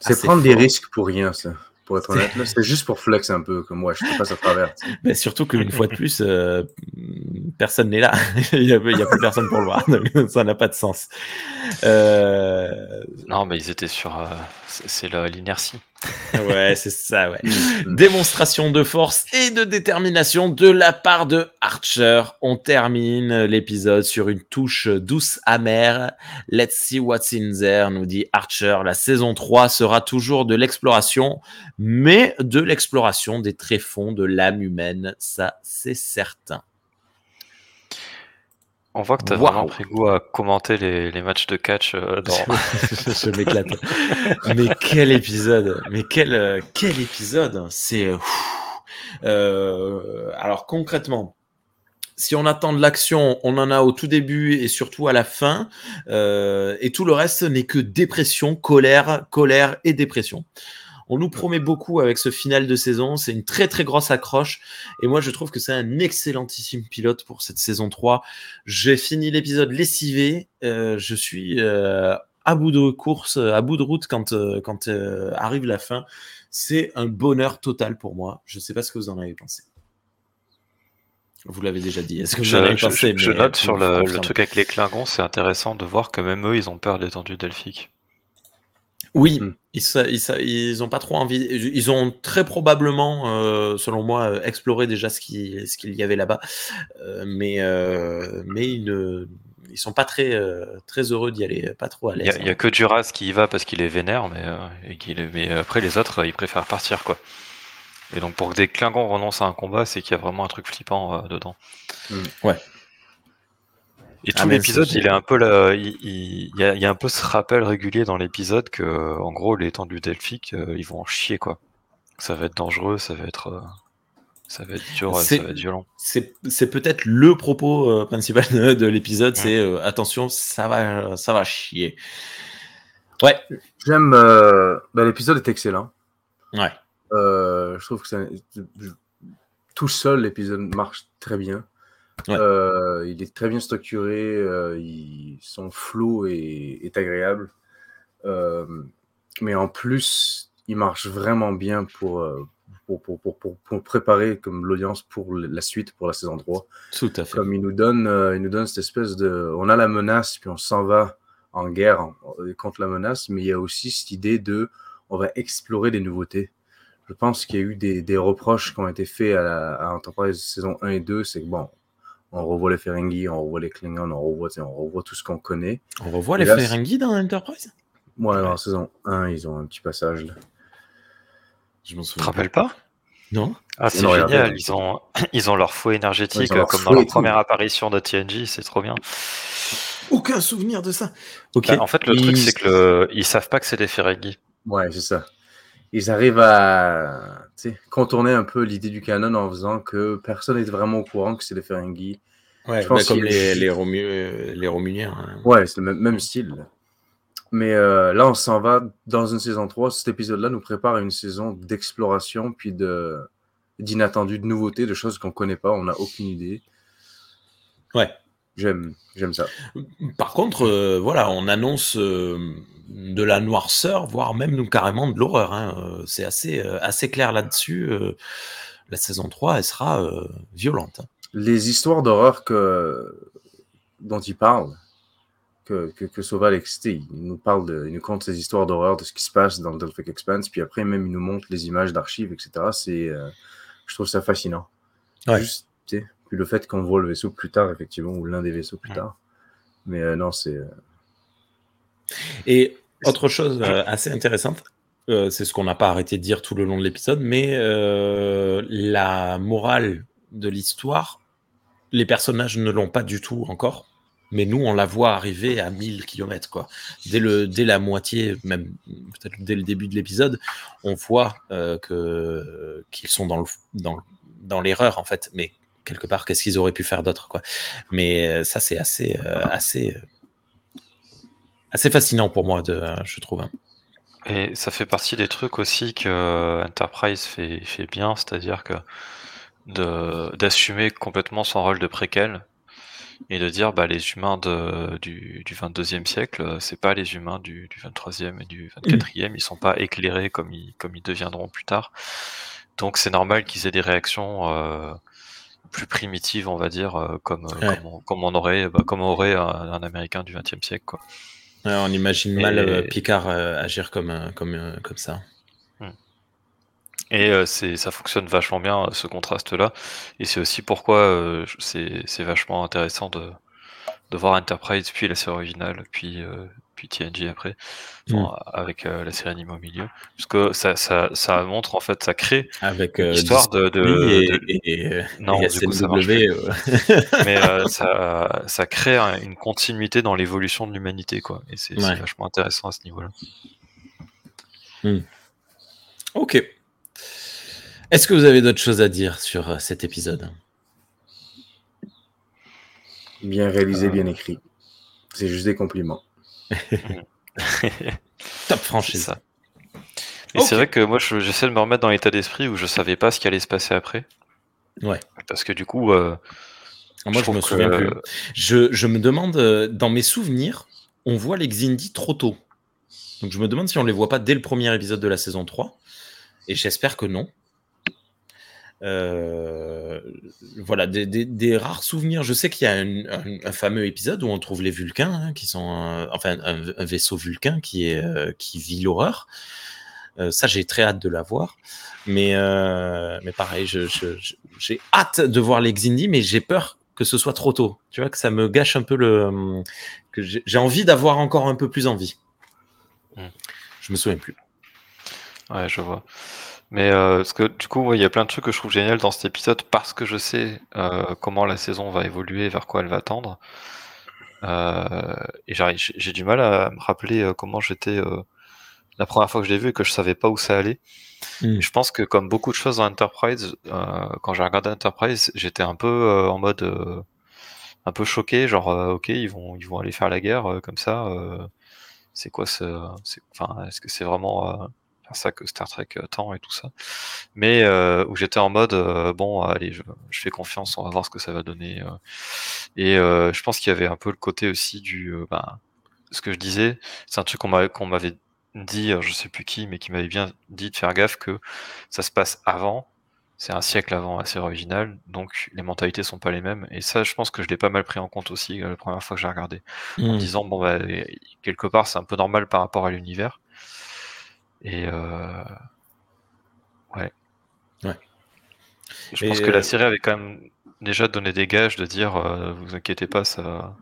c'est prendre des risques pour rien, ça pour être honnête. C'est juste pour flex un peu, comme moi, je te passe à travers. Mais <laughs> surtout qu'une fois de plus, euh, personne n'est là. <laughs> il n'y a, plus personne pour le voir. <laughs> ça n'a pas de sens. Euh, non, mais ils étaient sur. Euh, c'est l'inertie. <laughs> ouais, c'est ça, ouais. <laughs> Démonstration de force et de détermination de la part de Archer. On termine l'épisode sur une touche douce amère. Let's see what's in there, nous dit Archer. La saison 3 sera toujours de l'exploration, mais de l'exploration des tréfonds de l'âme humaine, ça c'est certain. On voit que tu as vraiment pris goût à commenter les, matchs de catch euh, dans... <laughs> Je m'éclate. <laughs> mais quel épisode Mais quel, euh, quel épisode C'est... Euh, alors concrètement, si on attend de l'action, on en a au tout début et surtout à la fin. Euh, et tout le reste n'est que dépression, colère, colère et dépression. On nous promet beaucoup avec ce final de saison. C'est une très très grosse accroche. Et moi, je trouve que c'est un excellentissime pilote pour cette saison 3. J'ai fini l'épisode lessivé. Euh, je suis euh, à bout de course, à bout de route quand, euh, quand euh, arrive la fin. C'est un bonheur total pour moi. Je ne sais pas ce que vous en avez pensé. Vous l'avez déjà dit. Est-ce que Je, vous en avez je- pensé je note sur le, truc avec les Klingons, c'est intéressant de voir que même eux, ils ont peur de l'étendue delphique. Oui, Hmm. ils, sa- ils, ils ont pas trop envie. Ils ont très probablement, euh, selon moi, euh, exploré déjà ce qui- ce qu'il y avait là-bas, Euh, mais euh, mais ils ne ils sont pas très euh, très heureux d'y aller, pas trop à Il y, l'aise. a, il y a que Duras qui y va parce qu'il est vénère, mais, euh, et qu'il mais après les autres, ils préfèrent partir, quoi. Et donc pour que des Klingons renoncent à un combat, c'est qu'il y a vraiment un truc flippant euh, dedans. Mm. Ouais. Et Ah, tout mais l'épisode, il est un peu là, il, il- il y a, il y a un peu ce rappel régulier dans l'épisode que, en gros, les étendues delphiques, euh, ils vont en chier, quoi. Ça va être dangereux, ça va être, euh, ça va être dur, ça va être violent. C'est c'est peut-être le propos euh, principal de, de l'épisode, Ouais. c'est euh, attention, ça va ça va chier. Ouais, J'aime. euh, bah, L'épisode est excellent. ouais. Euh, je trouve que tout seul l'épisode marche très bien. Ouais. Euh, il est très bien structuré, euh, il- son flow est, est agréable. Euh, mais en plus, il marche vraiment bien pour, pour, pour, pour, pour- pour préparer comme l'audience pour la suite, pour la saison 3. Tout à fait. Comme il nous donne, il nous donne cette espèce de. On a la menace, puis on s'en va en guerre en- contre la menace, mais il y a aussi cette idée de. On va explorer des nouveautés. Je pense qu'il y a eu des, des reproches qui ont été faits à, la- à Enterprise saison 1 et 2. C'est que bon, on revoit les Ferengi, on revoit les Klingons, on revoit, on tout ce qu'on connaît. On revoit Et les là, Ferengi dans Enterprise? Moi, Ouais. en saison 1, ils ont un petit passage là. Je m'en Tu te souviens. rappelles pas? Non Ah, c'est génial, ils ont, <laughs> ils ont leur fouet énergétique, leur euh, comme fouet dans leur tout. première apparition de TNG, c'est trop bien. Aucun souvenir de ça. Ok. Bah, en fait, le Ils- truc, c'est que le... ils savent pas que c'est des Ferengi. Ouais, c'est ça. Ils arrivent à contourner un peu l'idée du canon en faisant que personne n'est vraiment au courant que c'est des Ferengi. Ouais, Je pense bah, comme les, les, Romu- euh, les Romuliens. hein. Ouais, c'est le même, même style. Mais euh, là, on s'en va dans une saison 3. Cet épisode-là nous prépare à une saison d'exploration, puis de d'inattendus, de nouveautés, de choses qu'on connaît pas, on n'a aucune idée. Ouais. J'aime, j'aime ça. Par contre, euh, voilà, on annonce euh, de la noirceur, voire même carrément de l'horreur. hein. Euh, C'est assez, euh, assez clair là-dessus. euh, la saison 3, elle sera euh, violente. Les histoires d'horreur que dont il parle, que, que, que Soval excité, il nous parle de, il nous conte ces histoires d'horreur, de ce qui se passe dans le Delphic Expanse, puis après même il nous montre les images d'archives, etc. C'est, euh, je trouve ça fascinant. Ouais. Juste, puis le fait qu'on voit le vaisseau plus tard, effectivement, ou l'un des vaisseaux plus Ouais. tard. Mais euh, non, c'est. Et autre chose euh, assez intéressante, euh, c'est ce qu'on n'a pas arrêté de dire tout le long de l'épisode, mais euh, la morale de l'histoire, les personnages ne l'ont pas du tout encore, mais nous, on la voit arriver à 1000 km. Quoi. Dès, le, dès la moitié, même peut-être dès le début de l'épisode, on voit que, qu'ils sont dans, le, dans, dans l'erreur, en fait, mais quelque part, qu'est-ce qu'ils auraient pu faire d'autre quoi. Mais ça, c'est assez, assez, assez fascinant pour moi, de, je trouve. hein. Et ça fait partie des trucs aussi que Enterprise fait, fait bien, c'est-à-dire que d'assumer complètement son rôle de préquel et de dire bah les humains de, du, du 22e siècle, euh, c'est pas les humains du, du 23e et du 24e, ils sont pas éclairés comme ils, comme ils deviendront plus tard. Donc c'est normal qu'ils aient des réactions euh, plus primitives, on va dire, euh, comme, euh, Ouais. comme, on, comme on aurait, bah, comme aurait un, un Américain du 20e siècle. Quoi. Ouais, on imagine Et- mal euh, Picard euh, agir comme, euh, comme, comme ça. Et euh, c'est, ça fonctionne vachement bien, ce contraste-là. Et c'est aussi pourquoi c'est, c'est vachement intéressant de, de voir Enterprise, puis la série originale, puis, puis TNG après, enfin, avec euh, la série animée au milieu. Parce que ça, ça, ça montre, en fait, ça crée Avec une euh, de... de- Discovery de- et, et, et, Non, et du coup, ça marche euh, <laughs> mais euh, <laughs> ça, ça crée un- une continuité dans l'évolution de l'humanité, quoi. Et c'est, Ouais. vachement intéressant à ce niveau-là. Ok. Est-ce que vous avez d'autres choses à dire sur euh, cet épisode? Bien réalisé, bien écrit. C'est juste des compliments. <laughs> Top franchise. ça. Et c'est vrai que moi, je- j'essaie de me remettre dans l'état d'esprit où je savais pas ce qui allait se passer après. Ouais. Parce que du coup, euh, Ah, Moi, je, me que- souviens plus. Je, je me demande, euh, dans mes souvenirs, on voit les Xindi trop tôt. Donc je me demande si on les voit pas dès le premier épisode de la saison 3. Et j'espère que non. Euh, voilà, des, des- des rares souvenirs. Je sais qu'il y a un, un- un fameux épisode où on trouve les Vulcains, hein, qui sont, euh, enfin, un, un vaisseau Vulcain qui, est, euh, qui vit l'horreur. Euh, ça, j'ai très hâte de la voir. Mais, mais pareil, j'ai hâte de voir les Xindi, mais j'ai peur que ce soit trop tôt. Tu vois, que ça me gâche un peu le. que j'ai j'ai envie d'avoir encore un peu plus envie. Hmm. Je me souviens plus. Ouais, je vois. Mais euh, parce que du coup, ouais, il y a plein de trucs que je trouve génial dans cet épisode parce que je sais euh, comment la saison va évoluer, vers quoi elle va tendre. Euh, et j'arrive- j'ai du mal à me rappeler euh, comment j'étais euh, la première fois que je l'ai vu et que je savais pas où ça allait. Mm. Et je pense que comme beaucoup de choses dans Enterprise, euh, quand j'ai regardé Enterprise, j'étais un peu euh, en mode euh, un peu choqué, genre euh, ok, ils vont ils vont aller faire la guerre euh, comme ça. euh, c'est quoi ce, c'est- enfin, est-ce que c'est vraiment euh, ça que Star Trek euh, tend et tout ça Mais euh, où j'étais en mode euh, bon, allez, je, je fais confiance, on va voir ce que ça va donner. Et je pense qu'il y avait un peu le côté aussi du, ben, ce que je disais, c'est un truc qu'on m'avait qu'on m'avait dit, je sais plus qui, mais qui m'avait bien dit de faire gaffe que ça se passe avant. C'est un siècle avant assez original, donc les mentalités sont pas les mêmes. Et ça, je pense que je l'ai pas mal pris en compte aussi la première fois que j'ai regardé en Mm. disant bon bah quelque part c'est un peu normal par rapport à l'univers et euh... ouais Ouais. je Et, pense que la euh, série avait quand même déjà donné des gages de dire euh, vous inquiétez pas ça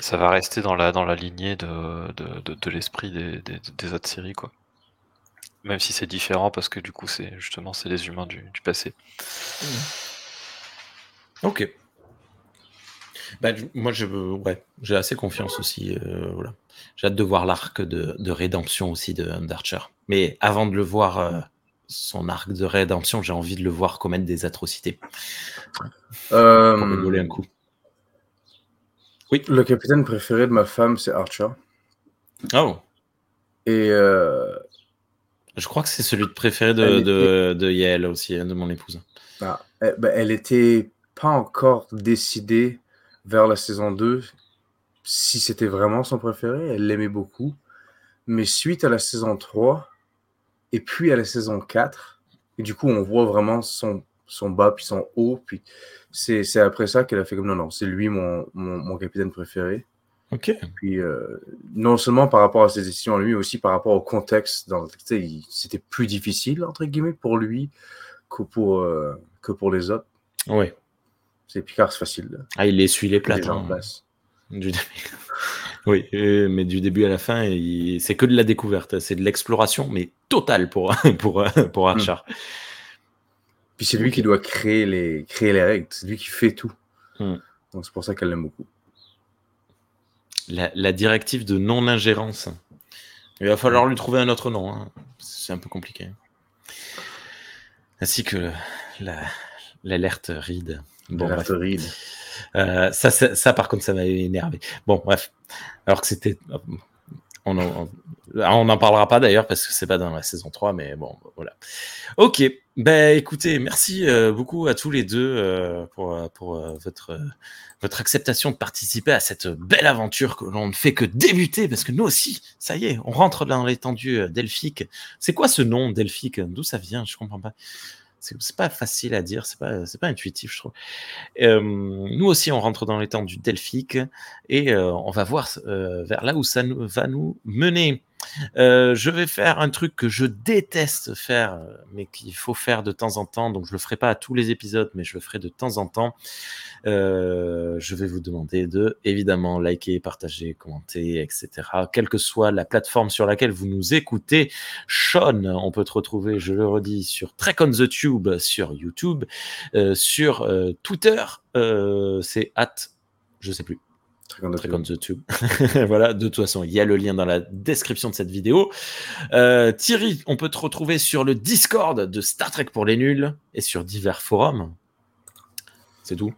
ça va rester dans la dans la lignée de, de, de, de l'esprit des, des, des autres séries quoi même si c'est différent parce que du coup c'est justement c'est les humains du, du passé Ok. Bah, moi, je, ouais, j'ai assez confiance aussi. euh, voilà. J'ai hâte de voir l'arc de, de rédemption aussi de d'Archer. Mais avant de le voir, euh, son arc de rédemption, j'ai envie de le voir commettre des atrocités. Euh, Pour rigoler un coup. le capitaine préféré de ma femme, c'est Archer. Oh, Et euh, je crois que c'est celui de préféré de, de Yael aussi, hein, de mon épouse. ah, elle, ben, elle était pas encore décidée vers la saison 2 si c'était vraiment son préféré. Elle l'aimait beaucoup. Mais suite à la saison 3 et puis à la saison 4, et du coup, on voit vraiment son, son bas puis son haut. Puis c'est c'est après ça qu'elle a fait comme non, non, c'est lui mon, mon, mon capitaine préféré. Ok. Puis euh, non seulement par rapport à ses décisions lui, mais aussi par rapport au contexte. C'était plus difficile, entre guillemets, pour lui que pour, euh, que pour les autres. Ouais. C'est Picard, c'est facile. là. Ah, il essuie les Les Du début. <laughs> Oui, mais du début à la fin, il- c'est que de la découverte, c'est de l'exploration, mais totale pour, <laughs> pour, pour Archer. Puis c'est lui qui doit créer les, créer les règles. C'est lui qui fait tout. Hmm. Donc c'est pour ça qu'elle l'aime beaucoup. La, la directive de non-ingérence. Il va falloir lui trouver un autre nom. hein. C'est un peu compliqué. Ainsi que la- l'alerte Reed. Bon, Bon, bref. Euh, ça, ça, ça, par contre, ça m'a énervé. Bon, bref. Alors que c'était. On en, on n'en parlera pas d'ailleurs parce que c'est pas dans la saison 3, mais bon, voilà. Ok. Ben, écoutez, merci euh, beaucoup à tous les deux euh, pour, pour votre, votre acceptation de participer à cette belle aventure que l'on ne fait que débuter parce que nous aussi, ça y est, on rentre dans l'étendue delphique. C'est quoi ce nom delphique? D'où ça vient? Je comprends pas. C'est pas facile à dire, c'est pas, pas intuitif, je trouve. Euh, nous aussi, on rentre dans l'étendue delphique et euh, on va voir euh, vers là où ça va nous mener. Euh, je vais faire un truc que je déteste faire, euh, mais qu'il faut faire de temps en temps. Donc, je le ferai pas à tous les épisodes, mais je le ferai de temps en temps. Euh, je vais vous demander de évidemment liker, partager, commenter, etc. Quelle que soit la plateforme sur laquelle vous nous écoutez. Sean, on peut te retrouver, je le redis, sur Trek on the Tube sur YouTube, sur Twitter, c'est at, je sais plus. Très content. Trek on the Tube. voilà, de toute façon, il y a le lien dans la description de cette vidéo. Euh, Thierry, on peut te retrouver sur le Discord de Star Trek pour les nuls et sur divers forums. C'est tout.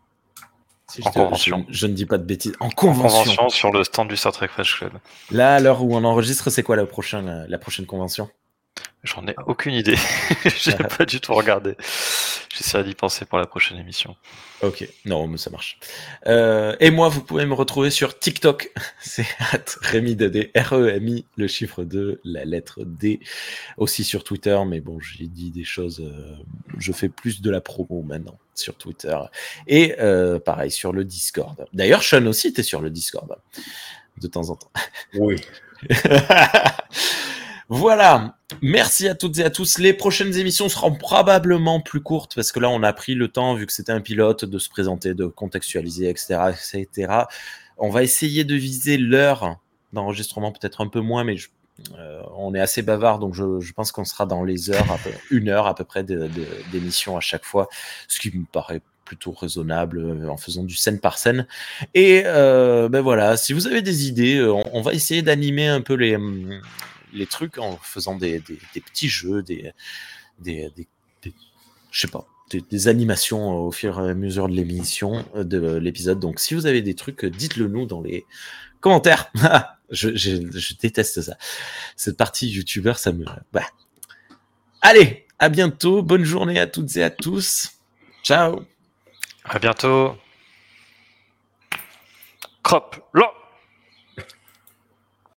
Si En je, te- convention. je- je ne dis pas de bêtises. En En convention. convention sur le stand du Star Trek Flash Club. Là, à l'heure où on enregistre, c'est quoi la prochaine, la prochaine convention? J'en ai aucune idée. <laughs> J'ai <laughs> pas du tout regardé. J'essaierai d'y penser pour la prochaine émission. Ok, non, mais ça marche. Euh, et moi, vous pouvez me retrouver sur TikTok. <laughs> C'est at Rémi D, R-E-M-I, le chiffre 2, la lettre D. Aussi sur Twitter, mais bon, j'ai dit des choses. euh, je fais plus de la promo maintenant sur Twitter. Et euh, pareil, sur le Discord. D'ailleurs, Sean aussi était sur le Discord. De temps en temps. Oui. <laughs> Voilà. Merci à toutes et à tous. Les prochaines émissions seront probablement plus courtes parce que là, on a pris le temps, vu que c'était un pilote, de se présenter, de contextualiser, etc., etc. On va essayer de viser l'heure d'enregistrement, peut-être un peu moins, mais euh, on est assez bavard, donc je, pense qu'on sera dans les heures, une heure à peu près d'émission à chaque fois, ce qui me paraît plutôt raisonnable euh, en faisant du scène par scène. Et euh, ben voilà, si vous avez des idées, on, on va essayer d'animer un peu les, hum, les trucs en faisant des, des, petits jeux, des, des, je sais pas, des, animations au fur et à mesure de l'émission, euh, de l'épisode. Donc, si vous avez des trucs, euh, dites-le nous dans les commentaires. <laughs> je, je, je déteste ça. Cette partie youtubeur, ça me. Bah. Allez, à bientôt. Bonne journée à toutes et à tous. Ciao. À bientôt. Crop là